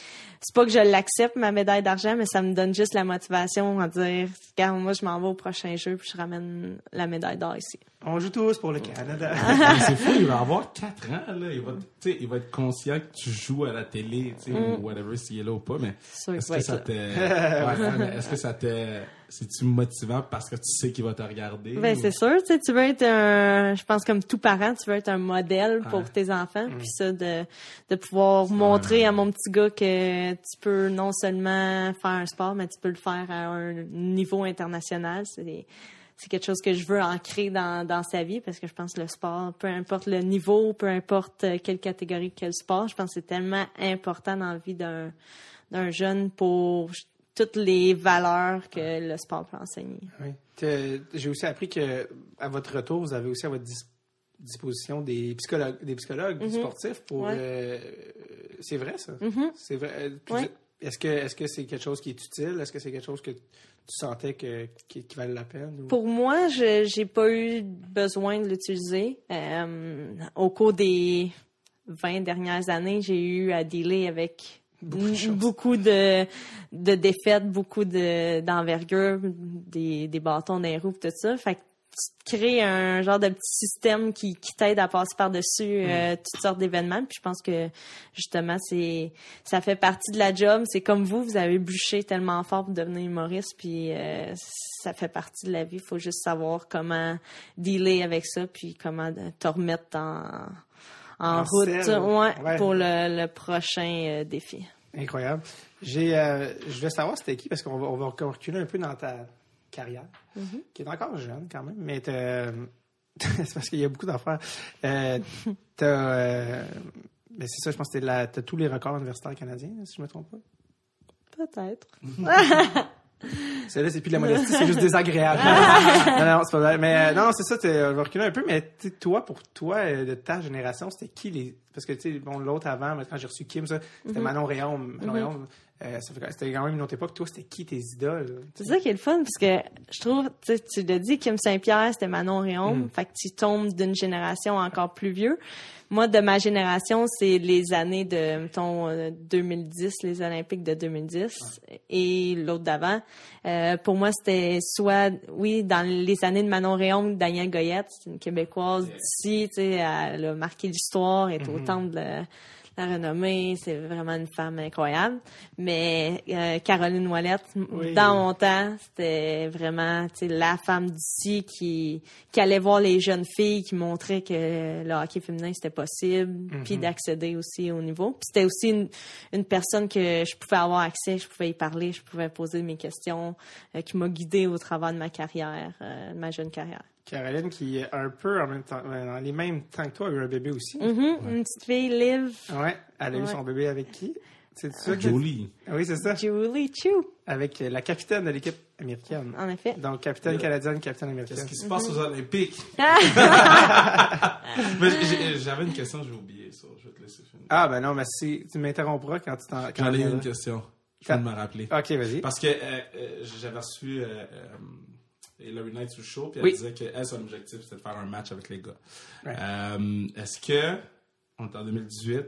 c'est pas que je l'accepte, ma médaille d'argent, mais ça me donne juste la motivation à dire, regarde, moi je m'en vais au prochain jeu, puis je ramène la médaille d'or ici. On joue tous pour le Canada. Mais [laughs] c'est fou, il va avoir 4 ans, là. Il va, tu sais, il va être conscient que tu joues à la télé, tu sais, ou whatever, s'il est là ou pas, mais Mm. Est-ce que ça te... [laughs] Mais est-ce que ça te. C'est-tu motivant parce que tu sais qu'il va te regarder? Ben, ou- c'est sûr, tu sais, tu veux être un, je pense comme tout parent, tu veux être un modèle pour Ouais. tes enfants, puis ça, de, de pouvoir montrer à mon petit gars que tu peux non seulement faire un sport, mais tu peux le faire à un niveau international, c'est, c'est quelque chose que je veux ancrer dans, dans sa vie parce que je pense que le sport, peu importe le niveau, peu importe euh, quelle catégorie, quel sport, je pense que c'est tellement important dans la vie d'un, d'un jeune pour toutes les valeurs que le sport peut enseigner. Oui. J'ai aussi appris que à votre retour, vous avez aussi à votre dis- disposition des psychologues, des psychologues Mhm. sportifs pour. Ouais. euh, c'est vrai ça? Mhm. C'est vrai. euh, Ouais. Est-ce que est-ce que c'est quelque chose qui est utile? Est-ce que c'est quelque chose que tu sentais que qui, qui valait la peine ou- Pour moi, je j'ai pas eu besoin de l'utiliser. Euh, au cours des 20 dernières années, j'ai eu à dealer avec Beaucoup de beaucoup de, de défaites, beaucoup de d'envergure, des, des bâtons dans les roues, tout ça. Fait que tu crées un genre de petit système qui, qui t'aide à passer par-dessus euh, toutes sortes d'événements. Puis je pense que justement, c'est ça fait partie de la job. C'est comme vous, vous avez bûché tellement fort pour devenir humoriste, puis euh, ça fait partie de la vie. Il faut juste savoir comment dealer avec ça, puis comment te remettre en, en En route ouais, Ouais. pour le, le prochain euh, défi. Incroyable. J'ai, euh, je voulais savoir c'était qui parce qu'on va, on va reculer un peu dans ta carrière, Mm-hmm. qui est encore jeune quand même, mais [laughs] c'est parce qu'il y a beaucoup d'affaires. Euh, t'as, euh, c'est ça, je pense que t'as as tous les records universitaires canadiens, si je me trompe pas. Peut-être. [laughs] [laughs] C'est là, c'est plus de la modestie, c'est juste désagréable. [laughs] non, non, c'est pas vrai. Mais euh, non, c'est ça, t'es- on va reculer un peu, mais toi, pour toi, euh, de ta génération, c'était qui les. Parce que, tu sais, bon, l'autre avant, quand j'ai reçu Kim, ça, c'était Manon Réaume. Manon Réaume, euh, c'était quand même une autre époque. Toi, c'était qui tes idoles? C'est ça qui est le fun, parce que je trouve, tu sais, tu l'as dit, Kim Saint-Pierre, c'était Manon Réaume, Mm. fait que tu tombes d'une génération encore plus vieux. Moi, de ma génération, c'est les années de, mettons, euh, 2010, les Olympiques de 2010, et l'autre d'avant. Euh, pour moi, c'était soit, oui, dans les années de Manon Réaume, Danielle Goyette, c'est une Québécoise d'ici, tu sais, elle a marqué l'histoire, est au temple de la renommée, c'est vraiment une femme incroyable. Mais euh, Caroline Ouellette, Oui. dans mon temps, c'était vraiment la femme d'ici qui, qui allait voir les jeunes filles, qui montrait que le hockey féminin c'était possible, puis d'accéder aussi au niveau. Puis c'était aussi une, une personne que je pouvais avoir accès, je pouvais y parler, je pouvais poser mes questions, euh, qui m'a guidée au travers de ma carrière, euh, de ma jeune carrière. Caroline, qui est un peu en même temps, euh, dans les mêmes temps que toi, a eu un bébé aussi. Mhm, Une petite fille, Liv, Ouais. Elle a eu son bébé avec qui? C'est ça. Ah Oui, c'est ça. Julie Chu, Avec la capitaine de l'équipe américaine. en effet. Donc, capitaine canadienne, capitaine américaine. Qu'est-ce qui se passe aux Olympiques? [laughs] Mais j'ai- J'avais une question, j'ai oublié ça. Je vais te laisser finir. Ah, ben non, mais si, tu m'interrompras quand tu t'en. quand J'en ai une question. Je viens de me rappeler. Ok, vas-y. Parce que euh, euh, j'avais reçu euh, euh, Hilary Knight sur le show, puis elle Oui. disait que elle, son objectif, c'était de faire un match avec les gars. Euh, Est-ce que, on est en 2018,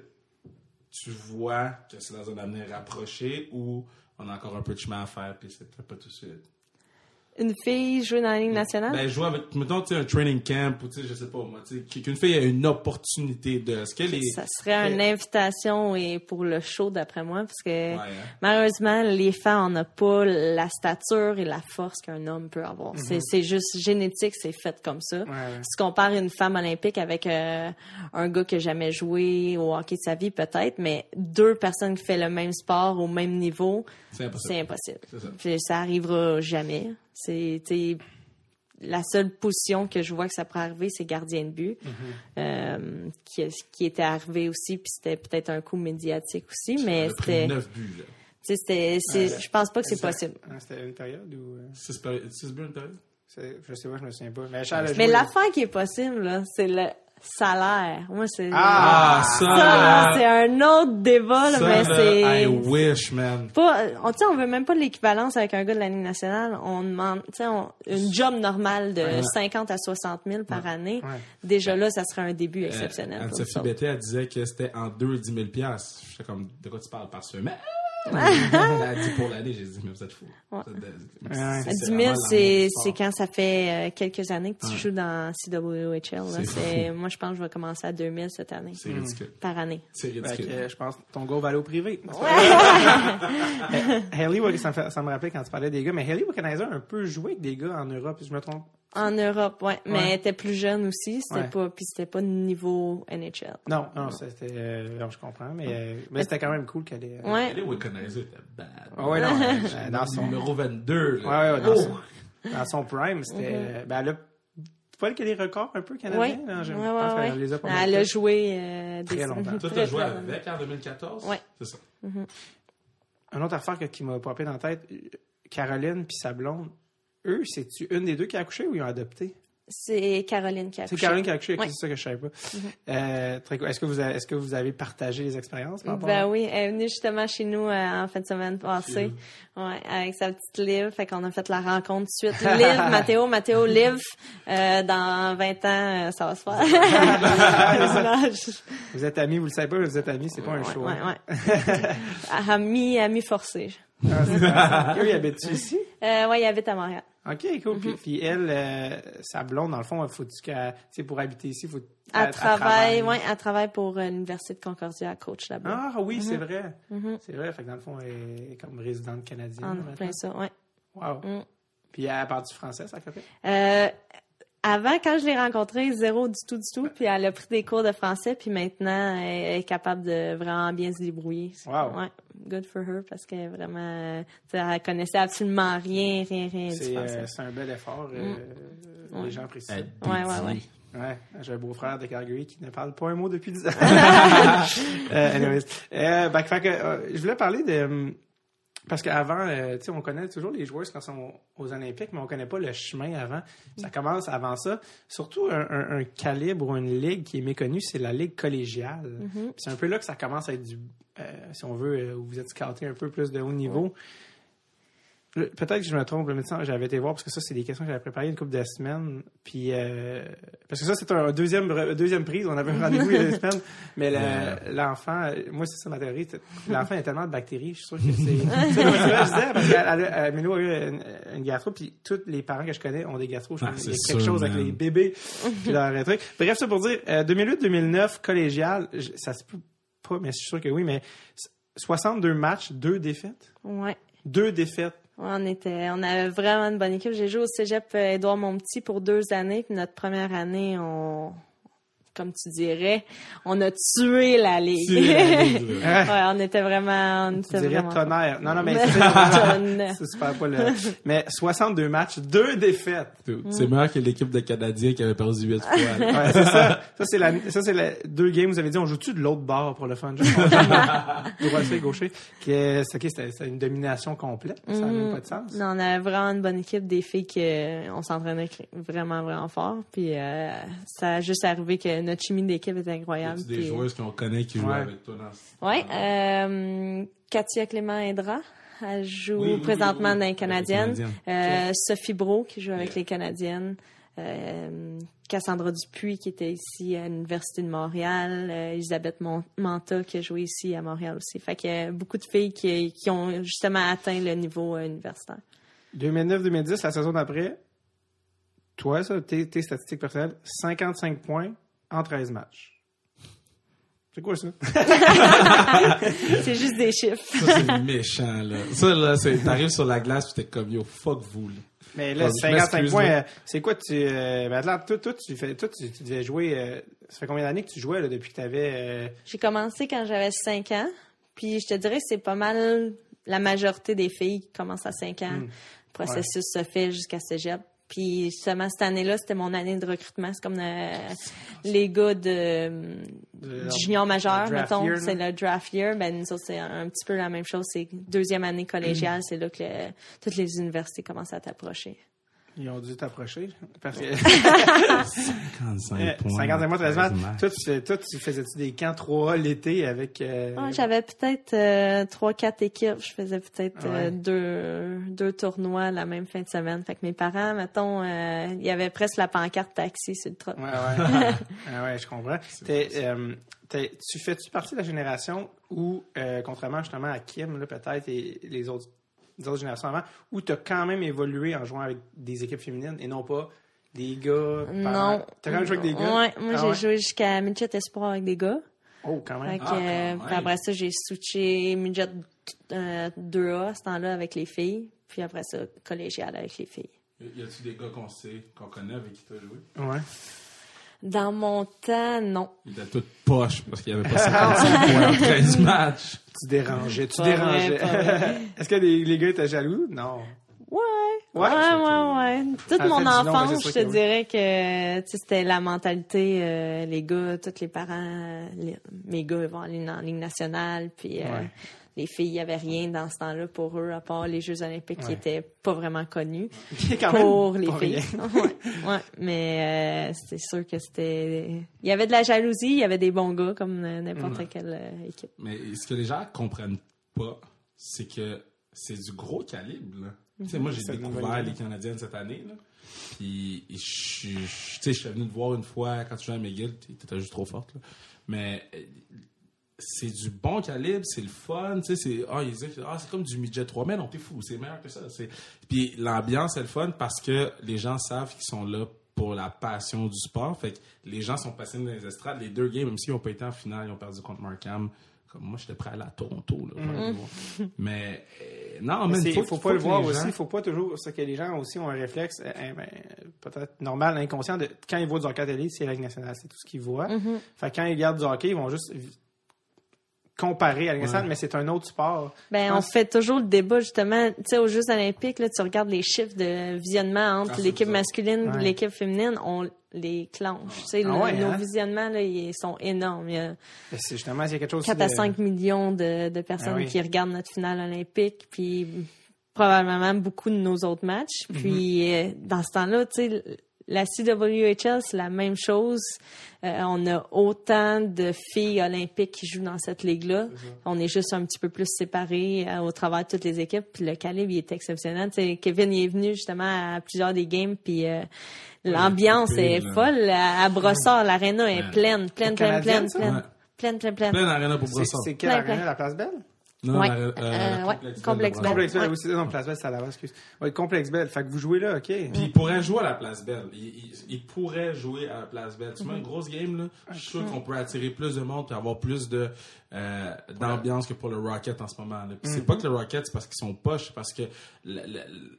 tu vois que c'est dans un avenir rapproché ou on a encore un peu de chemin à faire, puis c'est peut-être pas tout de suite? Une fille jouer dans la Ligue nationale? Ben, jouer avec, mettons, tu sais, un training camp, ou tu sais, je sais pas, moi, tu sais, qu'une fille ait une opportunité de. Est-ce qu'elle est. Ça serait une invitation et pour le show, d'après moi, parce que Ouais, hein. malheureusement, les femmes, on n'a pas la stature et la force qu'un homme peut avoir. C'est- C'est juste génétique, c'est fait comme ça. Mhm. Ouais. Si tu compares une femme olympique avec euh, un gars qui n'a jamais joué au hockey de sa vie, peut-être, mais deux personnes qui font le même sport au même niveau, C'est impossible. c'est impossible. Ça. Ça arrivera jamais. C'est la seule position que je vois que ça pourrait arriver, c'est gardien de but, euh, qui, qui était arrivé aussi, puis c'était peut-être un coup médiatique aussi, mais c'était, 9 buts, là. c'était, je pense pas que c'est possible. C'était une période où. euh, 6 buts une période? c'est- je sais pas, je me souviens pas. Mais Mais l'affaire qui est possible, là, c'est le salaire. Moi, c'est Ah, ça! ça, là, c'est un autre débat, là, Ça, mais c'est I wish, man. pas, on, on veut même pas de l'équivalence avec un gars de la Ligue nationale. On demande, tu sais, une job normale de 50 à 60 000 par année. Ouais. Déjà là, ça serait un début exceptionnel. Euh, Anne-Sophie. Bettet, elle disait que c'était en 2 10 000 J'étais comme, de quoi tu parles par semaine? Elle a dit pour l'année, j'ai dit, mais vous êtes. Ouais. C'est- 10 c'est 000, vraiment c'est quand ça fait euh, quelques années que tu Ouais. joues dans CWHL. C'est Moi, je pense que je vais commencer à 2000 cette année, C'est ridicule. par année. C'est que, ridicule. euh, je pense que ton go va aller au privé. [laughs] Haley, ça me, rappelait quand tu parlais des gars, mais Haley Wickenheiser a un peu joué avec des gars en Europe, si je me trompe. En Europe, ouais. Mais Ouais. elle était plus jeune aussi. C'était Ouais. pas, puis c'était pas niveau NHL. Non, non, c'était. euh, non, je comprends, mais, euh, mais c'était quand même cool qu'elle ait. euh, Ouais. Elle est Wickenheiser était bad. Ah ouais, non, dans son. Numéro 22. Ouais, Là. ouais, dans, Oh! son, dans son prime, c'était. euh, Ben, elle a. Pas elle qui a des records un peu canadiens? Ouais. là, je Ouais, pense ouais, qu'elle les a pas Elle a joué euh, Très des longtemps. Toi, très, t'as joué avec en 2014? Ouais. C'est ça. Une autre affaire que- qui m'a popé dans la tête, Caroline puis sa blonde, eux, c'est-tu une des deux qui a accouché ou ils ont adopté? C'est Caroline qui a C'est accouché. Caroline qui a accouché, c'est ça que je savais pas. Euh, très cool. Est-ce que, vous avez, est-ce que vous avez partagé les expériences par rapport Ben à- oui, elle est venue justement chez nous euh, en fin de semaine passée. Ouais, avec sa petite Liv. Fait qu'on a fait la rencontre de suite. Liv, [laughs] Mathéo, Mathéo, Liv. Euh, dans 20 ans, euh, ça va se faire. [laughs] Vous êtes amis, vous le savez pas, mais vous êtes amis, c'est pas un show. ouais, hein. ouais. [laughs] Ami, ami forcé. Ah, ils habitent ici? Euh, ouais, il habite à Montréal. OK, cool. Mm-hmm. Puis, puis elle, euh, sa blonde, dans le fond, faut sais, pour habiter ici, faut Elle travaille, ouais, elle travaille pour euh, l'Université de Concordia, coach là-bas. Ah oui, c'est vrai. Mhm. C'est vrai. Fait que dans le fond, elle est comme résidente canadienne. En plein ça, ouais. Wow. Mm. Puis elle parle du français, sa copine? Euh, avant, quand je l'ai rencontrée, zéro du tout, du tout. Puis elle a pris des cours de français, puis maintenant, elle est capable de vraiment bien se débrouiller. Wow. Ouais, good for her, parce qu'elle est vraiment... euh, tu sais, elle connaissait absolument rien, rien, rien du C'est, français. euh, c'est un bel effort. euh, Mm. Les gens apprécient. Ouais, ouais, ouais. Ouais, j'ai un beau-frère de Calgary qui ne parle pas un mot depuis 10 ans. [laughs] euh, anyways. Euh, ben, fait que, euh, je voulais parler de... Parce qu'avant, euh, tu sais, on connaît toujours les joueurs quand ils sont aux Olympiques, mais on connaît pas le chemin avant. Ça commence avant ça. Surtout un, un- un calibre ou une ligue qui est méconnue, c'est la ligue collégiale. Puis C'est un peu là que ça commence à être du... euh, si on veut, euh, où vous êtes scouté un peu plus de haut niveau. Peut-être que je me trompe, le médecin, j'avais été voir parce que ça, c'est des questions que j'avais préparées une couple de semaines. Puis, euh, parce que ça, c'est un deuxième, deuxième prise. On avait un rendez-vous il y a deux [laughs] semaines. Mais le- l'enfant, euh, moi, c'est ça ma théorie. L'enfant a tellement de bactéries, je suis sûr que c'est. [laughs] c'est vrai, je disais, parce qu'elle Mélou a eu une, une gastro, puis tous les parents que je connais ont des gastro. Je Ah, pense qu'il y a c'est quelque sûr, chose avec les bébés, puis leur truc. Bref, ça pour dire, euh, 2008-2009, collégial, je- ça se peut pas, mais je suis sûr que oui, mais 62 matchs, deux défaites? Ouais. Deux défaites. On était, on avait vraiment une bonne équipe. J'ai joué au Cégep euh, Édouard Montpetit pour deux années. Puis notre première année, on, comme tu dirais, on a tué la ligue. Tué la ligue, [laughs] ouais. ouais, on était vraiment, on Tu était dirais vraiment. tonnerre. Non, non, mais [laughs] c'est super pas le. Mais 62 matchs, deux défaites. C'est meilleur que l'équipe de Canadiens qui avait perdu 8 fois. là. Ouais, c'est ça. Ça, c'est la, ça, c'est la, deux games, vous avez dit, on joue-tu de l'autre bord pour le fun? Droitier, gaucher. Que, c'est, ok, c'était, c'était une domination complète. Ça n'a même pas de sens. Non, on avait vraiment une bonne équipe, des filles que on s'entraînait vraiment, vraiment fort. Puis euh, ça a juste arrivé que notre chimie d'équipe était incroyable. C'est des puis- joueuses qu'on connaît qui jouent Ouais. avec toi dans ce- Ouais, euh, Katia Clément Indra. Elle joue Oui, oui, présentement oui, oui. dans les Canadiennes. Euh, Sophie Bro, qui joue avec Yeah. les Canadiennes. Euh, Cassandra Dupuis, qui était ici à l'Université de Montréal. Euh, Elisabeth Mon- Manta, qui a joué ici à Montréal aussi. Fait qu'il y a beaucoup de filles qui, qui ont justement atteint le niveau euh, universitaire. 2009-2010, la saison d'après, toi, ça, tes, tes statistiques personnelles, 55 points en 13 matchs. C'est quoi ça? [laughs] C'est juste des chiffres. Ça, c'est méchant, là. Ça, là, c'est, t'arrives sur la glace pis t'es comme, yo, fuck vous, là. Mais là, Ah, je 55 m'excuse, points, euh, c'est quoi tu. Euh, ben, toi, toi, tu, fais, toi tu, tu devais jouer. euh, ça fait combien d'années que tu jouais là, depuis que tu avais. J'ai commencé quand j'avais 5 ans. Puis je te dirais que c'est pas mal la majorité des filles qui commencent à 5 ans. Le processus se fait jusqu'à cégep. Puis seulement cette année-là, c'était mon année de recrutement. C'est comme euh, les gars de, du junior majeur, mettons. C'est le draft year. Ben, c'est un, petit peu la même chose. C'est deuxième année collégiale. [clears throat] C'est là que le- toutes les universités commencent à t'approcher. Ils ont dû t'approcher. Parce que 55 Euh, points. 55 mois, 13 matchs. Toi, tu, fais- toi, tu faisais-tu des camps 3A l'été avec. euh, Ah, J'avais peut-être euh, trois, quatre équipes. Je faisais peut-être euh, Ouais. deux, deux tournois la même fin de semaine. Fait que mes parents, mettons, euh, il y avait presque la pancarte taxi sur le trot. Ouais, ouais. [laughs] Ah ouais, je comprends. T'es, euh, t'es- tu fais-tu partie de la génération où, euh, contrairement justement à Kim, là, peut-être, et les autres, les autres générations avant, où tu as quand même évolué en jouant avec des équipes féminines et non pas des gars. par- Non. T'as quand même joué avec des gars? Ouais, moi Ah j'ai ouais? joué jusqu'à Midget Espoir avec des gars. Oh, quand Fait même. que, Ah, quand euh, même. après ça, j'ai switché Midget euh, 2A à ce temps-là avec les filles. Puis après ça, collégial avec les filles. Y a-tu des gars qu'on sait, qu'on connaît avec qui t'as joué? Ouais. Dans mon temps, non. Ils étaient tous poches parce qu'il y avait pas 55 points en 13 matchs. Tu dérangeais, tu Pas dérangeais. [laughs] Est-ce que les, les gars étaient jaloux? Non. Ouais. Ouais, Ouais, ouais, ouais. Toute Ah, mon enfance, je te oui. dirais que tu sais, c'était la mentalité, euh, les gars, tous les parents, les- mes gars ils vont aller en Ligue nationale, puis euh, Ouais. Les filles, il n'y avait rien dans ce temps-là pour eux, à part les Jeux olympiques qui Ouais. étaient pas vraiment connus [laughs] Quand même, pour les filles. rien. [laughs] ouais, ouais, mais euh, c'est sûr que c'était... Il y avait de la jalousie, il y avait des bons gars comme n'importe quelle euh, équipe. Mais ce que les gens comprennent pas, c'est que c'est du gros calibre. Tu sais, moi, j'ai découvert les Canadiennes cette année. Là. Puis, je suis je- tu sais, je suis venu te voir une fois quand tu jouais à McGill. T'étais juste trop forte. là. Mais euh, c'est du bon calibre, c'est le fun. Tu sais, c'est ah, ils disent, ah, c'est comme du midget 3. Mais non, t'es fou, c'est meilleur que ça. C'est- Puis l'ambiance est le fun parce que les gens savent qu'ils sont là pour la passion du sport. Fait que les gens sont passionnés dans les estrades. Les deux games, même s'ils n'ont pas été en finale, ils ont perdu contre Markham. Comme moi, j'étais prêt à aller à Toronto. Là, voir. Mais euh, non, Mais c'est- faut, faut, faut pas le voir aussi. Il faut pas toujours. C'est que les gens aussi ont un réflexe, euh, euh, ben, peut-être normal, inconscient, de quand ils voient du hockey à télé, c'est la Ligue nationale, c'est tout ce qu'ils voient. Fait que quand ils regardent du hockey, ils vont juste comparer à nationale, mais c'est un autre sport. Ben, on fait toujours le débat, justement. Tu sais, aux Jeux olympiques, là, tu regardes les chiffres de visionnement entre Ah, c'est l'équipe masculine et Ouais. l'équipe féminine, on les clenche. Tu sais, Ah le- ouais, nos hein? visionnements, là, ils sont énormes. Il y a Ben, c'est justement, il y a quelque chose 4 à de- 5 millions de, de personnes Ah oui. qui regardent notre finale olympique, puis probablement beaucoup de nos autres matchs. Mhm. Puis, euh, dans ce temps-là, tu sais, la CWHL, c'est la même chose. Euh, on a autant de filles olympiques qui jouent dans cette ligue-là. On est juste un petit peu plus séparés euh, au travers de toutes les équipes. Puis le calibre, il est exceptionnel. Tu sais, Kevin il est venu justement à plusieurs des games. Puis euh, l'ambiance est là. folle. À, à Brossard, l'aréna est Ouais. pleine, pleine, pleine, pleine, pleine, pleine, pleine, pleine. Plein d'arena pour C'est Brossard. c'est quelle plein. la place Belle? Non, Ouais. la- Euh, euh, ouais, Complexe Complexe Belle, Ouais. c'est non, place Belle, c'est à Laval, excuse. Complexe Belle. Fait que vous jouez là, OK. Puis il pourrait jouer à la Place Belle. Il, il- il pourrait jouer à la Place Belle. Tu mets une grosse game, là, je suis sûr qu'on peut attirer plus de monde et avoir plus de euh, d'ambiance que pour le Rocket en ce moment. là. Puis c'est pas que le Rocket, c'est parce qu'ils sont poches, c'est parce que le, le-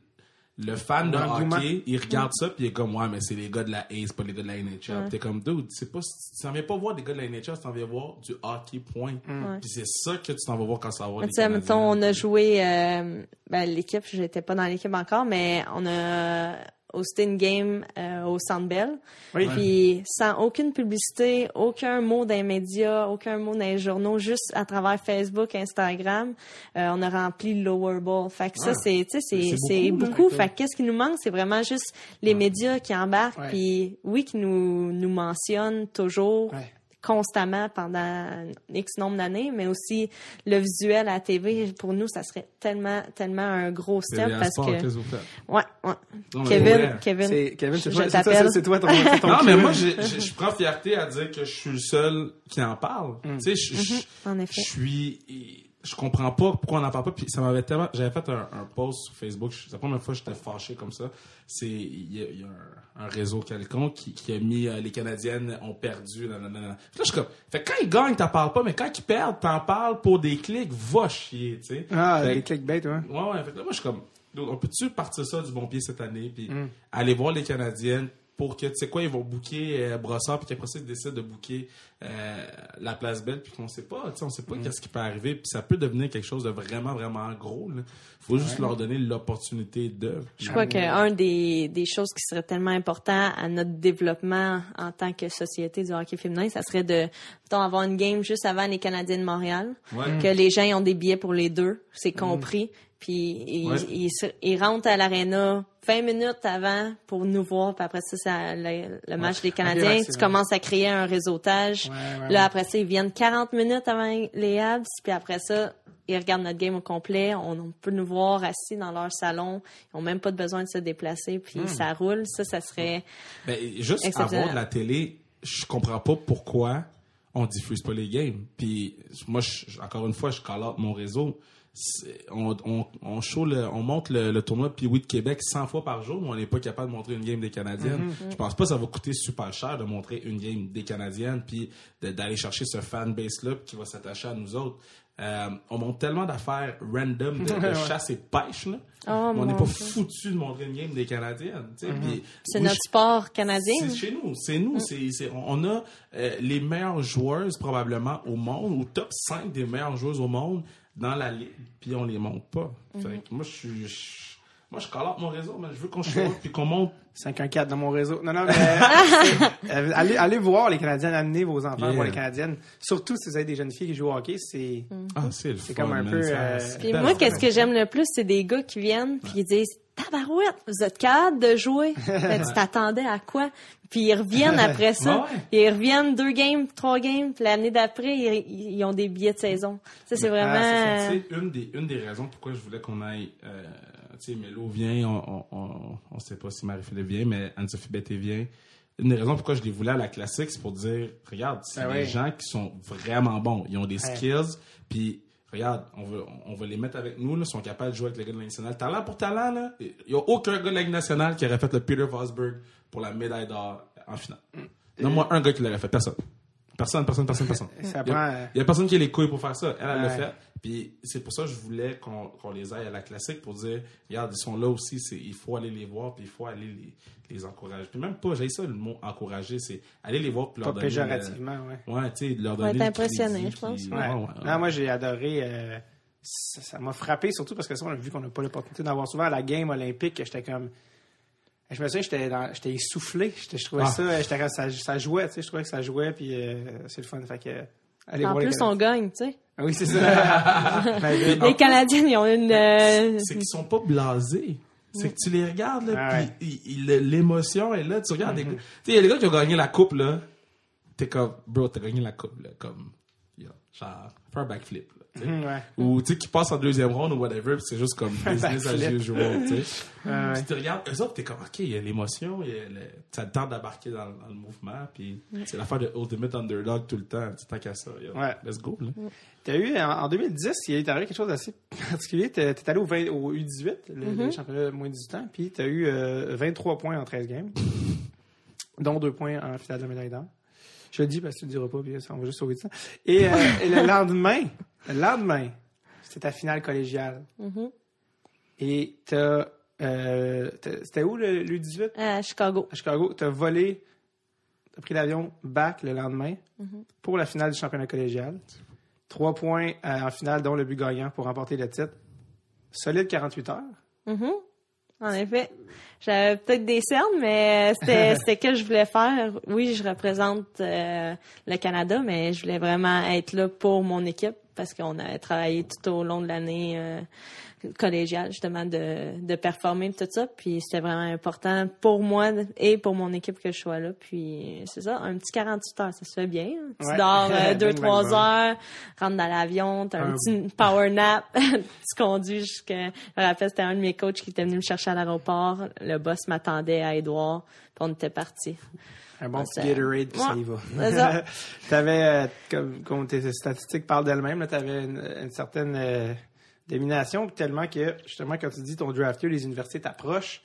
le fan de hockey, il regarde ça puis il est comme ouais mais c'est les gars de la Ace, pas les gars de la NHL. Puis T'es comme dude, c'est pas tu t'en viens pas voir des gars de la NHL, tu t'en viens voir du hockey point. Puis c'est ça que tu t'en vas voir quand ça va voir Tu sais, mettons, on a joué, euh, ben, l'équipe, j'étais pas dans l'équipe encore, mais on a hosté une game euh, au Centre Bell. Oui. Puis sans aucune publicité, aucun mot dans les médias, aucun mot dans les journaux, juste à travers Facebook, Instagram, euh, on a rempli le Lower Bowl. Fait que ça, Ah. c'est, tu sais, c'est, C'est beaucoup, beaucoup. Fait que qu'est-ce qui nous manque, c'est vraiment juste les médias qui embarquent, puis oui, qui nous, nous mentionnent toujours Ouais. Constamment pendant X nombre d'années, mais aussi le visuel à la TV, pour nous, ça serait tellement, tellement un gros step parce Sport, que... Ouais, ouais. Non, Kevin. Kevin, C'est, Kevin, je toi, c'est toi, t'appelle. c'est- toi ton, ton Non, mais moi, je prends fierté à dire que je suis le seul qui en parle. Tu sais, je- je en effet. je suis. Je comprends pas pourquoi on n'en parle pas. Puis ça m'avait tellement. J'avais fait un, un post sur Facebook. C'est la première fois que j'étais fâché comme ça. C'est. Il y a, il y a un, un réseau quelconque qui, qui a mis euh, les Canadiennes ont perdu. Là, je suis comme. Fait quand ils gagnent, t'en parles pas. Mais quand ils perdent, t'en parles pour des clics. Va chier, tu sais. Ah, Fait que- clickbait, ouais. Ouais, ouais. Fait là, moi, je suis comme, on peut-tu partir ça du bon pied cette année, puis Mm. aller voir les Canadiennes pour que, tu sais quoi, ils vont booker euh, Brossard, puis qu'après ça, ils décident de booker euh, la Place Belle, puis qu'on sait pas, tu sais, on sait Mm. pas qu'est-ce qui peut arriver, puis ça peut devenir quelque chose de vraiment, vraiment gros, là. Faut juste leur donner l'opportunité de. Je crois qu'un des, des choses qui serait tellement important à notre développement en tant que société du hockey féminin, ça serait de mettons, avoir une game juste avant les Canadiens de Montréal, Ouais. que les gens ont des billets pour les deux, c'est compris, puis ils, Ouais. ils, se- ils rentrent à l'aréna 20 minutes avant pour nous voir, puis après ça, c'est le, le match des Canadiens. tu commences à créer un réseautage. Ouais, ouais, là, après ça, ils viennent 40 minutes avant les Habs, puis après ça, ils regardent notre game au complet. On, on peut nous voir assis dans leur salon. Ils ont même pas besoin de se déplacer, puis Hmm. ça roule. Ça, ça serait... Ben, juste avoir de la télé, je comprends pas pourquoi on diffuse pas les games. Puis moi, je- encore une fois, je call out mon réseau. On, on, on, show le, on monte le, le tournoi puis oui de Québec 100 fois par jour, mais on n'est pas capable de montrer une game des Canadiennes. Mm-hmm. Je pense pas que ça va coûter super cher de montrer une game des Canadiennes puis d'aller chercher ce fan base là qui va s'attacher à nous autres. Euh, on monte tellement d'affaires random de, de [laughs] chasse et de pêche là. Oh, on n'est pas foutu de montrer une game des Canadiennes. Puis C'est oui, notre sport canadien. c'est chez nous, c'est nous. c'est- on a euh, les meilleures joueuses probablement au monde, au top 5 des meilleures joueuses au monde dans la puis on les monte pas. Fait que moi, je suis. Moi, je call out mon réseau, mais je veux qu'on up [laughs] puis qu'on monte. 514 dans mon réseau. Non, non, mais euh, allez, allez voir les Canadiennes, amenez vos enfants Yeah. voir les Canadiennes. Surtout si vous avez des jeunes filles qui jouent au hockey, c'est Ah, C'est fun, comme un man, peu, euh, Puis moi, qu'est-ce que j'aime le plus, c'est des gars qui viennent puis ils disent Tabarouette, vous êtes capable de jouer? Ben, tu t'attendais à quoi? Puis ils reviennent après ça. Ouais. Ils reviennent deux games, trois games. Puis l'année d'après, ils, ils ont des billets de saison. Ça, c'est Ah, vraiment. c'est ça. Tu sais, une des, une des raisons pourquoi je voulais qu'on aille. Euh, tu sais, Mélo vient, on, on, on, on sait pas si Marie-Philippe vient, mais Anne-Sophie Betté vient. Une des raisons pourquoi je les voulais à la classique, c'est pour dire regarde, c'est Ben des oui. gens qui sont vraiment bons. Ils ont des Ouais. skills, puis regarde, on va, on va les mettre avec nous, là, ils sont capables de jouer avec les gars de la Ligue nationale. Talent pour talent, là. Il n'y a aucun gars de la Ligue nationale qui aurait fait le Peter Vosberg pour la médaille d'or en finale. Non, moi, un gars qui l'aurait fait, personne. Personne, personne, personne, personne. [laughs] Ça Il y a- prend, euh, a personne qui a les couilles pour faire ça. Elle, elle l'a Ouais. fait. Puis c'est pour ça que je voulais qu'on les aille à la classique pour dire, regarde, ils sont là aussi, c'est il faut aller les voir, puis il faut aller les, les encourager. Puis même pas, j'ai ça le mot encourager, c'est aller les voir puis pas leur donner... péjorativement, ouais. le- ouais, tu sais, leur va donner être le impressionné, je pense. puis- Ouais. ouais, ouais, ouais. Non, moi, j'ai adoré. euh, ça m'a frappé, surtout parce que ça, on a vu qu'on n'a pas l'opportunité d'en voir souvent à la game olympique. que J'étais comme. Je me souviens, j'étais dans- j'étais essoufflé. J'étais- Je trouvais Ah. ça, j'étais comme ça, ça jouait, tu sais, je trouvais que ça jouait, puis euh, c'est le fun. Fait que, allez En voir les plus, on gagne, tu sais. Ah Oui, c'est ça. [laughs] Ben, Les Canadiens, ils ont une. euh, c'est qu'ils sont pas blasés. C'est que tu les regardes, là, Ah ouais. Mm-hmm. puis l'émotion est là. Tu regardes des gars. Tu sais, il y a des gars qui ont gagné la coupe, là. T'es comme, bro, t'as gagné la coupe, là. Comme, yo, genre, fais un backflip, Mhm, ouais. Ou, tu sais, qui passe en deuxième round ou whatever, puis c'est juste comme [laughs] business as usual, tu sais. [laughs] Ouais, ouais. Puis tu regardes, eux autres, t'es comme, OK, il y a l'émotion, il y a le... t'as le temps d'embarquer dans, dans le mouvement, puis c'est l'affaire de Ultimate Underdog tout le temps, tant qu'à ça, yo, Ouais. let's go, là. T'as eu, en, en 2010, il est arrivé quelque chose d'assez [laughs] particulier. T'es t'es allé au, 20 au U18, le, le championnat de moins de 18 ans, puis t'as eu euh, 23 points en 13 games, dont 2 points en finale de médaille d'or. Je le dis parce que tu le diras pas, puis on va juste sauver de ça. Et, euh, et le lendemain, le lendemain, c'était ta finale collégiale. mhm. Et t'as... Euh, t'as- c'était où le, le U18? À Chicago. À Chicago. T'as volé, t'as pris l'avion back le lendemain pour la finale du championnat collégial. Trois points euh, en finale, dont le but gagnant pour remporter le titre. Solide 48 heures. Mhm. En effet. J'avais peut-être des cernes, mais c'était [laughs] c'était que je voulais faire. Oui, je représente euh, le Canada, mais je voulais vraiment être là pour mon équipe parce qu'on a travaillé tout au long de l'année euh, collégiale, justement, de, de performer tout ça. Puis c'était vraiment important pour moi et pour mon équipe que je sois là. Puis c'est ça, un petit 48 heures, ça se fait bien. Tu Ouais. dors euh, [laughs] deux, Bing, bang, trois bang. heures, rentres dans l'avion, t'as un Un- petit power nap, [laughs] tu conduis jusqu'à... Je me rappelle, c'était un de mes coachs qui était venu me chercher à l'aéroport. Le boss m'attendait à Édouard, puis on était partis. Un bon petit Gatorade, puis ça y va. C'est ça. [laughs] t'avais, euh, comme, comme tes statistiques parlent d'elles-mêmes, t'avais une, une certaine euh, domination, tellement que, justement, quand tu dis ton draft year, les universités t'approchent,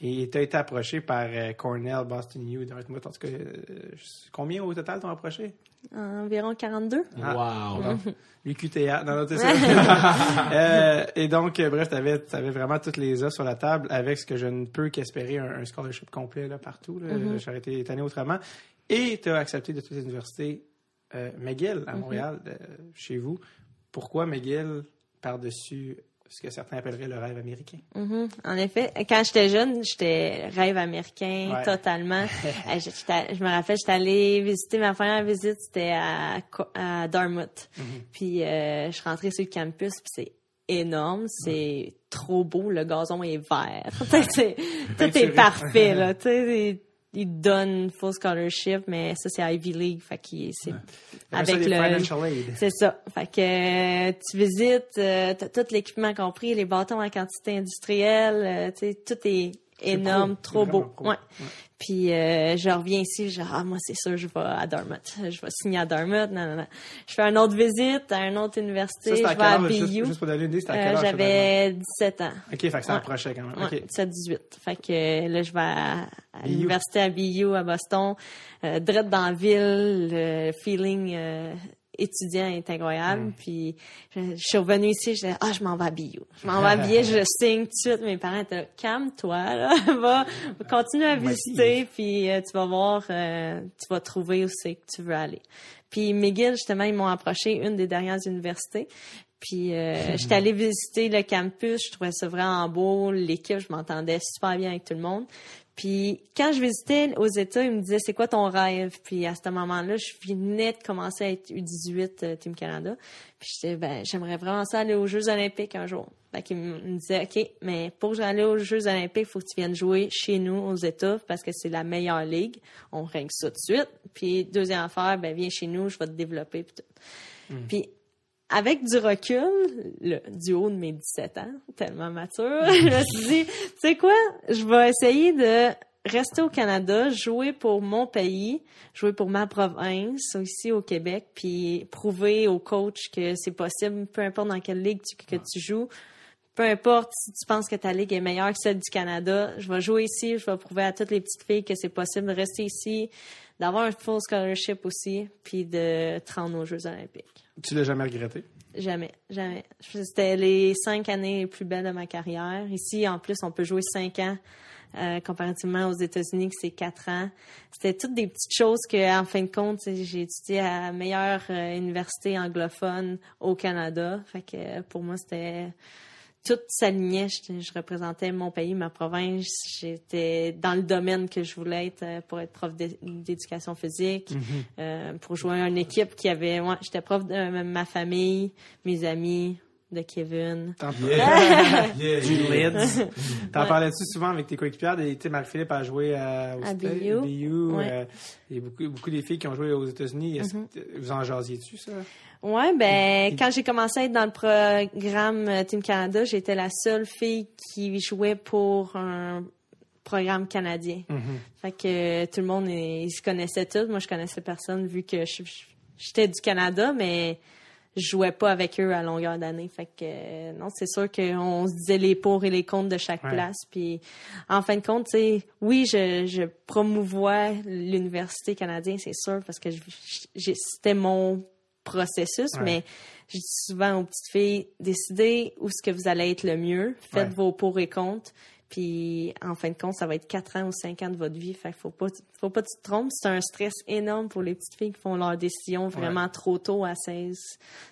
et t'as été approché par euh, Cornell, Boston U, Dartmouth, en tout cas, euh, combien au total t'ont approché? Environ 42. Ah. Wow. [laughs] L'UQTA, non, non, c'est ça. [laughs] [laughs] Euh, et donc, euh, bref, tu avais, vraiment toutes les offres sur la table avec ce que je ne peux qu'espérer, un, un scholarship complet là, partout. là. J'aurais été étonné autrement. Et tu as accepté de toutes les universités euh, McGill à Montréal, euh, chez vous. Pourquoi McGill? Par-dessus ce que certains appelleraient le rêve américain? Mhm. En effet, quand j'étais jeune, j'étais rêve américain Ouais. totalement. [laughs] Euh, je me rappelle, j'étais allée visiter ma première visite, c'était à, à Dartmouth. Mhm. Puis euh, je suis rentrée sur le campus, puis c'est énorme. C'est trop beau. Le gazon est vert. [laughs] Tout est parfait, là. [laughs] Tu sais, ils donnent full scholarship, mais ça, c'est Ivy League. Fait que c'est ça, avec des le... financial aid. C'est ça. Fait que euh, tu visites, euh, t'as tout l'équipement compris, les bâtons en quantité industrielle, euh, tu sais, tout est énorme, trop beau. Ouais. Puis euh, je reviens ici, je dis ah moi c'est sûr je vais à Dartmouth, je vais signer à Dartmouth. Non non non. Je fais une autre visite à une autre Ça, université, à je vais à BU. juste pour donner une idée, c'était à Euh? J'avais 17 ans. OK, fait que ça Ouais. approchait quand même. Ouais, OK. 17-18. Fait que là, je vais à, l'université à BU à Boston. Euh, direct dans la ville, le feeling euh, étudiant est incroyable. Mm. Puis je, je suis revenue ici, je disais, ah, je m'en vais à. Je m'en vais à BU, je [laughs] signe tout de suite. Mes parents étaient calme-toi, là, [laughs] va, continue à visiter, puis euh, tu vas voir, euh, tu vas trouver où c'est que tu veux aller. Puis McGill, justement, ils m'ont approché, une des dernières universités. Puis euh, [laughs] j'étais allée visiter le campus, je trouvais ça vraiment beau, l'équipe, je m'entendais super bien avec tout le monde. Puis quand je visitais aux États, ils me disaient c'est quoi ton rêve? Puis à ce moment-là, je venais de commencer à être U18 euh, Team Canada. Puis j'étais ben j'aimerais vraiment ça aller aux Jeux olympiques un jour. Fait qu'ils me disaient OK, mais pour aller aux Jeux olympiques, il faut que tu viennes jouer chez nous aux États parce que c'est la meilleure ligue. On règle ça tout de suite. Puis deuxième affaire, ben viens chez nous, je vais te développer puis tout. Puis avec du recul, le, du haut de mes 17 ans, tellement mature, [laughs] je me suis dit, tu sais quoi, je vais essayer de rester au Canada, jouer pour mon pays, jouer pour ma province, ici au Québec, puis prouver aux coachs que c'est possible, peu importe dans quelle ligue tu, que tu joues, peu importe si tu penses que ta ligue est meilleure que celle du Canada, je vais jouer ici, je vais prouver à toutes les petites filles que c'est possible de rester ici, d'avoir un full scholarship aussi, puis de te rendre aux Jeux olympiques. Tu l'as jamais regretté? Jamais, jamais. C'était les cinq années les plus belles de ma carrière. Ici, en plus, on peut jouer cinq ans. euh, comparativement aux États-Unis, que c'est quatre ans. C'était toutes des petites choses que, en fin de compte, j'ai étudié à la meilleure euh, université anglophone au Canada. Fait que pour moi, c'était tout s'alignait. Je, je représentais mon pays, ma province. J'étais dans le domaine que je voulais être euh, pour être prof d'é- d'éducation physique, euh, pour jouer à une équipe qui avait. Ouais, j'étais prof de ma famille, mes amis, de Kevin. T'en Yeah. [laughs] yeah, du. Lids. T'en parlais-tu souvent avec tes coéquipières? Des- Tu sais, Marie-Philippe a joué à, au À BU. BU, Ouais. euh, Il y a beaucoup, beaucoup des filles qui ont joué aux États-Unis. Mm-hmm. Vous en jasiez-tu, ça? Ouais, ben quand j'ai commencé à être dans le programme euh, Team Canada, j'étais la seule fille qui jouait pour un programme canadien. Fait que euh, tout le monde euh, ils se connaissait tous. Moi, je connaissais personne vu que j'étais du Canada, mais je jouais pas avec eux à longueur d'année. Fait que euh, non, c'est sûr qu'on se disait les pour et les contre de chaque Ouais. place. Puis en fin de compte, tu sais, oui, je, je promouvois l'université canadienne, c'est sûr, parce que c'était mon processus, Ouais. mais je dis souvent aux petites filles, décidez où ce que vous allez être le mieux, faites Ouais. vos pour et contre, puis en fin de compte, ça va être 4 ans ou 5 ans de votre vie, fait qu'il faut pas, faut pas que tu te trompes, c'est un stress énorme pour les petites filles qui font leurs décisions vraiment trop tôt à 16,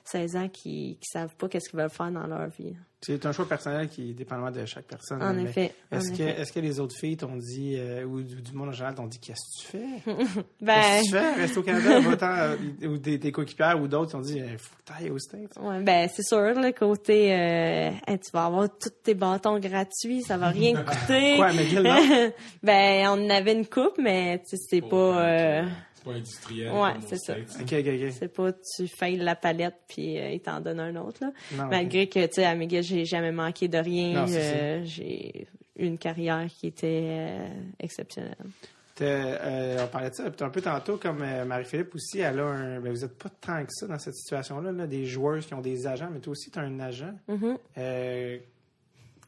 16 ans, qui, qui savent pas qu'est-ce qu'ils veulent faire dans leur vie. C'est un choix personnel qui est dépendamment de chaque personne. En mais effet, Est-ce que, est-ce que les autres filles t'ont dit, euh, ou du, monde en général t'ont dit, qu'est-ce que tu fais? [laughs] Ben, Qu'est-ce que tu fais? Reste au Canada, [laughs] va-t'en, euh, ou des, des coéquipières ou d'autres t'ont dit, il faut que t'ailles aux States. Ouais, ben c'est sûr, le côté euh, Hey, tu vas avoir tous tes bâtons gratuits, ça va rien te [laughs] coûter. Quoi, non? ben on avait une coupe, mais tu sais, c'est pas euh, pas industriel. Ouais, c'est ça. Ok, ok, ok. c'est pas tu failles la palette puis euh, il t'en donne un autre là. Non. Malgré que tu sais à McGill, j'ai jamais manqué de rien, euh, j'ai eu une carrière qui était euh, exceptionnelle. Euh, on parlait de ça un peu tantôt, comme euh, Marie-Philippe aussi, elle a un. Ben, vous n'êtes pas tant que ça dans cette situation-là, là, des joueurs qui ont des agents, mais toi aussi, tu as un agent. Mhm. Euh,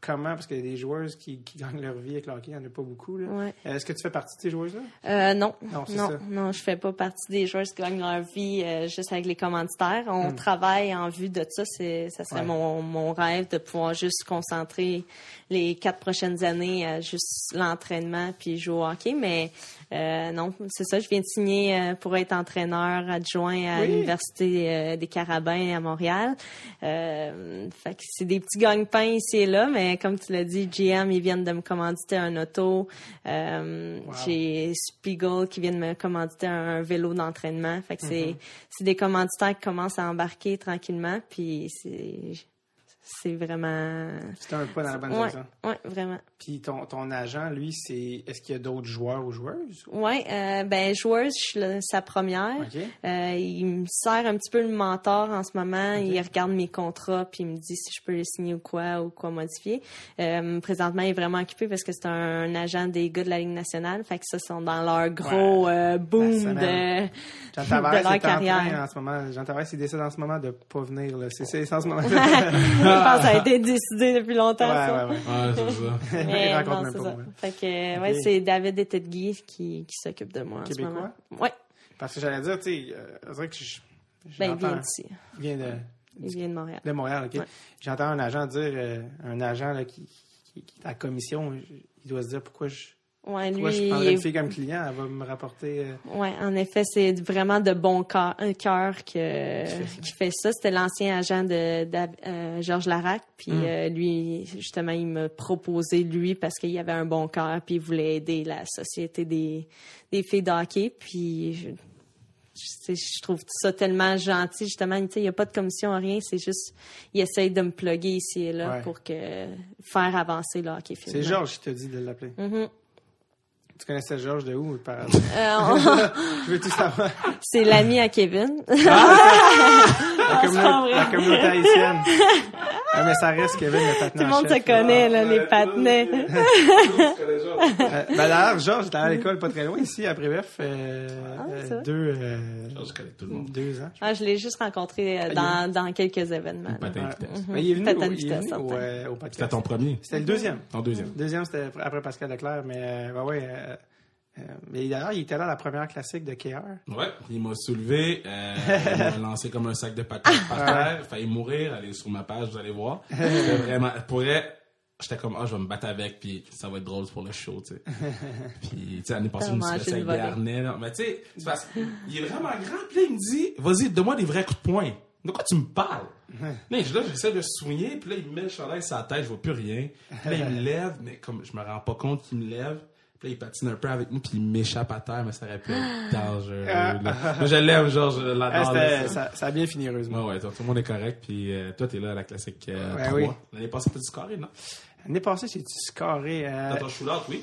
comment? Parce qu'il y a des joueuses qui, qui gagnent leur vie avec le hockey, il n'y en a pas beaucoup. Là. Ouais. Euh, Est-ce que tu fais partie de ces joueuses-là? Euh, non, Non, c'est non, ça. non, je fais pas partie des joueurs qui gagnent leur vie euh, juste avec les commanditaires. On Hmm. travaille en vue de ça. C'est, ça serait Ouais. mon, mon rêve de pouvoir juste concentrer les quatre prochaines années à juste l'entraînement puis jouer au hockey. Mais euh, non, c'est ça. Je viens de signer euh, pour être entraîneur adjoint à Oui. l'université euh, des Carabins à Montréal. Euh, fait que c'est des petits gagne-pains ici et là, mais comme tu l'as dit, GM ils viennent de me commanditer un auto. Euh, Wow. J'ai Spiegel qui vient de me commanditer un vélo d'entraînement. Fait que Mm-hmm. c'est c'est des commanditaires qui commencent à embarquer tranquillement, puis c'est c'est vraiment. C'était un pas dans la bonne Ouais, direction. ouais, vraiment. Puis ton, ton agent, lui, c'est. Est-ce qu'il y a d'autres joueurs ou joueuses? Ouais, euh, ben joueuse, je suis sa première. OK. Euh, il me sert un petit peu le mentor en ce moment. Il regarde mes contrats puis il me dit si je peux les signer ou quoi ou quoi modifier. Euh, présentement, il est vraiment occupé parce que c'est un, agent des gars de la Ligue nationale. Fait que ça, sont dans leur gros euh, boom de, [laughs] de leur est en carrière. train en ce moment. Jean Tavares, il décide en ce moment de pas venir. Là. C'est, c'est en ce moment. [laughs] je pense que ça a été décidé depuis longtemps. ouais, ça. ouais, ouais. Ouais, c'est ça. [laughs] [laughs] Il Mais non, c'est ça. moi. Fait que, Ok. ouais, c'est David Etetgui qui, qui s'occupe de moi en ce Québécois? moment. Ouais, Parce que j'allais dire, tu sais, euh, on dirait que je. ben il vient d'ici. il vient de, Il vient de Montréal. de Montréal, OK. Ouais. J'entends un agent dire, euh, un agent là, qui, qui, qui est à la commission, il doit se dire pourquoi je, Ouais, lui, pourquoi je prendrais une fille comme client, elle va me rapporter. euh, Ouais, en effet, c'est vraiment de bon cœur, que, qui fait ça. C'était l'ancien agent de, euh, Georges Larac, puis Mm. euh, lui, justement, il m'a proposé lui parce qu'il avait un bon cœur, puis il voulait aider la société des, des filles de hockey, puis je, je, je trouve ça tellement gentil, justement, il n'y a pas de commission, rien, c'est juste, il essaye de me plugger ici et là Ouais. pour que, faire avancer le hockey C'est. Georges qui t'a dit de l'appeler. Mhm. Tu connaissais Georges de où, par [laughs] hasard? Euh, [laughs] Je veux tout savoir. [laughs] c'est l'ami à Kevin. La, communauté, vrai. la communauté haïtienne. Ah, mais ça reste Kevin, le patin Tout le monde se connaît, là, les patinets. Euh, ben d'ailleurs, Georges était à l'école pas très loin ici, à Brébeuf. Euh, Ah, euh, deux, euh, Je connais tout le monde. deux ans. Ah, je l'ai juste rencontré euh, dans, dans quelques événements. vitesse. Mais il est venu, Patin au, de il est vitesse, venu au, euh, au podcast. C'était ton premier? C'était le deuxième. Ton deuxième. Deuxième, c'était après Pascal Leclerc, mais euh, ouais, ouais. euh, mais d'ailleurs, il était là à la première classique de KR. Ouais, il m'a soulevé, euh, il m'a lancé comme un sac de patates [laughs] par terre, failli mourir, allez sur ma page, vous allez voir. [laughs] C'était vraiment, pour vrai, j'étais comme, ah, je vais me battre avec, puis ça va être drôle pour le show, tu sais. [laughs] Puis, tu sais, l'année passée, je me suis mangé avec des harnais, là. Mais tu sais, c'est parce qu'il est vraiment grand, puis là, il me dit, vas-y, donne-moi des vrais coups de poing. De quoi tu me parles? [laughs] Là, je- là, j'essaie de soigner, puis là, il me met le chandail sur la tête, je vois plus rien. Puis là, il me lève, mais comme je me rends pas compte qu'il me lève, puis là, il patine un peu avec nous, puis il m'échappe à terre, mais ça aurait pu être [gasps] dangereux. là. Moi, je l'aime, genre, je Ah, l'adore. là. ça, ça a bien fini, heureusement. Ouais, ouais, toi, tout le monde est correct, puis euh, toi, t'es là à la classique euh, Ouais, 3. oui. L'année passée, t'as du scoré, non? L'année passée, j'ai-tu scoré. Euh, Dans ton shootout, oui.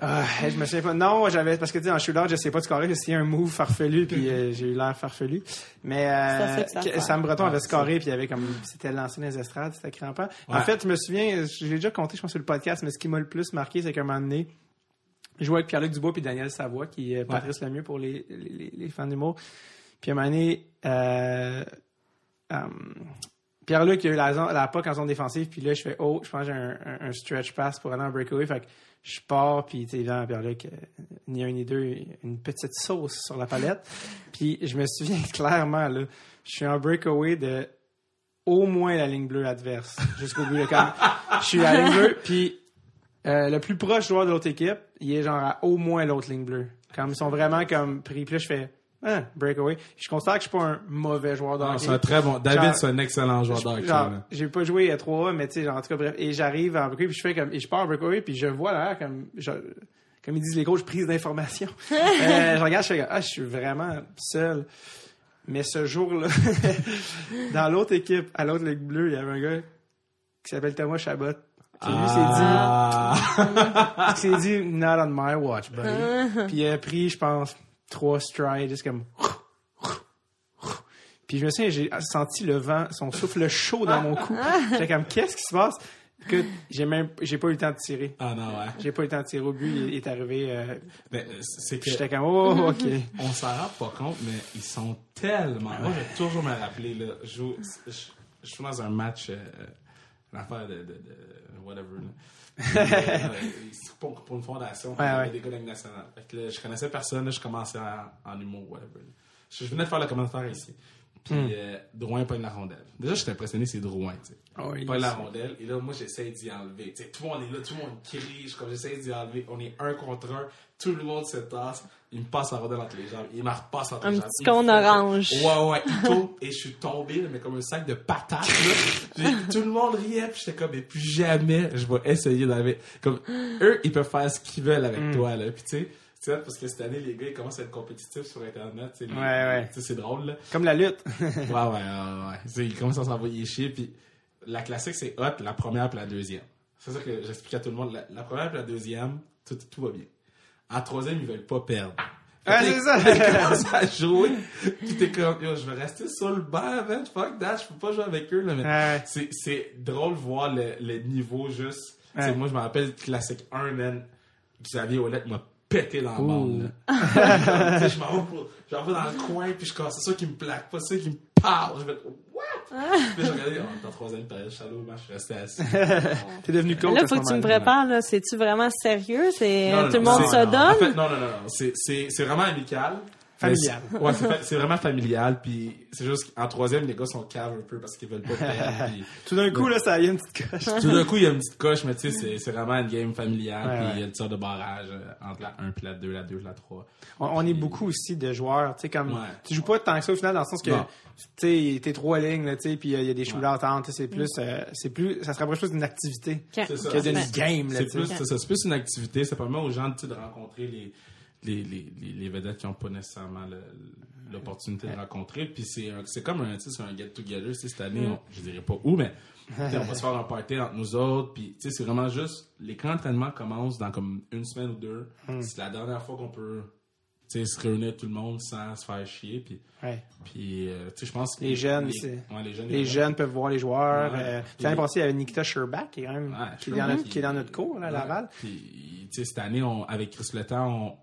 ah, je me souviens pas. Non, j'avais. Parce que, tu sais, en shootout, je sais pas de scorer, j'ai essayé un move farfelu, puis euh, j'ai eu l'air farfelu. Mais euh, ça. Sam Breton Ouais, avait scoré, puis il avait comme. C'était lancé dans les estrades, c'était crampant. En Ouais. fait, je me souviens, j'ai déjà compté, je pense, sur le podcast, mais ce qui m'a le plus marqué, c'est qu'à un moment donné, je jouais avec Pierre-Luc Dubois puis Daniel Savoie, qui est Patrice Lemieux pour les, les, les- les fans d'humour. Puis à un moment donné, euh, euh, Pierre-Luc il a eu la, zone- la puck en zone défensive, puis là, je fais « Oh, je pense que j'ai un, un- un stretch pass pour aller en breakaway. » Fait que je pars, puis tu sais, évidemment, Pierre-Luc, euh, ni un ni deux, une petite sauce sur la palette. [laughs] Puis je me souviens [laughs] clairement, là, je suis en breakaway de au moins la ligne bleue adverse, jusqu'au but. Là, quand [laughs] je suis à la ligne bleue, puis euh, le plus proche joueur de l'autre équipe, il est genre à au moins l'autre ligne bleue. Comme ils sont vraiment comme pris. Puis là, je fais ah, breakaway. Je considère que je suis pas un mauvais joueur de Non, hockey. c'est un très bon. David, c'est un excellent joueur de hockey, Genre, là. j'ai pas joué à 3 mais tu sais, en tout cas, bref. Et j'arrive en breakaway, puis je fais comme, et je pars en breakaway, puis je vois là, comme, je- comme ils disent les coachs, prise d'information. [laughs] Euh, je regarde, je fais comme, ah, je suis vraiment seul. Mais ce jour-là, [laughs] dans l'autre équipe, à l'autre Ligue Bleue, il y avait un gars qui s'appelle Thomas Chabot. Qui lui s'est dit, Ah. [laughs] il s'est dit, not on my watch, buddy. Puis il a pris, je pense, trois strides, juste comme. Puis je me souviens, j'ai senti le vent, son souffle chaud dans mon cou. J'étais comme, qu'est-ce qui se passe? Écoute, j'ai même, j'ai pas eu le temps de tirer. Ah non, ouais. J'ai pas eu le temps de tirer au but, il est arrivé. euh, Mais euh, c'est que puis j'étais comme, oh, ok. [laughs] on s'en rend pas compte, mais ils sont tellement. Moi, j'ai toujours me rappeler là. Je joue, je, je suis dans un match, euh, une affaire de, de, de whatever. Là. Pour, pour une fondation, Ouais, ouais. des gars de la Ligue nationale. Fait que là, je connaissais personne, là, je commençais en, en humour, whatever. Je, je venais de faire le commentaire ici. Puis Hmm. euh, Drouin pas la rondelle. Déjà, j'étais impressionné, c'est Drouin, tu sais. Oh, il- Pas la rondelle. Et là, moi, j'essaie d'y enlever. Tu sais, tout le monde est là, tout le monde crie. Comme, j'essaie d'y enlever. On est un contre un. Tout le monde se tasse. Il me passe la rondelle entre les jambes. Il me repasse entre Un les jambes. petit me cône fait- orange. Ouais, ouais. Il tombe et je suis tombé, mais comme un sac de patates, là. [laughs] Tout le monde riait. Puis j'étais comme, mais plus jamais je vais essayer d'enlever. Comme, eux, ils peuvent faire ce qu'ils veulent avec Mm. toi, là. Puis tu sais, parce que cette année, les gars, ils commencent à être compétitifs sur Internet. les- Ouais, ouais. c'est drôle, là. Comme la lutte. [laughs] Ouais, ouais, ouais, ouais. Tu sais, il commence à s'envoyer chier, puis la classique, c'est hot, la première puis la deuxième. C'est ça que j'explique à tout le monde. La, la première puis la deuxième, tout, tout va bien. En troisième, ils veulent pas perdre. Ah, c'est ça. Ils commencent à jouer, puis t'es comme, yo, je vais rester sur le banc, man, fuck that, je peux pas jouer avec eux, là, mais Ouais. c'est, c'est drôle de voir le, le niveau juste. Ouais. moi, je me rappelle classique 1, man, Xavier Ouellet m'a pété dans le Ouh. bande, là. [laughs] Tu sais, je m'en vais, pour- j'en vais dans le coin, puis je casse, c'est ça qui me plaque, pas ça qui me parle. Je vais, what? [laughs] puis j'ai regardé, oh, dans la troisième période, match, je suis resté assis. [laughs] T'es devenu coach. Là, faut que tu me prépares, là. C'est-tu vraiment sérieux? C'est, tout le monde se donne? En non, non, non. C'est, c'est, c'est vraiment amical. Familial. C'est- Ouais, c'est, vraiment familial. Puis c'est juste qu'en troisième, les gars sont caves un peu parce qu'ils veulent pas perdre. [laughs] puis Tout d'un coup, là, ça y a une petite coche. tout d'un coup, il y a une petite coche, mais tu sais, c'est, c'est vraiment une game familiale. Ouais, puis ouais. il y a une sorte de barrage euh, entre la 1 puis la 2, la 2 la 3. On, on est beaucoup aussi de joueurs, tu sais, comme, Ouais. tu joues pas tant que ça au final, dans le sens que, tu sais, t'es trois lignes, là, tu sais, puis il y a des tu sais, c'est plus, euh, c'est plus, ça se rapproche plus d'une activité que d'une game, là, C'est plus, c'est ça, c'est plus une activité. Ça permet aux gens de rencontrer les, les, les, les, les vedettes qui n'ont pas nécessairement l'opportunité de rencontrer. Puis c'est comme un, un get-together. Cette année, on- je dirais pas où, mais [laughs] on va se faire un party entre nous autres. Puis tu sais, c'est vraiment juste, les camps d'entraînement commencent dans comme une semaine ou deux. C'est la dernière fois qu'on peut tu sais, se réunir tout le monde sans se faire chier. Puis, Ouais. puis euh, tu sais, je pense que Les jeunes, les, c'est- ouais, les jeunes, Les jeunes peuvent voir les joueurs. Ouais. euh, L'année passée, il y avait Nikita Sherbach, qui est, quand même, Ouais, qui, est dans notre, qui est dans notre cours, là, à Ouais. Laval. Puis, tu sais, cette année, on, avec Chris Letang, on.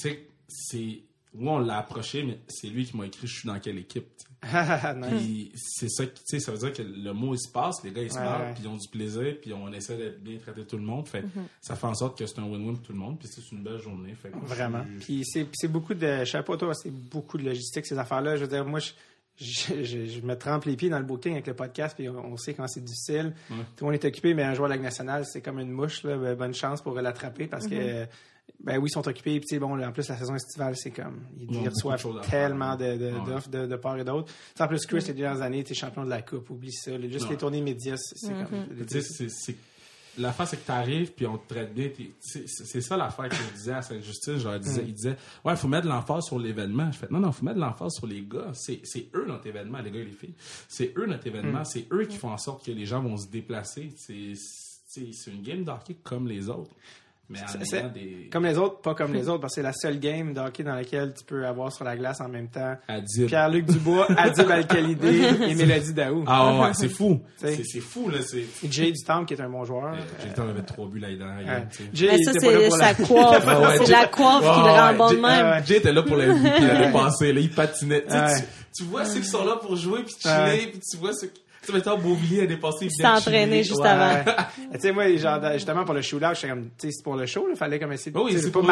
Tu sais, c'est. Oui, on l'a approché, mais c'est lui qui m'a écrit je suis dans quelle équipe. [laughs] Nice. Puis c'est ça, tu sais, ça veut dire que le mot il se passe, les gars ils se Ouais, parlent, ouais. puis ils ont du plaisir, puis on essaie de bien traiter tout le monde. Fait que ça fait en sorte que c'est un win-win pour tout le monde, puis c'est une belle journée. Fait que Vraiment. Puis c'est beaucoup de. Je sais pas toi, c'est beaucoup de logistique, ces affaires-là. Je veux dire, moi, je, je, je- je me trempe les pieds dans le booking avec le podcast, puis on, on sait quand c'est difficile. Ouais. Tout le monde est occupé, mais un joueur de la Ligue nationale, c'est comme une mouche. Là, Ben, bonne chance pour l'attraper parce que. Ben oui, ils sont occupés. Puis, tu bon, en plus, la saison estivale, c'est comme. Ils, Ils ils de reçoivent tellement de- de- Ouais. d'offres de, de, part et d'autre. Tu En plus, Chris, les dernières années, tu es champion de la Coupe. Oublie ça. Juste Ouais. les tournées médias, c'est c'est comme. Tu sais, c'est- que t'arrives, puis on te traite bien. C'est ça l'affaire que je disais à Sainte-Justine. Je leur disais, Mm. il disait, ouais, il faut mettre de l'emphase sur l'événement. Je fais, non, non, il faut mettre de l'emphase sur les gars. C'est c'est eux notre événement, les gars et les filles. C'est eux notre événement. Mm. C'est eux qui font en sorte que les gens vont se déplacer. C'est c'est- c'est une game d'hockey comme les autres. Mais C'est- des. Comme les autres, pas comme les autres, parce que c'est la seule game de hockey dans laquelle tu peux avoir sur la glace en même temps Adib. Pierre-Luc Dubois, [laughs] Adib Al-Khalidé et Mélodie Daou. Ah ouais, c'est fou. [laughs] C'est c'est fou, là. C'est. Et Jay du Temple, qui est un bon joueur. Euh, J'ai le temps d'avait trois buts l'année dernière. Sais. Jay, Mais il ça, était pas là c'est pour sa la- [laughs] coiffe. Ah ouais, c'est Jay- la coiffe qui le rend bon de Jay- même. Jay était là pour l'année passée. Là, il patinait. Tu, sais, Ouais. tu, tu vois ceux qui sont là pour jouer puis chiller, Ouais. puis tu vois ceux qui... Tu sais, mettons, Beauvillier de entraîné chiller. juste Ouais. avant. [laughs] Tu sais, moi, genre, justement, pour le shootout, j'étais comme, tu sais, c'est pour le show, il fallait comme essayer de Oh Oui, tu sais, c'est pas je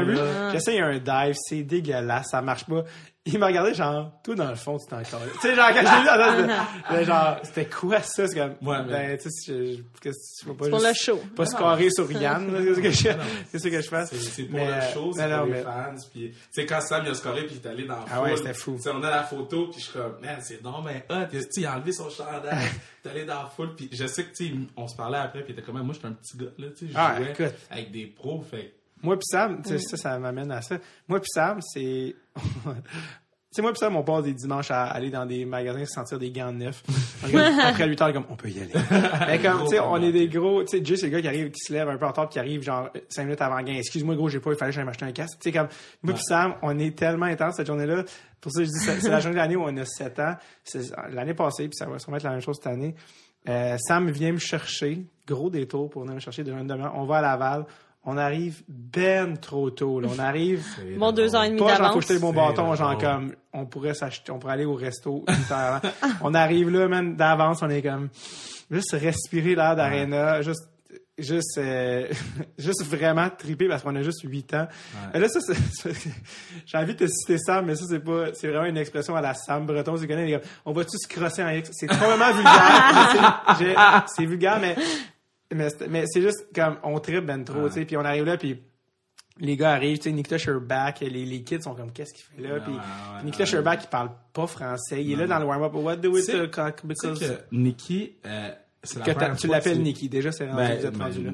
un but? là. J'essaye un dive, c'est dégueulasse, ça marche pas. Il m'a regardé, genre, tout dans le fond, tu t'en. Tu sais, genre, quand je l'ai vu, là, c'était- genre, c'était quoi ça? C'est comme, Ouais, mais- ben, tu sais, je, je, pas C'est pour juste- le show. Pas se carrer sur Yann, là, qu'est-ce que je, qu'est-ce que je fais? C'est c'est pour le show, c'est pour les fans. Puis, tu sais, quand Sam il a scoré puis il est allé dans la Ah ouais, c'était fou. on a la photo puis je suis comme, man, c'est non, mais hot. Il a enlevé son chandail, [laughs] il est allé dans la foule puis je sais que, tu sais, on se parlait après puis était comme, moi, j'étais un petit gars, là, tu sais, je Ah, jouais avec des pros, fait Moi pis Sam, tu sais, ça, ça m'amène à ça. Moi pis Sam, c'est... [laughs] Tu sais, moi pis Sam, on passe des dimanches à aller dans des magasins se sentir des gants neufs. [laughs] Après 8 heures, comme, on peut y aller. Mais comme, tu sais, on est des gros... Tu sais, Jay, c'est le gars qui arrive, qui se lève un peu en retard, puis qui arrive genre 5 minutes avant le gain. Excuse-moi, gros, j'ai pas, il fallait que j'aille m'acheter un casque. Tu sais, comme, moi pis Sam, on est tellement intense cette journée-là. Pour ça, je dis, c'est c'est la journée de l'année où on a 7 ans. C'est l'année passée, puis ça va sûrement être la même chose cette année. Euh, Sam vient me chercher, gros détour pour venir me chercher de demi-heure. On va à Laval. On arrive ben trop tôt. Là. On arrive. [laughs] Bon, deux ans et demi pas genre d'avance. jeter le bon C'est bâton, genre drôle. comme on pourrait s'acheter, on pourrait aller au resto une heure avant. [laughs] on arrive là, man, d'avance, on est comme juste respirer l'air d'arena, juste juste euh, [laughs] juste vraiment triper parce qu'on a juste 8 ans. Mais là ça j'ai envie de te citer Sam mais ça c'est pas c'est vraiment une expression à la Sam Breton, tu connais les gars. On va tous se crosser en X, c'est probablement vulgaire. c'est vulgaire mais mais c'est- mais c'est juste comme on tripe ben trop, Ouais. tu sais, puis on arrive là puis les gars arrivent, tu sais, Nikita Sherbach, les, les kids sont comme, qu'est-ce qu'il fait là? Puis ouais, ouais, Nikita ouais. Sherbach, il parle pas français. Il est là dans le warm-up. What do we cock? Tu Because... que Nikki, euh, c'est la première tu l'appelles Nikki. Déjà, c'est rendu, Ben, vous êtes ben, rendu là.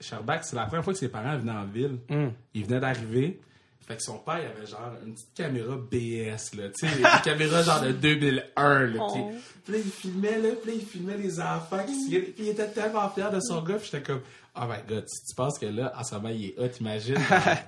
Sherbach, c'est la première fois que ses parents venaient en ville. Hum. Ils venaient d'arriver. Fait que son père, il avait genre une petite caméra BS, là, tu sais, une caméra genre de 2001, là, Oh. puis là, il filmait, là, puis là, il filmait les enfants qui se Puis il était tellement fier de son gars, puis j'étais comme, oh my god, tu penses que là, en ce moment, il est hot, imagine,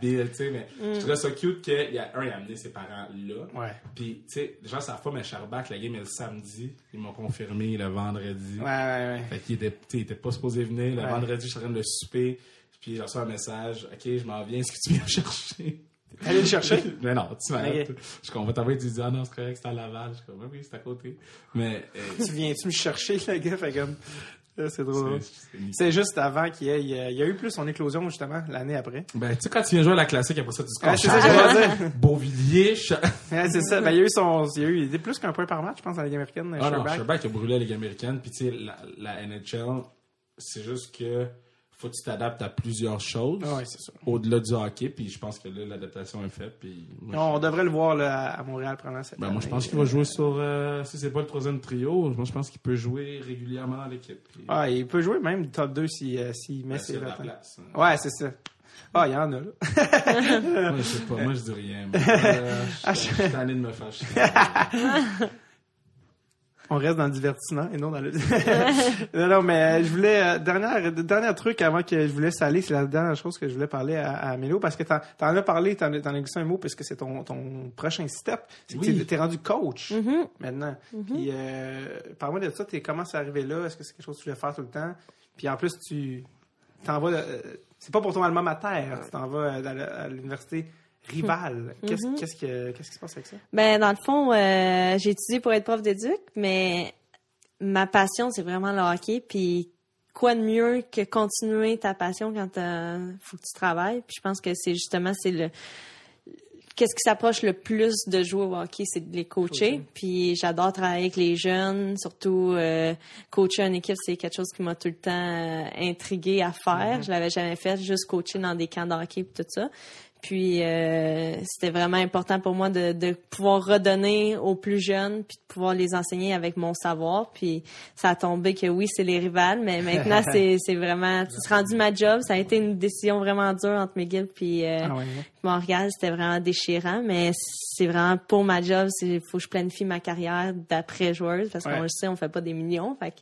Bill, tu sais, mais [laughs] je trouvais ça cute qu'il y a un, il a amené ses parents là. Ouais. Puis, tu sais, les gens savent pas, mais Charbac, la game est le samedi. Ils m'ont confirmé le vendredi. Ouais, ouais, ouais. Fait qu'il était, tu sais, il était pas supposé venir. Le Ouais. vendredi, je suis en train de souper. Puis j'ai reçu un message. OK, je m'en viens. Est-ce que tu viens me chercher? [laughs] Allez le chercher? mais non, tu m'arrêtes. Ok. Je t'envoyer, tu dis, ah non, c'est correct, c'est à Laval. Je suis comme, oui, c'est à côté. Mais, euh, [laughs] tu viens-tu me chercher, le gars? Fait comme. C'est drôle. c'est- juste avant qu'il y ait. Il y a- eu plus son éclosion, justement, l'année après. Ben, tu sais, quand tu viens jouer à la classique, après ça, tu dis, Ouais, c'est ça dire. [laughs] Beauvilliers, c'est ça. Ben, il y a eu son. Il y a eu il y a plus qu'un point par match, je pense, dans la Ligue américaine. Ah non, Sherbak. Sherbak a brûlé la Ligue américaine. Puis, tu sais, la, la NHL, c'est juste que faut que tu t'adaptes à plusieurs choses. Ah ouais. Au-delà du hockey. Puis, je pense que là, l'adaptation est faite. Puis, moi, Non, on devrait le voir là, à Montréal pendant cette Ben, moi, je pense qu'il va jouer sur. euh, si c'est pas le troisième trio, moi, je pense qu'il peut jouer régulièrement dans l'équipe. Puis, Ah, il peut jouer même top 2 s'il euh, s'il met ben, ses la place. hein. Ouais, c'est ça. Ah, il y en a, là. [laughs] Moi, je sais pas. Moi, je dis rien. Euh, je suis [laughs] je suis tanné de me fâcher. [laughs] On reste dans le divertissement et non dans le. [laughs] non, non, mais euh, je voulais. euh, dernière, dernier truc avant que je vous laisse aller, c'est la dernière chose que je voulais parler à, à Mélo parce que t'en t'en as parlé, t'en as glissé un mot parce que c'est ton, ton prochain step. C'est que Oui. t'es- t'es rendu coach Mhm. maintenant. Puis, euh, parle-moi de ça. T'es, comment c'est arrivé là? Est-ce que c'est quelque chose que tu voulais faire tout le temps? Puis en plus, tu t'en vas. euh, c'est pas pour ton alma mater. Tu t'en vas à l'université rivale. [laughs] Qu'est-ce, qu'est-ce, que, qu'est-ce qui se passe avec ça? Ben, dans le fond, euh, j'ai étudié pour être prof d'éduc, mais ma passion, c'est vraiment le hockey. Puis, quoi de mieux que continuer ta passion quand il faut que tu travailles? Puis, je pense que c'est justement, c'est le... Qu'est-ce qui s'approche le plus de jouer au hockey, c'est de les coacher. Puis j'adore travailler avec les jeunes, surtout euh, coacher une équipe, c'est quelque chose qui m'a tout le temps euh, intrigué à faire. Je l'avais jamais fait, juste coacher dans des camps de hockey et tout ça. Puis euh, c'était vraiment important pour moi de, de pouvoir redonner aux plus jeunes, puis de pouvoir les enseigner avec mon savoir. Puis ça a tombé que oui, c'est les rivales, mais maintenant [laughs] c'est c'est vraiment, c'est rendu ma job. Ça a été une décision vraiment dure entre McGill puis euh, Ah ouais. Montréal. C'était vraiment déchirant, mais c'est vraiment pour ma job. Il faut que je planifie ma carrière d'après joueuse parce Ouais. qu'on le sait, on fait pas des millions. Fait que,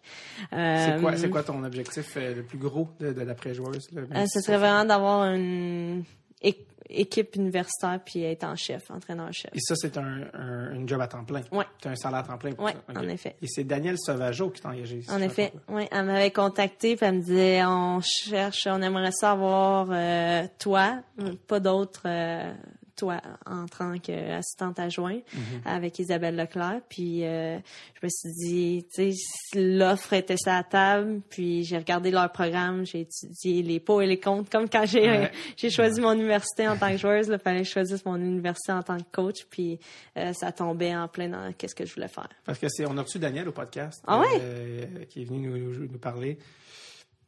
C'est euh, quoi, c'est quoi ton objectif euh, le plus gros de, de l'après-joueuse? là, même euh, ce serait vraiment d'avoir une é- équipe universitaire puis être en chef, entraîneur-chef. Et ça, c'est un, un, une job à temps plein. Ouais. Tu as un salaire à temps plein. Ok. en effet. Et c'est Daniel Sauvageau qui t'a engagé. si En effet, oui. Elle m'avait contacté puis elle me disait on cherche, on aimerait savoir euh, toi, pas d'autres euh, toi en tant qu'assistante adjointe avec Isabelle Leclerc. Puis euh, je me suis dit, tu sais, l'offre était sur la table, puis j'ai regardé leur programme, j'ai étudié les pots et les comptes, comme quand j'ai Ouais. [laughs] j'ai choisi mon université en tant que joueuse, il fallait que je choisisse mon université en tant que coach, puis euh, ça tombait en plein dans qu'est-ce que je voulais faire. Parce que c'est, on a reçu Daniel au podcast. Ah ouais? euh, qui est venu nous, nous, parler.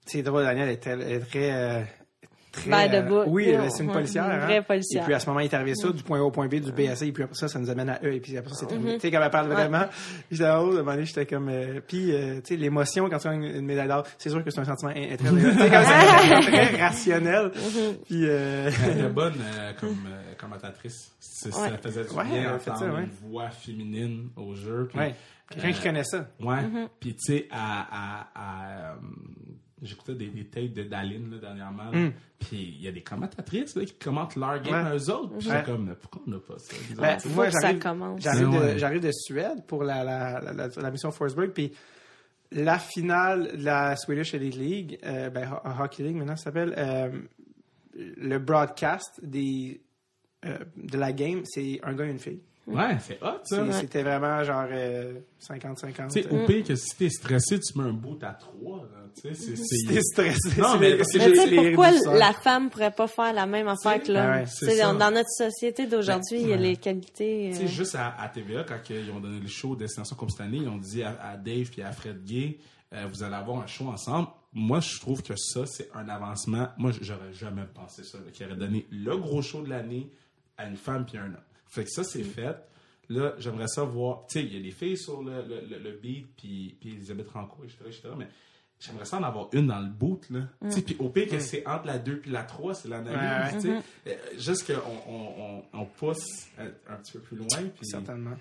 C'est drôle, Daniel est, est très. Très Ben, de euh, oui, c'est une policière. une hein. vraie policière. Et puis à ce moment, il est arrivé ça, du point A au point B, du BSA, et puis après ça, ça nous amène à E, et puis après ça, c'est terminé. Mhm. Tu sais, quand elle parle vraiment, j'étais en haut, à un moment donné, j'étais comme. euh, puis, euh, tu sais, l'émotion quand tu as une, une médaille d'or, c'est sûr que c'est un sentiment très, comme très [laughs] rationnel. Mhm. Puis, Elle était [laughs] bonne euh, comme euh, commentatrice. Ouais. Ça faisait du Ouais, bien d'entendre une voix féminine au jeu. puis, quelqu'un qui connaît ça. Ouais. Mm-hmm. Puis, tu sais, à, à, à, euh, j'écoutais des, des tapes de Daline là, dernièrement. Mm. Puis, il y a des commentatrices là, qui commentent leur game Ouais. à eux autres. Puis, Ouais. j'étais comme, pourquoi on n'a pas ça? Ben, moi, j'arrive, commence. j'arrive, Ouais, de, ouais. j'arrive de Suède pour la, la, la, la, la mission Forsberg, puis la finale de la Swedish Elite League, euh, ben, Ho- Hockey League maintenant ça s'appelle, euh, le broadcast des, euh, de la game, c'est un gars et une fille. Ouais, c'est hot, ça. C'était vraiment genre euh, 50-50. sais, au pire que si t'es stressé, tu mets un bout à trois. là. Tu sais, c'est- Si c'est... t'es stressé, Non, c'est mais c'est pourquoi la femme pourrait pas faire la même affaire que l'homme? Dans notre société d'aujourd'hui, il y a Ouais. les qualités. Tu euh, sais, juste à, à TVA, quand ils ont donné le show Destination comme cette année, ils ont dit à, à Dave et à Fred Gay, euh, vous allez avoir un show ensemble. Moi, je trouve que ça, c'est un avancement. Moi, j'aurais jamais pensé ça, là, qu'ils auraient donné le gros show de l'année à une femme puis un homme. Fait que ça, c'est fait. Là, j'aimerais ça voir. Tu sais, il y a des filles sur le, le, le, le beat, puis, puis Elisabeth Rancourt, etc., etc., mais j'aimerais ça en avoir une dans le boot, là. Tu sais, puis au pire que c'est entre la 2 puis la 3, c'est l'analyse, Ouais, tu sais. Euh, Juste qu'on on, on, on pousse un, un petit peu plus loin, puis... Certainement.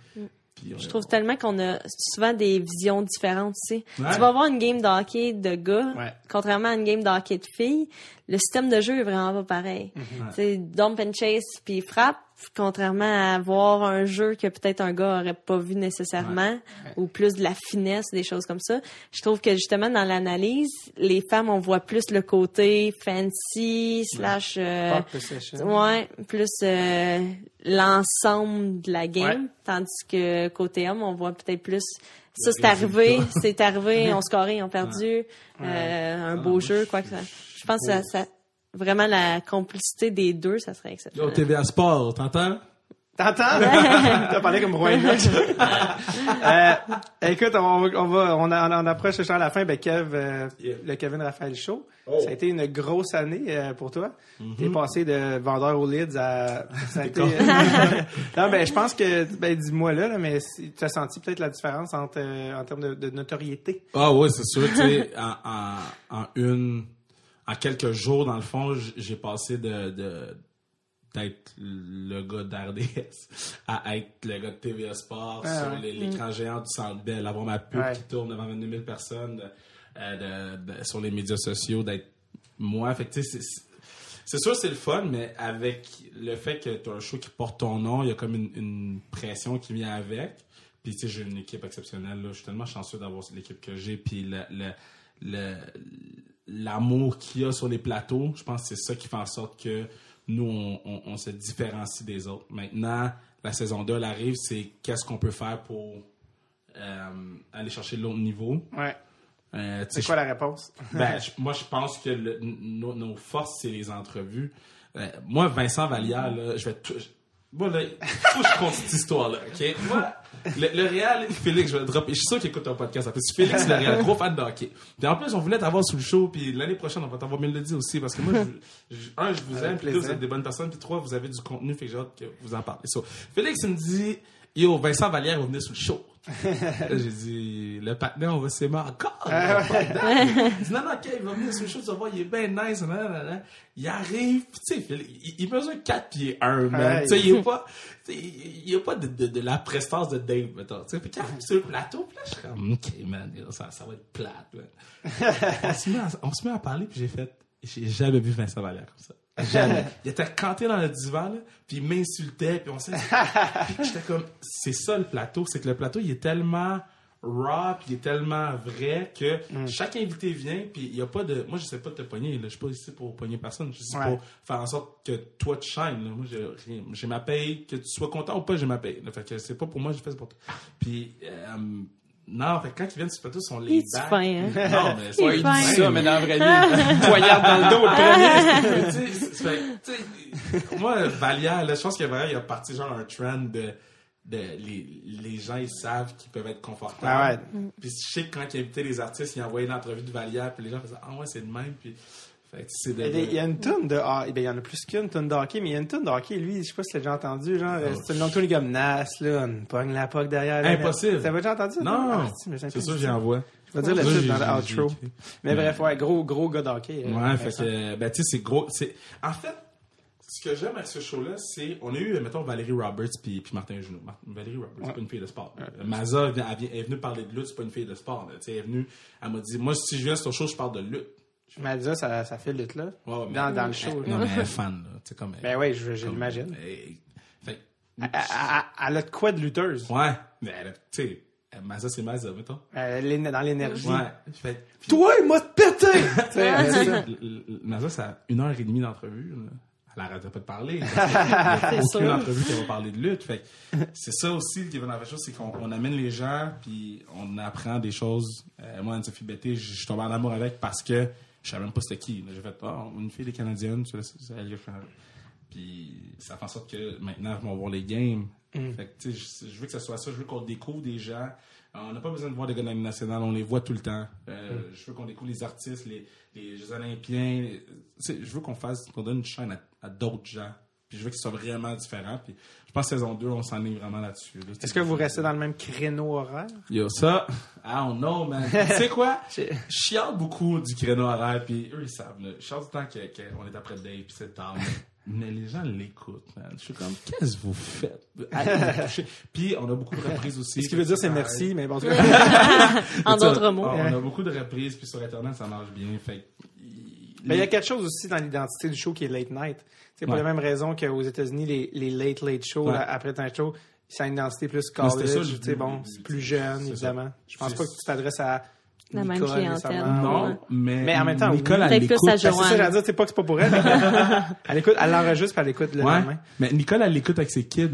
puis, Je euh, trouve tellement qu'on a souvent des visions différentes, tu sais. Ouais. Tu vas voir une game de hockey de gars, Ouais. contrairement à une game de hockey de filles, le système de jeu est vraiment pas pareil. Tu sais, dump and chase puis frappe, contrairement à voir un jeu que peut-être un gars aurait pas vu nécessairement, ou plus de la finesse, des choses comme ça. Je trouve que justement dans l'analyse, les femmes, on voit plus le côté fancy, slash... euh. Ouais, plus euh, l'ensemble de la game, Ouais. tandis que côté homme, on voit peut-être plus ça c'est arrivé, c'est arrivé, [laughs] on scoré, ils ont perdu, euh, un beau jeu, je- quoi que ça. Je pense que ça, ça- vraiment la complicité des deux, ça serait Yo, exceptionnel. TVA Sport, t'entends? T'entends? [laughs] T'as parlé comme Roy [laughs] euh, écoute, on, va- on va, on, a- on approche déjà à la fin. Ben, Kev, euh, Yeah. le Kevin Raphaël Show. Oh. Ça a été une grosse année euh, pour toi. T'es passé de vendeur aux leads à. Ça a été, [laughs] non, ben, je pense que, ben, dis-moi là, là, mais si- tu as senti peut-être la différence entre, euh, en termes de, de notoriété? Ah ouais, c'est sûr, tu sais, en, en, en une, en quelques jours, dans le fond, j'ai passé de, de, d'être le gars d'RDS à être le gars de TVA Sport Ah sur ouais. l'écran géant du Centre Bell, avoir ma pub Ouais. qui tourne devant 22 000 personnes euh, de- de- sur les médias sociaux, d'être moi. Fait que, c'est- c'est sûr, c'est le fun, mais avec le fait que tu as un show qui porte ton nom, il y a comme une, une pression qui vient avec. Puis, tu sais, j'ai une équipe exceptionnelle. Là. Je suis tellement chanceux d'avoir l'équipe que j'ai. Puis, le, le- le- l'amour qu'il y a sur les plateaux, je pense que c'est ça qui fait en sorte que nous, on, on- on se différencie des autres. Maintenant, la saison 2, elle arrive, c'est qu'est-ce qu'on peut faire pour euh, aller chercher l'autre niveau? Ouais. Euh, C'est quoi la réponse? [laughs] ben, je- moi, je pense que le- nos, nos forces, c'est les entrevues. Euh, moi, Vincent Vallière, là, je vais Moi, là, faut que je compte cette histoire-là, OK? Moi, le, le Real, Félix, je vais le dropper. Je suis sûr qu'il écoute ton podcast. En plus, Félix, le Real, gros fan de hockey. Puis en plus, on voulait t'avoir sous le show, puis l'année prochaine, on va t'avoir Mélodie aussi, parce que moi, je, je- un, je vous Avec aime, puis deux, vous êtes des bonnes personnes, puis trois, vous avez du contenu, fait que j'ai hâte que vous en parlez. So, Félix, il me dit, yo, Vincent Vallière va venir sur le show. Là, j'ai dit, le partenaire, on va s'aimer encore. Il dit, non, non, ok, il va venir sur le show, tu vas voir, il est bien nice. nan, nan, nan. Il arrive, tu sais, il, il mesure 4 pieds 1, man. Tu sais, il est pas, tu sais, il n'y a pas de, de, de la prestance de Dave, mettons. Tu sais, puis quand il [laughs] arrive sur le plateau, puis là, je suis comme, ok, man, ça, ça va être plate, man. on, se met à, on se met à parler, puis j'ai fait, j'ai jamais vu Vincent Vallière comme ça. Jamais. [laughs] Il était canté dans le divan, là, puis il m'insultait, puis on s'est j'étais comme, c'est ça le plateau, c'est que le plateau, il est tellement raw, puis il est tellement vrai que chaque invité vient, puis il y a pas de, moi je sais pas de te pogner, là, je suis pas ici pour pogner personne, je suis ici Ouais. pour faire en sorte que toi tu shines, là. moi j'ai ma paye, que tu sois content ou pas, j'ai ma paye, là. fait que c'est pas pour moi, j'ai fait c'est pour toi. Puis, euh, non, fait quand ils viennent sur le plateau, ils sont les fin, hein? [laughs] Non, mais c'est Il pas ils Ça, mais dans la vraie vie, [laughs] poignarde dans le dos, le premier. [laughs] moi, Vallière, là, je pense que Vallière, il a parti genre un trend de, de les, les gens, ils savent qu'ils peuvent être confortables. Ah ouais. Puis je sais que quand il invitait les artistes, il envoyait une entrevue de Vallière, puis les gens faisaient Ah ouais, c'est le même. Puis, de. Il y a une tonne de hockey. Ben, il y en a plus qu'une tonne de hockey, mais il y a une tonne de hockey. Lui, je sais pas si tu l'as déjà entendu. Genre, euh, c'est une longue tournée comme Nas, là. On pogne la poque derrière. Impossible. T'avais déjà entendu? Non, Ah, c'est sûr, ça. j'y envoie. Je vais dire le titre dans l'outro. Mais bref, ouais, gros, gros gars d'hockey. euh, Ouais, fait que, ben, tu sais, c'est gros. c'est En fait, ce que j'aime avec ce show-là, c'est. On a eu, mettons, Valérie Roberts puis, puis Martin Junot. Mar- Valérie Roberts, c'est pas une fille de sport. Euh, Maza elle est venue parler de lutte, c'est pas une fille de sport. là. Tu sais, elle est venue, elle m'a dit, moi, si je viens sur ton show, je parle de lutte. Mais déjà, ça, ça fait lutte, là. Ouais, mais- Dans, dans le show, Non, là. mais elle est [laughs] fan, là. Tu sais, comme. Ben oui, je, je comme- l'imagine. Fait que- Elle, elle- elle a de quoi de lutteuse? Ouais, mais elle a- tu sais, Maza, c'est Maza, mettons. Elle est dans l'énergie. Ouais. Fait, puis- Toi, il m'a pété! [laughs] Sais, ça. a une heure et demie d'entrevue. là. Elle arrête pas de parler. [laughs] aucune sûr. entrevue qui va parler de lutte. Fait c'est ça aussi qui est dans la chose, c'est qu'on on amène les gens, puis on apprend des choses. Euh, moi, Anne-Sophie Betté, je je suis tombé en amour avec parce que je savais même pas c'était qui. J'ai fait, ah, une fille des Canadiennes, je connais. Puis ça fait en sorte que maintenant, ils vont voir les games. Fait que, tu sais, je, veux que ce soit ça. Je veux qu'on découvre des gens. Euh, On n'a pas besoin de voir des gars de la Ligue nationale, on les voit tout le temps. Euh, Je veux qu'on découvre les artistes, les, les Jeux olympiens. les- tu sais, je veux qu'on fasse, qu'on donne une chaîne à, à d'autres gens Puis je veux que ce soit vraiment différent. Puis je pense que saison 2, on s'enligne vraiment là-dessus. là. Est-ce que vous restez dans le même créneau horaire? Yo, ça, I don't know, man. tu sais quoi? [laughs] Je chiale beaucoup du créneau horaire, puis eux, ils savent. là. Je chiale du temps que- qu'on est après Dave, puis c'est tard. [laughs] Mais les gens l'écoutent, man. Je suis comme, qu'est-ce que vous faites? [laughs] Puis on a beaucoup de reprises aussi. Ce qui veut dire c'est merci, mais bon, en tout cas, En Tu sais, d'autres mots. On, on a beaucoup de reprises, puis sur Internet, ça marche bien. Fait que, Mais il y a quelque chose aussi dans l'identité du show qui est late night. C'est pour Ouais. la même raison qu'aux États-Unis, les, les late late shows, Ouais. là, après un show, ça a une identité plus college, ça, le tu sais, but, bon, c'est plus jeune, C'est évidemment. Je pense C'est- pas que tu t'adresses à La même Nicole, clientèle. nécessairement. Non, mais, Mais en même temps, Nicole, elle l'écoute. Ben, c'est ça, j'allais dire, c'est pas que c'est pas pour elle. [laughs] elle écoute, elle l'enregistre puis elle écoute le Ouais. lendemain. Mais Nicole, elle l'écoute avec ses kids.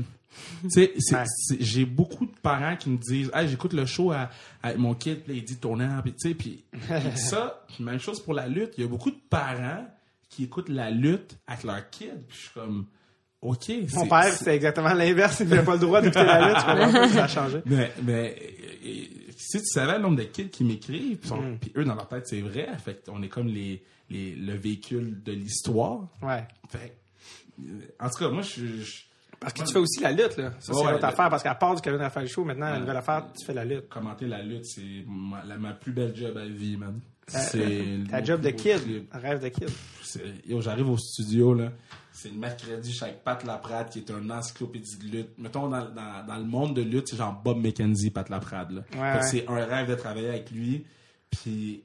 C'est- Ouais. j'ai beaucoup de parents qui me disent, hey, j'écoute le show à, avec mon kid, puis il dit tournant, puis tu sais, puis ça, [laughs] même chose pour la lutte. Il y a beaucoup de parents qui écoutent la lutte avec leur kid, puis je suis comme, ok. Mon père, c'est- exactement l'inverse. Il n'avait pas le droit d'écouter la lutte. Ça a changé. Mais, mais si tu savais le nombre de kids qui m'écrivent, puis Mm. puis eux, dans leur tête, c'est vrai. Fait qu'on est comme les, les, le véhicule de l'histoire. Ouais. Fait euh, en tout cas, moi, je, je Parce que tu fais aussi la lutte, là. Ça, c'est Ouais, notre le- affaire. Parce qu'à part du Kevin Raphaël Show, maintenant, la nouvelle affaire, tu fais la lutte. commenter la lutte, c'est ma, la- ma plus belle job à vie, man. Euh, C'est Ta mon job de kid. rêve de kid. C'est- Yo, j'arrive au studio, là. C'est le mercredi, je suis avec Pat Laprade, qui est un encyclopédie de lutte. Mettons, dans, dans, dans le monde de lutte, c'est genre Bob McKenzie, Pat Laprade, là. Ouais. c'est un rêve de travailler avec lui. Puis,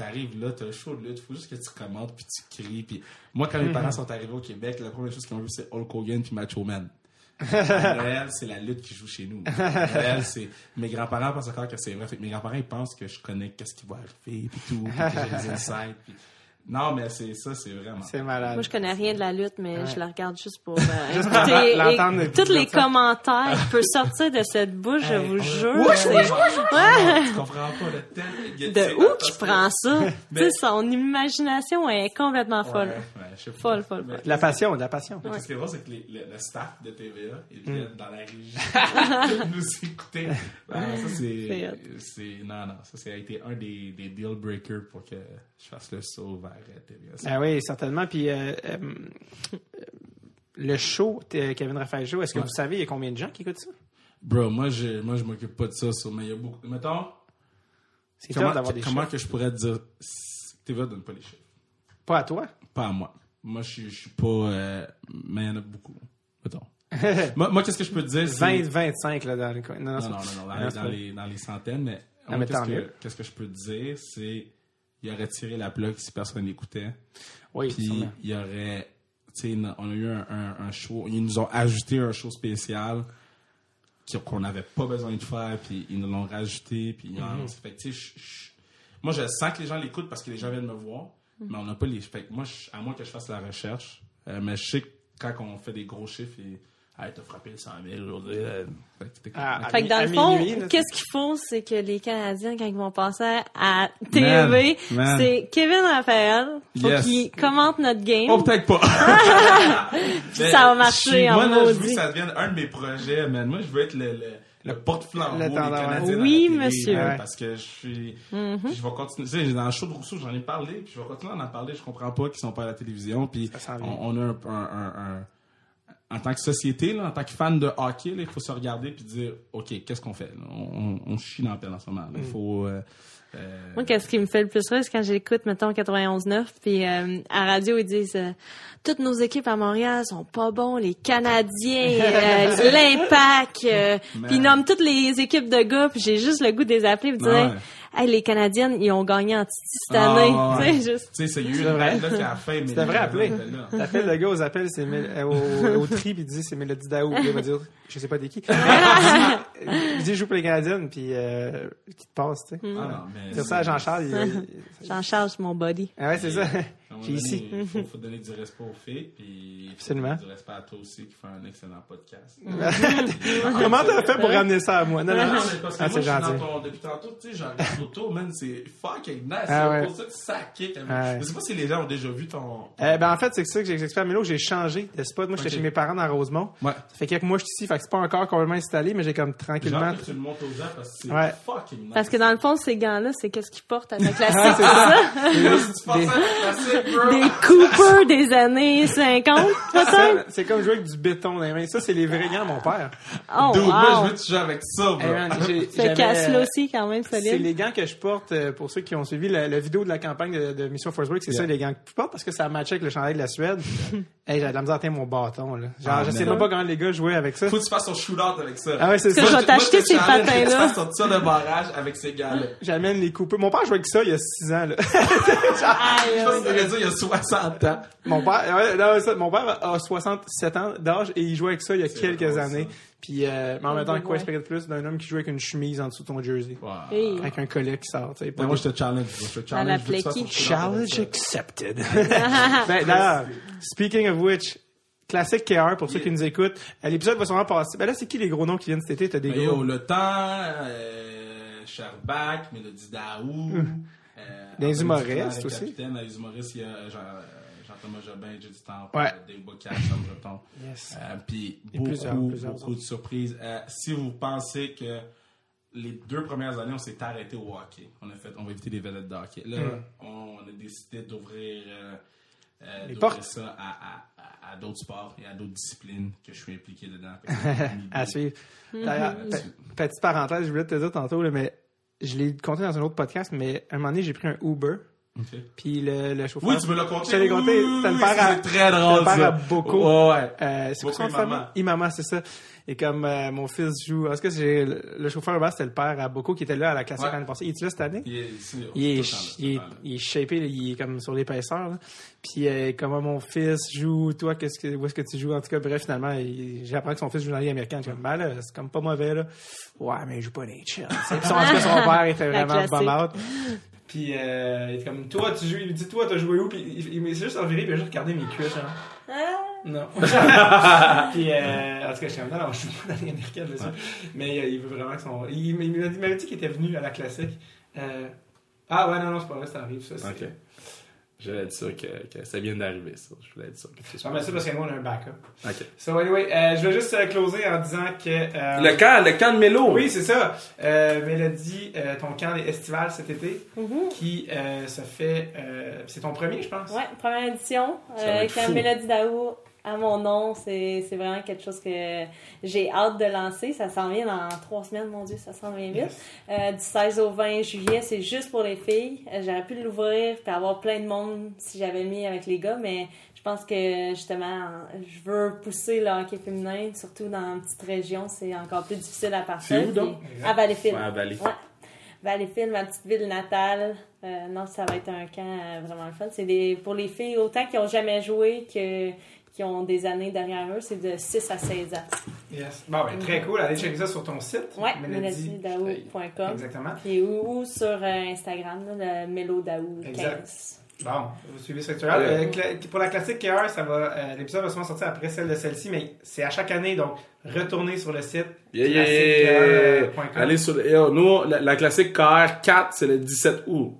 t'arrives là, t'as le show de lutte, faut juste que tu commentes, puis tu cries. Puis, moi, quand Mhm. mes parents sont arrivés au Québec, la première chose qu'ils ont vu, c'est Hulk Hogan puis Macho Man. [laughs] À Noël, c'est la lutte qui joue chez nous. À Noël, c'est... Mes grands-parents pensent encore que c'est vrai. Fait que mes grands-parents, ils pensent que je connais qu'est-ce qui va arriver, puis tout, puis que j'ai des insights. puis- Non, mais c'est ça, c'est vraiment... C'est malade. Moi, je connais rien de la lutte, mais Ouais. je la regarde juste pour [laughs] euh, Juste pour écouter. l'entendre et tous les commentaires qui peuvent sortir de cette bouche, je vous jure. Ouais, c'est- Tu comprends pas le tel... De où que- prend ça? [laughs] Tu sais, son imagination est complètement folle. Ouais, ouais, je sais pas. Folle, folle, folle. De la passion, de la passion. Ce qui est drôle, c'est que les- le, le staff de TVA, ils Mm. viennent dans la régie [laughs] nous écouter. Ah, ça, c'est, non, non, ça, ça a été un des, des deal breakers pour que je fasse le saut vers euh, Ah oui, certainement. Puis euh, euh, euh, le show, t- Kevin Raphaël Show, est-ce que Ouais. vous savez, il y a combien de gens qui écoutent ça? Bro, moi, je, moi, je m'occupe pas de ça, ça, mais il y a beaucoup. Mettons, C'est comment, d'avoir des comment chiffres. que je pourrais te dire, TVA donne pas les chiffres. Pas à toi? Pas à moi. Moi, je je suis pas, euh, mais il y en a beaucoup. Mettons. [laughs] moi, moi, qu'est-ce que je peux te dire? c'est- 20, 25 là, dans les. Non, non, Non, non, non, dans, les, dans, les, dans les centaines, mais, Ah, qu'est-ce, que, que je peux te dire, c'est il aurait tiré la plug si personne n'écoutait. Oui, Puis il y aurait, tu sais, on a eu un, un, un show, ils nous ont ajouté un show spécial qu'on n'avait pas besoin de faire, puis ils nous l'ont rajouté, puis Mhm. annoncé. Fait que, tu sais, je- je- moi je sens que les gens l'écoutent parce que les gens viennent me voir, Mhm. mais on n'a pas les. Fait moi, à moins que je fasse la recherche, euh, mais je sais que quand on fait des gros chiffres, et, hey, t'as frappé le 100 000 aujourd'hui. euh, fait que t'es- Ah, Fait que dans le fond, qu'est-ce qu'il faut, c'est que les Canadiens, quand ils vont passer à TV, c'est Kevin Raphaël. Faut Yes. qu'il commente notre game. Oh, peut-être pas. [laughs] [laughs] Puis ça va marcher en Moi, là, je veux que ça devienne un de mes projets, man. Moi, je veux être le, le, le porte-flambeau des. Canadiens. dans Oui, la télé, monsieur. Parce que je suis. Mm-hmm. puis je vais continuer. Tu sais, dans le show de Rousseau, j'en ai parlé, puis je vais continuer à en parler. Je comprends pas qu'ils sont pas à la télévision. Puis on, a un, un, un- un- En tant que société, là, en tant que fan de hockey, là, il faut se regarder puis dire OK, qu'est-ce qu'on fait là? on, on, on chie dans la pelle en ce moment. là. Il Mm. faut. euh, euh, Moi, qu'est-ce qui me fait le plus rire, c'est quand j'écoute, mettons, 91.9, puis euh, à radio, ils disent euh, toutes nos équipes à Montréal sont pas bons, les Canadiens, [laughs] euh, l'Impact, euh, puis ils nomment toutes les équipes de gars, puis j'ai juste le goût de les appeler et de dire Ouais. Hey, les Canadiennes, ils ont gagné en Titi cette année. ouais. Tu sais, juste. Tu sais, c'est eu C'est une vrai. là qui a fait. Devrais appeler. là. [laughs] T'appelles le gars aux appels, c'est euh, au, au tri, puis il dit c'est Mélodie Daou. Il va dire, je sais pas des qui. [laughs] il dit, je joue pour les Canadiennes, puis euh, qui te passe, tu sais. Ah non, mais. Dire ça Jean-Charles, [laughs] charge mon body. Ah ouais, c'est ça. Ici. Il faut, faut donner du respect aux filles, puis faut Absolument. du respect à toi aussi qui fait un excellent podcast. [laughs] Comment t'as fait pour ramener ça à moi? Non, non, Non, non. mais parce que Ah, moi, c'est je suis gentil. dans ton, depuis tantôt, tu sais, j'arrive autour, man, c'est fucking nice. Ah ouais. pour ça que ça kick. Ah ouais. Je sais pas si les gens ont déjà vu ton... Euh, ben, en fait, c'est que ça que j'explique à Mélo, j'ai changé de spot. Moi, j'étais chez mes parents dans Rosemont. Ouais. Ça fait quelques mois que je suis ici, fait que c'est pas encore complètement installé, mais j'ai comme tranquillement. hâte que tu le montres aux gens parce que c'est Ouais. fucking nice. Parce que dans le fond, ces gants-là, c'est qu'est-ce qu'ils portent à ta [laughs] Ah, classique, c'est c'est ça? [laughs] si tu penses à la classique, des Cooper des années 50, Ça, peut-être? C'est comme jouer avec du béton dans les mains. Ça, c'est les vrais gants, mon père. Oh, Dude, moi, je veux que tu joues avec ça, bro. Hey, Ce casse-là aussi, quand même, C'est solide. les gants que je porte euh, pour ceux qui ont suivi la, la vidéo de la campagne de, de Mission Force Break. C'est Yeah. ça les gants que je porte parce que ça matchait avec le chandail de la Suède. [laughs] hey, j'avais de la misère à mon bâton. Là. Genre, Ah, je sais même pas comment les gars jouaient avec ça. Faut que tu fasses ton shootout avec ça. Ah ouais, c'est Que ça. je vais te- t'acheter ces patins-là. Tu fasses ton tir de barrage avec ces gars-là. J'amène les coupes. Mon père jouait avec ça il y a 6 ans. Là. Aïe, Je il y a 60 ans. mon père, ouais, non, ça, mon père a 67 ans d'âge et il jouait avec ça il y a quelques années. Puis, euh, mais en même temps, quoi espérer de plus d'un homme qui joue avec une chemise en dessous de ton jersey, Hey. avec un collet qui sort. moi, je te challenge. Je te challenge. la je Challenge ça. accepted. [laughs] [laughs] ben, d'ailleurs, speaking of which, classique KR pour ceux qui nous écoutent. Euh, L'épisode va sûrement passer. Ben là, c'est qui les gros noms qui viennent cet été? T'as des Mais gros. yo, le temps, euh, Sherbak, Mélodie Daou. Euh, Des humoristes aussi. capitaine, les humoristes, il y a Jean- euh, Jean-Thomas Jobin, Judy Temple, Ouais. Dave Bocage, Sam Breton. Yes. Euh, Puis beaucoup, plusieurs, plusieurs beaucoup de surprises. Euh, si vous pensez que les deux premières années, on s'est arrêté au hockey. On a fait, on va éviter les vedettes de hockey. Là, Mm. on a décidé d'ouvrir, euh, euh, ça à, à, à, à d'autres sports et à d'autres disciplines que je suis impliqué dedans. [laughs] à suivre. D'ailleurs, pe- petite parenthèse, je voulais te dire tantôt, là, mais je l'ai compté dans un autre podcast, mais un moment donné, j'ai pris un Uber, Ok. puis le, le chauffeur. Oui, tu me l'as compté. Je te l'ai compté. C'était le père à- très drôle, le ça. à Boko. Ouais, ouais. Euh, c'est quoi son famille? Imama, c'est ça. Et comme euh, mon fils joue. Est-ce que c'est le, le chauffeur Uber, c'était le père à Boko qui était là à la classique Ouais. l'année passée. Il est là cette année? Il est, ici, Il est, le il, est, le il est shapé, il est comme sur l'épaisseur. Là. Puis euh, comment mon fils joue, toi, qu'est-ce que, où est-ce que tu joues? En tout cas, bref, finalement, j'apprends que son fils joue dans la Ligue américaine. Je suis comme, ben là, c'est comme pas mauvais, là. Ouais, mais il joue pas les chill. Puis son, en tout cas, son père était [laughs] vraiment bum out. Puis euh, il est comme, toi, tu joues, il me dit, toi, t'as joué où? Puis il, il, il s'est juste enviré, puis il a juste regardé mes cuisses, genre. Ah, Non. [laughs] puis, euh, en tout cas, je suis comme, non, non, je suis pas dans la Ligue américaine, bien sûr. Mais euh, il veut vraiment que son. Il, m'avait dit qu'il était venu à la classique. Euh, Ah, ouais, non, non, c'est pas vrai, ça arrive, ça. c'est- Ok. J'allais être sûr que, que ça vient d'arriver, ça. Je voulais être sûr que tu Non, mais ça, parce que on a un backup. Ok. So, anyway, euh, je vais juste euh, closer en disant que. euh, Le camp, le camp de Mélo. Oui, c'est ça. Euh, Mélodie, euh, ton camp est estival cet été, mhm. qui euh, se fait. euh, c'est ton premier, je pense? Ouais, première édition. Euh, fou. Mélodie Daou à mon nom, c'est vraiment quelque chose que j'ai hâte de lancer. Ça s'en vient dans trois semaines, mon Dieu, ça s'en vient vite. Yes. Euh, du 16 au 20 juillet, c'est juste pour les filles. Euh, J'aurais pu l'ouvrir et avoir plein de monde si j'avais mis avec les gars, mais je pense que justement, je veux pousser le hockey féminin, surtout dans une petite région, c'est encore plus difficile à partir. C'est où, donc? Puis- À Valleyfield. Ouais, à. Ouais. Valleyfield, ma petite ville natale. Euh, non, ça va être un camp euh, vraiment le fun. C'est des, pour les filles, autant qui ont jamais joué que qui ont des années derrière eux, c'est de 6 à 16 ans. Yes. Bon, ben, très cool. Allez checker ça sur ton site. Ouais, Mélodie. mélodiedaou.com. Exactement. Puis ou, ou sur euh, Instagram, là, le Mélodaou 15. Exact. Bon, vous suivez structural. Euh, cla- pour la classique KR, ça va, euh, l'épisode va sûrement sortir après celle de celle-ci, mais c'est à chaque année, donc retournez sur le site. Yeah, yeah, yeah. Allez sur le. Yo, nous, la, la classique KR4, c'est le 17 août.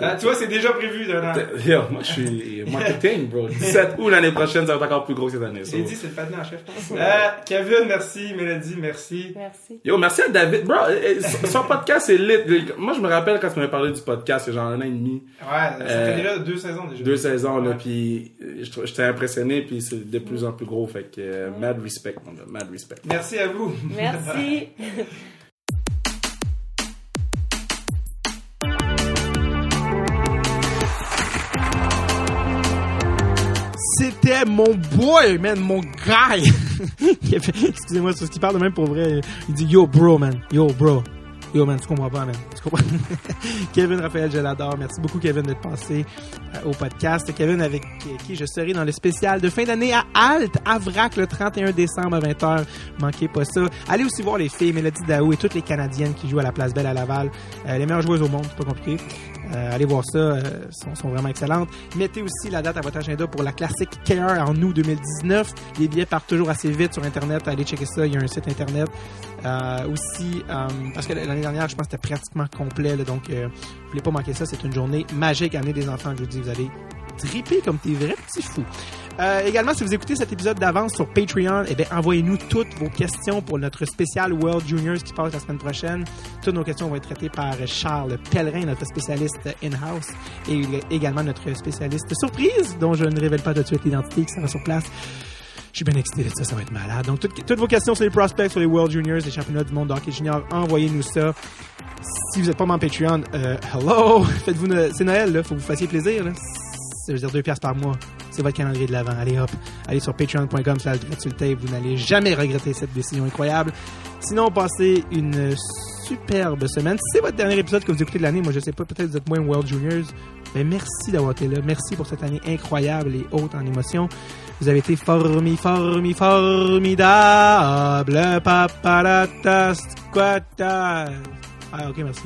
Ah, tu vois, c'est déjà prévu d'un an. Yo, moi, je suis [laughs] marketing, bro. 17 août l'année prochaine, ça va être encore plus gros que cette année. J'ai so. dit, c'est le patin en chef. Euh, Kevin, merci. Mélodie, merci. Merci. Yo, merci à David. Bro, euh, euh, son podcast, c'est lit. Moi, je me rappelle quand tu m'avais parlé du podcast, a genre un an et demi, Ouais, ça Euh, fait déjà deux saisons déjà. deux saisons, là, puis euh, j'étais impressionné, puis c'est de plus en plus gros, fait que euh, mad respect, mon gars, mad respect. Merci à vous. Merci. [laughs] Mon boy, man, mon guy. [laughs] Excusez-moi, c'est ce qu'il parle de même pour vrai. Il dit Yo, bro, man. Yo, bro. Yo, man, tu comprends pas, man. Tu comprends? [laughs] Kevin Raphaël, je l'adore. Merci beaucoup, Kevin, d'être passé euh, au podcast. Kevin, avec qui je serai dans le spécial de fin d'année à Alt, à Vrac, le 31 décembre à 20h. Manquez pas ça. Allez aussi voir les filles, Mélodie Daou et toutes les Canadiennes qui jouent à la Place Belle à Laval. Euh, les meilleures joueuses au monde, c'est pas compliqué. Euh, allez voir ça, euh, sont, sont vraiment excellentes. Mettez aussi la date à votre agenda pour la classique Care en août 2019. Les billets partent toujours assez vite sur Internet. Allez checker ça, il y a un site Internet. Euh, aussi, euh, parce que l'année dernière, je pense que c'était pratiquement complet. là, donc, euh, vous voulez pas manquer ça. C'est une journée magique. Amenez des enfants, je vous dis, vous allez triper comme tes vrais petits fous. Euh, également, si vous écoutez cet épisode d'avance sur Patreon, eh bien, envoyez-nous toutes vos questions pour notre spécial World Juniors qui passe la semaine prochaine. Toutes nos questions vont être traitées par Charles Pellerin, notre spécialiste in-house, et également notre spécialiste surprise, dont je ne révèle pas tout de suite l'identité, qui sera sur place. Je suis bien excité de ça, ça va être malade. Donc, toutes, vos questions sur les prospects, sur les World Juniors, les championnats du monde d'hockey junior, envoyez-nous ça. Si vous n'êtes pas membre Patreon, euh, hello! [laughs] Faites-vous, c'est Noël, là. Faut que vous fassiez plaisir, là. Ça veut dire deux piastres par mois. C'est votre calendrier de l'avant. Allez hop, allez sur patreon.com slash. Vous n'allez jamais regretter cette décision incroyable. Sinon, passez une superbe semaine. C'est votre dernier épisode que vous écoutez de l'année, moi je sais pas, peut-être vous êtes moins World Juniors. Mais merci d'avoir été là. Merci pour cette année incroyable et haute en émotions. Vous avez été formi, formi, formidable. Paparata, squata. Ah, ok, merci.